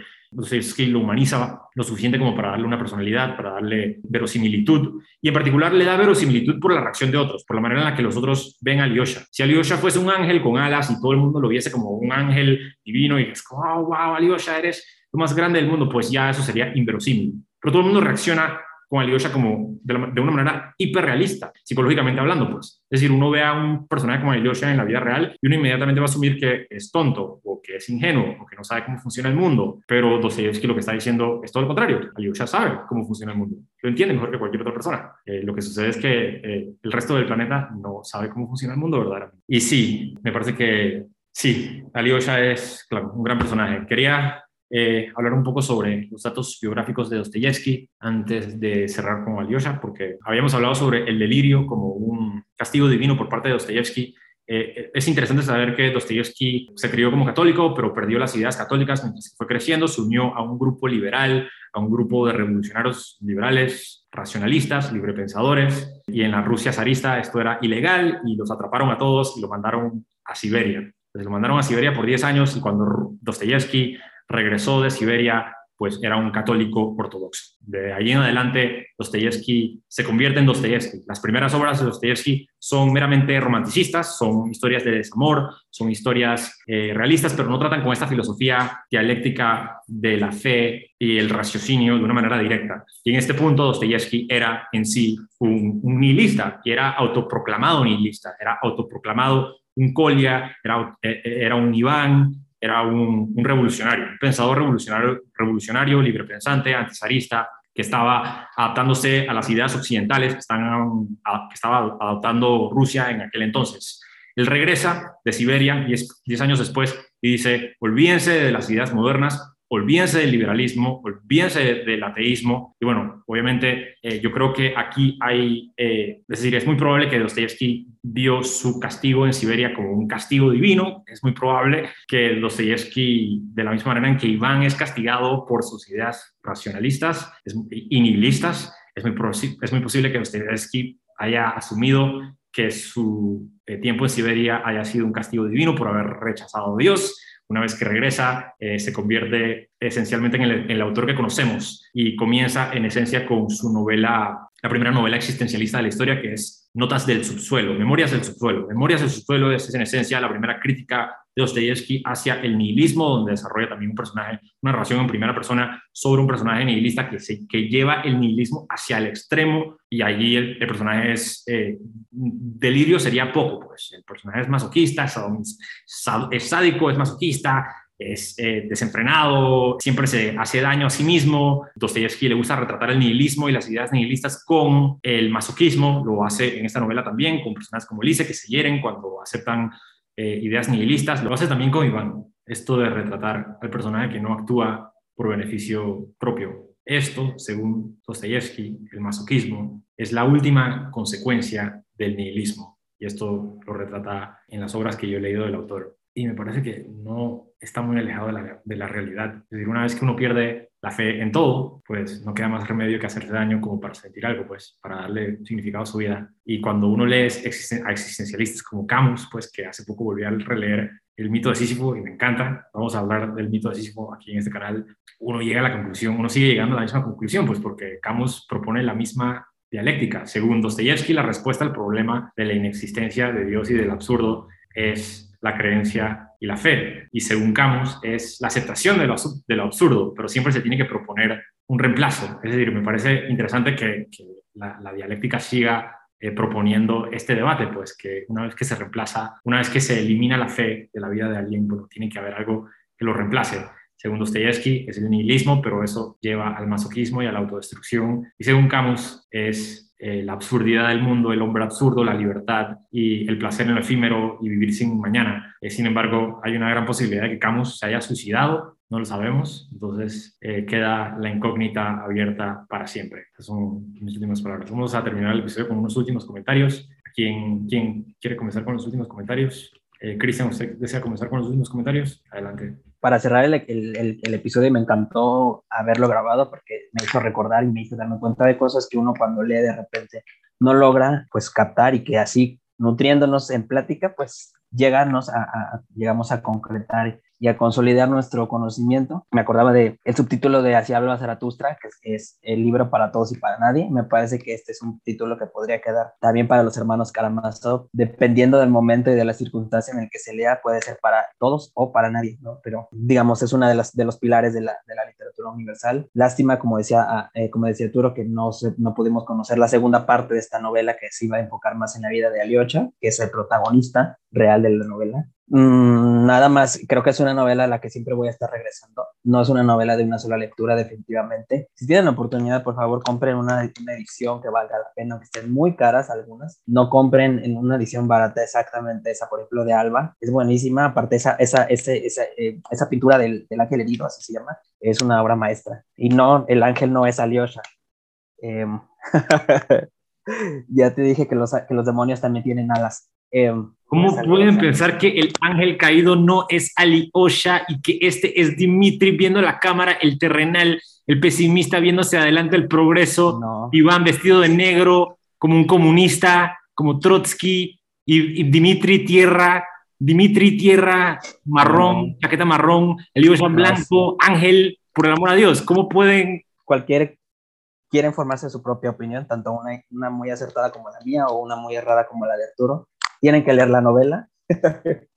que lo humaniza lo suficiente como para darle una personalidad, para darle verosimilitud, y en particular le da verosimilitud por la reacción de otros, por la manera en la que los otros ven a Alyosha. Si Alyosha fuese un ángel con alas y todo el mundo lo viese como un ángel divino y es como, wow, wow, Alyosha, eres lo más grande del mundo, pues ya eso sería inverosímil. Pero todo el mundo reacciona con Alyosha como de, una manera hiperrealista, psicológicamente hablando, pues. Es decir, uno ve a un personaje como Alyosha en la vida real y uno inmediatamente va a asumir que es tonto o que es ingenuo o que no sabe cómo funciona el mundo. Pero Dostoyevsky lo que está diciendo es todo lo contrario. Alyosha sabe cómo funciona el mundo. Lo entiende mejor que cualquier otra persona. Eh, lo que sucede es que eh, el resto del planeta no sabe cómo funciona el mundo verdaderamente. Y sí, me parece que sí, Alyosha es, claro, un gran personaje. Quería eh, hablar un poco sobre los datos biográficos de Dostoyevsky antes de cerrar con Alyosha, porque habíamos hablado sobre el delirio como un castigo divino por parte de Dostoyevsky. Eh, es interesante saber que Dostoyevsky se crió como católico, pero perdió las ideas católicas mientras fue creciendo, se unió a un grupo liberal, a un grupo de revolucionarios liberales, racionalistas, librepensadores, y en la Rusia zarista esto era ilegal y los atraparon a todos y lo mandaron a Siberia. Entonces lo mandaron a Siberia por 10 años y cuando Dostoyevsky regresó de Siberia, pues era un católico ortodoxo. De ahí en adelante, Dostoyevsky se convierte en Dostoyevsky. Las primeras obras de Dostoyevsky son meramente romanticistas, son historias de desamor, son historias eh, realistas, pero no tratan con esta filosofía dialéctica de la fe y el raciocinio de una manera directa. Y en este punto, Dostoyevsky era en sí un, nihilista, y era autoproclamado nihilista, era autoproclamado un Kolya, era, eh, era un Iván, era un, revolucionario, pensador revolucionario, revolucionario librepensante, antizarista, que estaba adaptándose a las ideas occidentales que, están, que estaba adoptando Rusia en aquel entonces. Él regresa de Siberia 10 años después y dice, olvídense de las ideas modernas, olvídense del liberalismo, olvídense del ateísmo. Y bueno, obviamente eh, yo creo que aquí hay, eh, es decir, es muy probable que Dostoyevsky vio su castigo en Siberia como un castigo divino. Es muy probable que Dostoyevsky, de la misma manera en que Iván es castigado por sus ideas racionalistas y nihilistas, es muy, es muy posible que Dostoyevsky haya asumido que su eh, tiempo en Siberia haya sido un castigo divino por haber rechazado a Dios una vez que regresa, eh, se convierte esencialmente en el, autor que conocemos y comienza en esencia con su novela, la primera novela existencialista de la historia, que es Notas del subsuelo, Memorias del subsuelo. Memorias del subsuelo es, en esencia la primera crítica Dostoyevsky hacia el nihilismo, donde desarrolla también un personaje, una relación en primera persona sobre un personaje nihilista que, se, que lleva el nihilismo hacia el extremo y allí el, personaje es eh, delirio sería poco, pues el personaje es masoquista, es sádico, es masoquista, es eh, desenfrenado, siempre se hace daño a sí mismo. Dostoyevsky le gusta retratar el nihilismo y las ideas nihilistas con el masoquismo, lo hace en esta novela también, con personajes como Elise que se hieren cuando aceptan eh, ideas nihilistas, lo hace también con Iván, esto de retratar al personaje que no actúa por beneficio propio. Esto, según Dostoyevsky, el masoquismo, es la última consecuencia del nihilismo. Y esto lo retrata en las obras que yo he leído del autor y me parece que no está muy alejado de la, de la, realidad. Es decir, una vez que uno pierde la fe en todo, pues no queda más remedio que hacerse daño como para sentir algo, pues para darle significado a su vida. Y cuando uno lee a existencialistas como Camus, pues que hace poco volví a releer el mito de Sísifo y me encanta, vamos a hablar del mito de Sísifo aquí en este canal, uno llega a la conclusión, uno sigue llegando a la misma conclusión, pues porque Camus propone la misma dialéctica. Según Dostoyevsky, la respuesta al problema de la inexistencia de Dios y del absurdo es la creencia y la fe. Y según Camus, es la aceptación de lo, de lo absurdo, pero siempre se tiene que proponer un reemplazo. Es decir, me parece interesante que, la, dialéctica siga eh, proponiendo este debate, pues que una vez que se reemplaza, una vez que se elimina la fe de la vida de alguien, bueno, tiene que haber algo que lo reemplace. Según Dostoyevsky, es el nihilismo, pero eso lleva al masoquismo y a la autodestrucción. Y según Camus, es eh, la absurdidad del mundo, el hombre absurdo, la libertad y el placer en lo efímero y vivir sin mañana. Eh, sin embargo, hay una gran posibilidad de que Camus se haya suicidado, no lo sabemos, entonces eh, queda la incógnita abierta para siempre. Esas son mis últimas palabras. Vamos a terminar el episodio con unos últimos comentarios. ¿Quién, quién quiere comenzar con los últimos comentarios? Cristian, ¿usted desea comenzar con los últimos comentarios? Adelante para cerrar el, el, el, episodio me encantó haberlo grabado porque me hizo recordar y me hizo darme cuenta de cosas que uno cuando lee de repente no logra pues captar y que así nutriéndonos en plática pues a, llegamos a concretar y a consolidar nuestro conocimiento. Me acordaba de el subtítulo de Así habla Zaratustra, que es, el libro para todos y para nadie. Me parece que este es un título que podría quedar también para los hermanos Karamazov, dependiendo del momento y de la circunstancia en el que se lea, puede ser para todos o para nadie, ¿no? Pero digamos, es uno de, de los pilares de la, de la literatura universal. Lástima, como decía, ah, eh, como decía Arturo, que no, no pudimos conocer la segunda parte de esta novela que se iba a enfocar más en la vida de Aliocha, que es el protagonista real de la novela. Mm, nada más, creo que es una novela a la que siempre voy a estar regresando. No es una novela de una sola lectura, definitivamente. Si tienen la oportunidad, por favor, compren una, edición que valga la pena, aunque estén muy caras algunas. No compren en una edición barata exactamente esa, por ejemplo, de Alba. Es buenísima. Aparte, esa, esa, ese, esa, eh, esa pintura del, del, ángel herido, así se llama, es una obra maestra. Y no, el ángel no es Alyosha. Em, ya te dije que los, que los demonios también tienen alas. Em, ¿Cómo pueden pensar que el ángel caído no es Osha y que este es Dimitri viendo la cámara, el terrenal, el pesimista viéndose adelante el progreso, Iván vestido de negro como un comunista, como Trotsky, y, Dimitri tierra, Dimitri tierra marrón, chaqueta marrón, Osha blanco, ángel, por el amor a Dios, ¿cómo pueden? Cualquier quieren formarse su propia opinión, tanto una, una muy acertada como la mía o una muy errada como la de Arturo tienen que leer la novela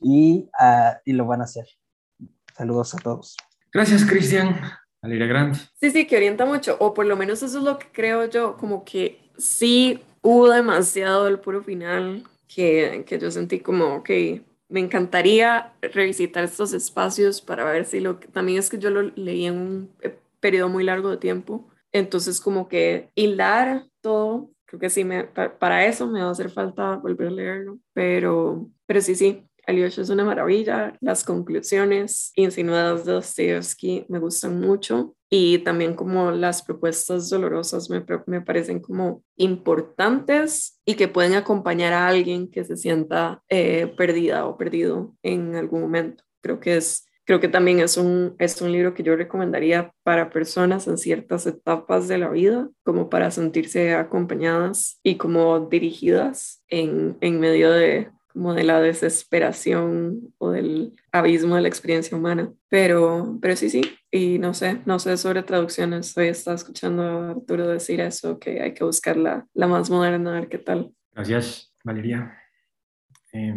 y, uh, y, lo van a hacer. Saludos a todos. Gracias, Cristian. Valeria Grant. Sí, sí, que orienta mucho, o por lo menos eso es lo que creo yo, como que sí hubo demasiado del puro final que, que yo sentí como, ok, me encantaría revisitar estos espacios para ver si lo también es que yo lo leí en un eh, periodo muy largo de tiempo, entonces como que hilar todo creo que sí, me, para eso me va a hacer falta volver a leerlo, pero, pero sí, sí, Alyosha es una maravilla, las conclusiones insinuadas de Dostoevsky me gustan mucho y también como las propuestas dolorosas me, me parecen como importantes y que pueden acompañar a alguien que se sienta eh, perdida o perdido en algún momento. Creo que es Creo que también es un, es un libro que yo recomendaría para personas en ciertas etapas de la vida, como para sentirse acompañadas y como dirigidas en, en medio de, como de la desesperación o del abismo de la experiencia humana. Pero, pero sí, sí, y no sé, no sé sobre traducciones. Hoy estaba escuchando a Arturo decir eso, que hay que buscar la, la más moderna, a ver qué tal. Gracias, Valeria. Eh,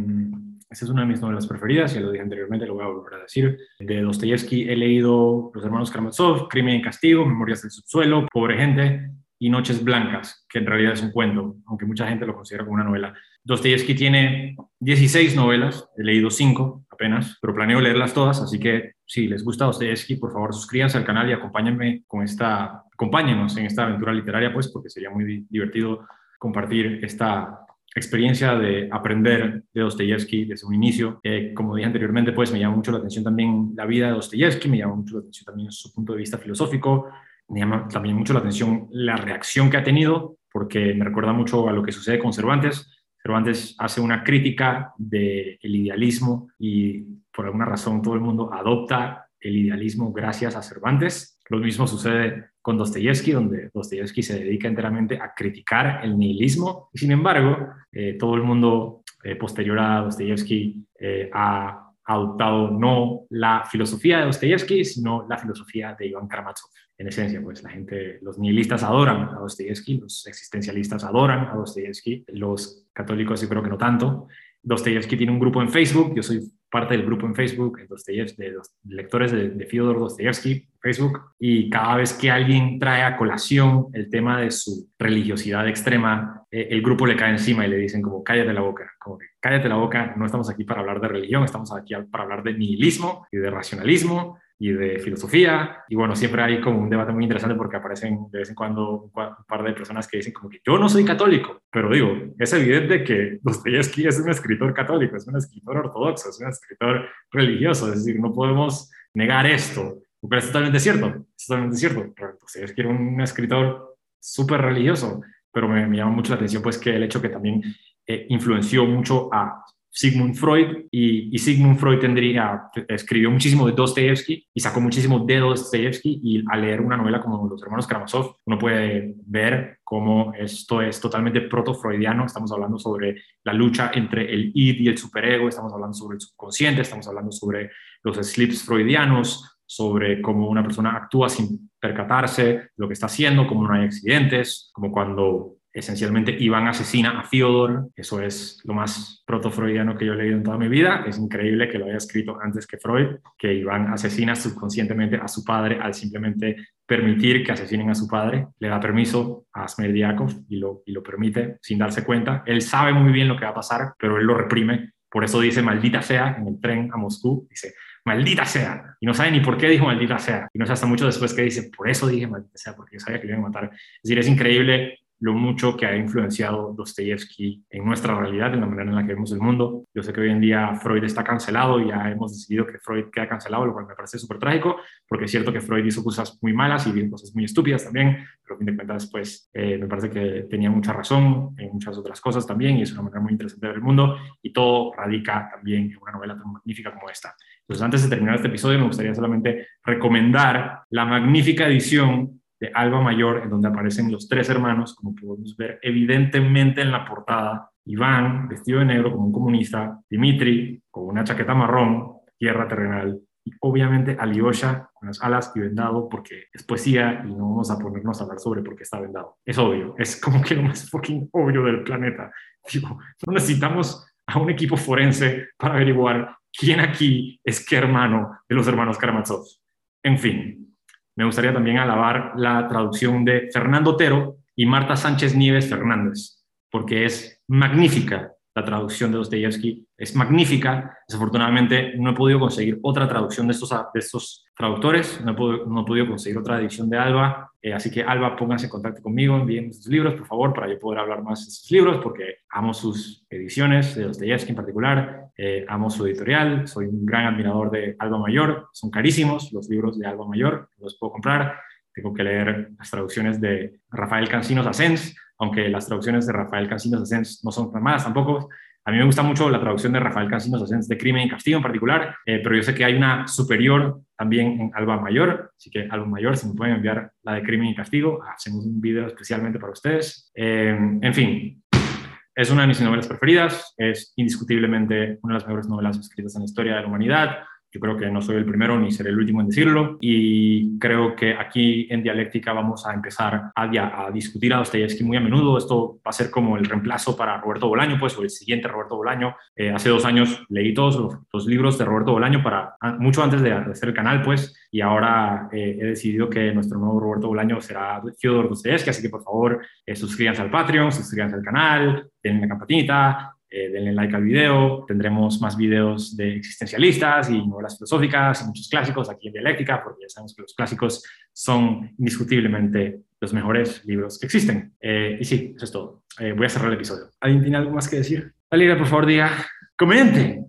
esta es una de mis novelas preferidas, ya lo dije anteriormente, lo voy a volver a decir. De Dostoyevsky he leído Los hermanos Karamazov, Crimen y Castigo, Memorias del subsuelo, Pobre gente y Noches Blancas, que en realidad es un cuento, aunque mucha gente lo considera como una novela. Dostoyevsky tiene 16 novelas, he leído 5 apenas, pero planeo leerlas todas, así que si les gusta Dostoyevsky, por favor suscríbanse al canal y acompáñenme con esta, acompáñenos en esta aventura literaria, pues, porque sería muy divertido compartir esta experiencia de aprender de Dostoyevsky desde un inicio. Eh, como dije anteriormente, pues me llama mucho la atención también la vida de Dostoyevsky, me llama mucho la atención también su punto de vista filosófico, me llama también mucho la atención la reacción que ha tenido, porque me recuerda mucho a lo que sucede con Cervantes. Cervantes hace una crítica del idealismo y por alguna razón todo el mundo adopta el idealismo gracias a Cervantes. Lo mismo sucede con Dostoyevsky, donde Dostoyevsky se dedica enteramente a criticar el nihilismo. Sin embargo, eh, todo el mundo eh, posterior a Dostoyevsky eh, ha adoptado no la filosofía de Dostoyevsky, sino la filosofía de Iván Karamazov. En esencia, pues la gente, los nihilistas adoran a Dostoyevsky, los existencialistas adoran a Dostoyevsky, los católicos yo creo que no tanto. Dostoyevsky tiene un grupo en Facebook, yo soy parte del grupo en Facebook de los lectores de, de Fyodor Dostoyevsky, Facebook, y cada vez que alguien trae a colación el tema de su religiosidad extrema, eh, el grupo le cae encima y le dicen como cállate la boca, como que cállate la boca, no estamos aquí para hablar de religión, estamos aquí para hablar de nihilismo y de racionalismo y de filosofía. Y bueno, siempre hay como un debate muy interesante porque aparecen de vez en cuando un par de personas que dicen como que yo no soy católico, pero digo, es evidente que Dostoyevsky es un escritor católico, es un escritor ortodoxo, es un escritor religioso, es decir, no podemos negar esto, pero es totalmente cierto, es totalmente cierto. Dostoyevsky era un escritor súper religioso, pero me, me, llama mucho la atención pues que el hecho que también eh, influenció mucho a Sigmund Freud y, y, Sigmund Freud tendría, escribió muchísimo de Dostoevsky y sacó muchísimo de Dostoevsky y al leer una novela como Los hermanos Karamazov uno puede ver cómo esto es totalmente proto-freudiano, estamos hablando sobre la lucha entre el id y el superego, estamos hablando sobre el subconsciente, estamos hablando sobre los slips freudianos, sobre cómo una persona actúa sin percatarse lo que está haciendo, cómo no hay accidentes, como cuando esencialmente Iván asesina a Fyodor, eso es lo más proto-freudiano que yo he leído en toda mi vida, es increíble que lo haya escrito antes que Freud, que Iván asesina subconscientemente a su padre al simplemente permitir que asesinen a su padre, le da permiso a Smerdiakov y lo, y lo permite sin darse cuenta, él sabe muy bien lo que va a pasar, pero él lo reprime, por eso dice maldita sea en el tren a Moscú, dice maldita sea. Y no sabe ni por qué dijo maldita sea. Y no sé hasta mucho después que dice, por eso dije maldita sea, porque sabía que le iban a matar. Es decir, es increíble lo mucho que ha influenciado Dostoyevsky en nuestra realidad, en la manera en la que vemos el mundo. Yo sé que hoy en día Freud está cancelado y ya hemos decidido que Freud queda cancelado, lo cual me parece súper trágico, porque es cierto que Freud hizo cosas muy malas y bien cosas muy estúpidas también, pero a fin de cuentas, pues eh, me parece que tenía mucha razón en muchas otras cosas también y es una manera muy interesante de ver el mundo y todo radica también en una novela tan magnífica como esta. Entonces, antes de terminar este episodio, me gustaría solamente recomendar la magnífica edición de Alba Mayor, en donde aparecen los tres hermanos, como podemos ver evidentemente en la portada. Iván, vestido de negro como un comunista, Dimitri, con una chaqueta marrón, tierra terrenal, y obviamente Alyosha con las alas y vendado porque es poesía y no vamos a ponernos a hablar sobre por qué está vendado. Es obvio, es como que lo más fucking obvio del planeta. Digo, no necesitamos a un equipo forense para averiguar quién aquí es qué hermano de los hermanos Karamazov. En fin, me gustaría también alabar la traducción de Fernando Otero y Marta Sánchez Nieves Fernández, porque es magnífica la traducción de Dostoyevsky, es magnífica. Desafortunadamente no he podido conseguir otra traducción de estos, de estos traductores, no he, podido, no he podido conseguir otra edición de Alba, eh, así que Alba, pónganse en contacto conmigo, envíen sus libros, por favor, para yo poder hablar más de sus libros, porque amo sus ediciones, de Dostoyevsky en particular, eh, amo su editorial, soy un gran admirador de Alba Mayor, son carísimos los libros de Alba Mayor, los puedo comprar, tengo que leer las traducciones de Rafael Cancinos Asens, aunque las traducciones de Rafael Cancinos Asens no son malas tampoco. A mí me gusta mucho la traducción de Rafael Cancinos Asens de Crimen y Castigo en particular, eh, pero yo sé que hay una superior también en Alba Mayor, así que Alba Mayor, si me pueden enviar la de Crimen y Castigo, hacemos un video especialmente para ustedes. Eh, en fin, es una de mis novelas preferidas, es indiscutiblemente una de las mejores novelas escritas en la historia de la humanidad. Yo creo que no soy el primero ni seré el último en decirlo y creo que aquí en Dialéctica vamos a empezar a, a discutir a Dostoyevsky muy a menudo. Esto va a ser como el reemplazo para Roberto Bolaño, pues, o el siguiente Roberto Bolaño. Eh, hace dos años leí todos los, libros de Roberto Bolaño para, mucho antes de, hacer el canal, pues, y ahora eh, he decidido que nuestro nuevo Roberto Bolaño será Fyodor Dostoyevsky, así que por favor eh, suscríbanse al Patreon, suscríbanse al canal, denle la campanita, eh, denle like al video, tendremos más videos de existencialistas y novelas filosóficas y muchos clásicos aquí en Dialéctica, porque ya sabemos que los clásicos son indiscutiblemente los mejores libros que existen. Eh, y sí, eso es todo. Eh, voy a cerrar el episodio. ¿Alguien tiene algo más que decir? Alira, por favor, diga, comente.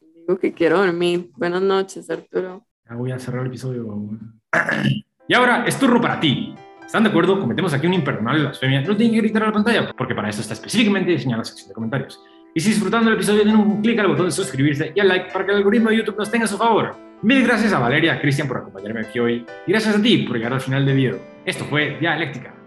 Digo que quiero dormir. Buenas noches, Arturo. Ya voy a cerrar el episodio. y ahora es turno para ti. ¿Están de acuerdo? Cometemos aquí un imperdonable blasfemia. No tienen que gritar a la pantalla, porque para eso está específicamente diseñada la sección de comentarios. Y si disfrutando del episodio, den un clic al botón de suscribirse y al like para que el algoritmo de YouTube nos tenga a su favor. Mil gracias a Valeria, a Cristian por acompañarme aquí hoy y gracias a ti por llegar al final del video. Esto fue Dialéctica.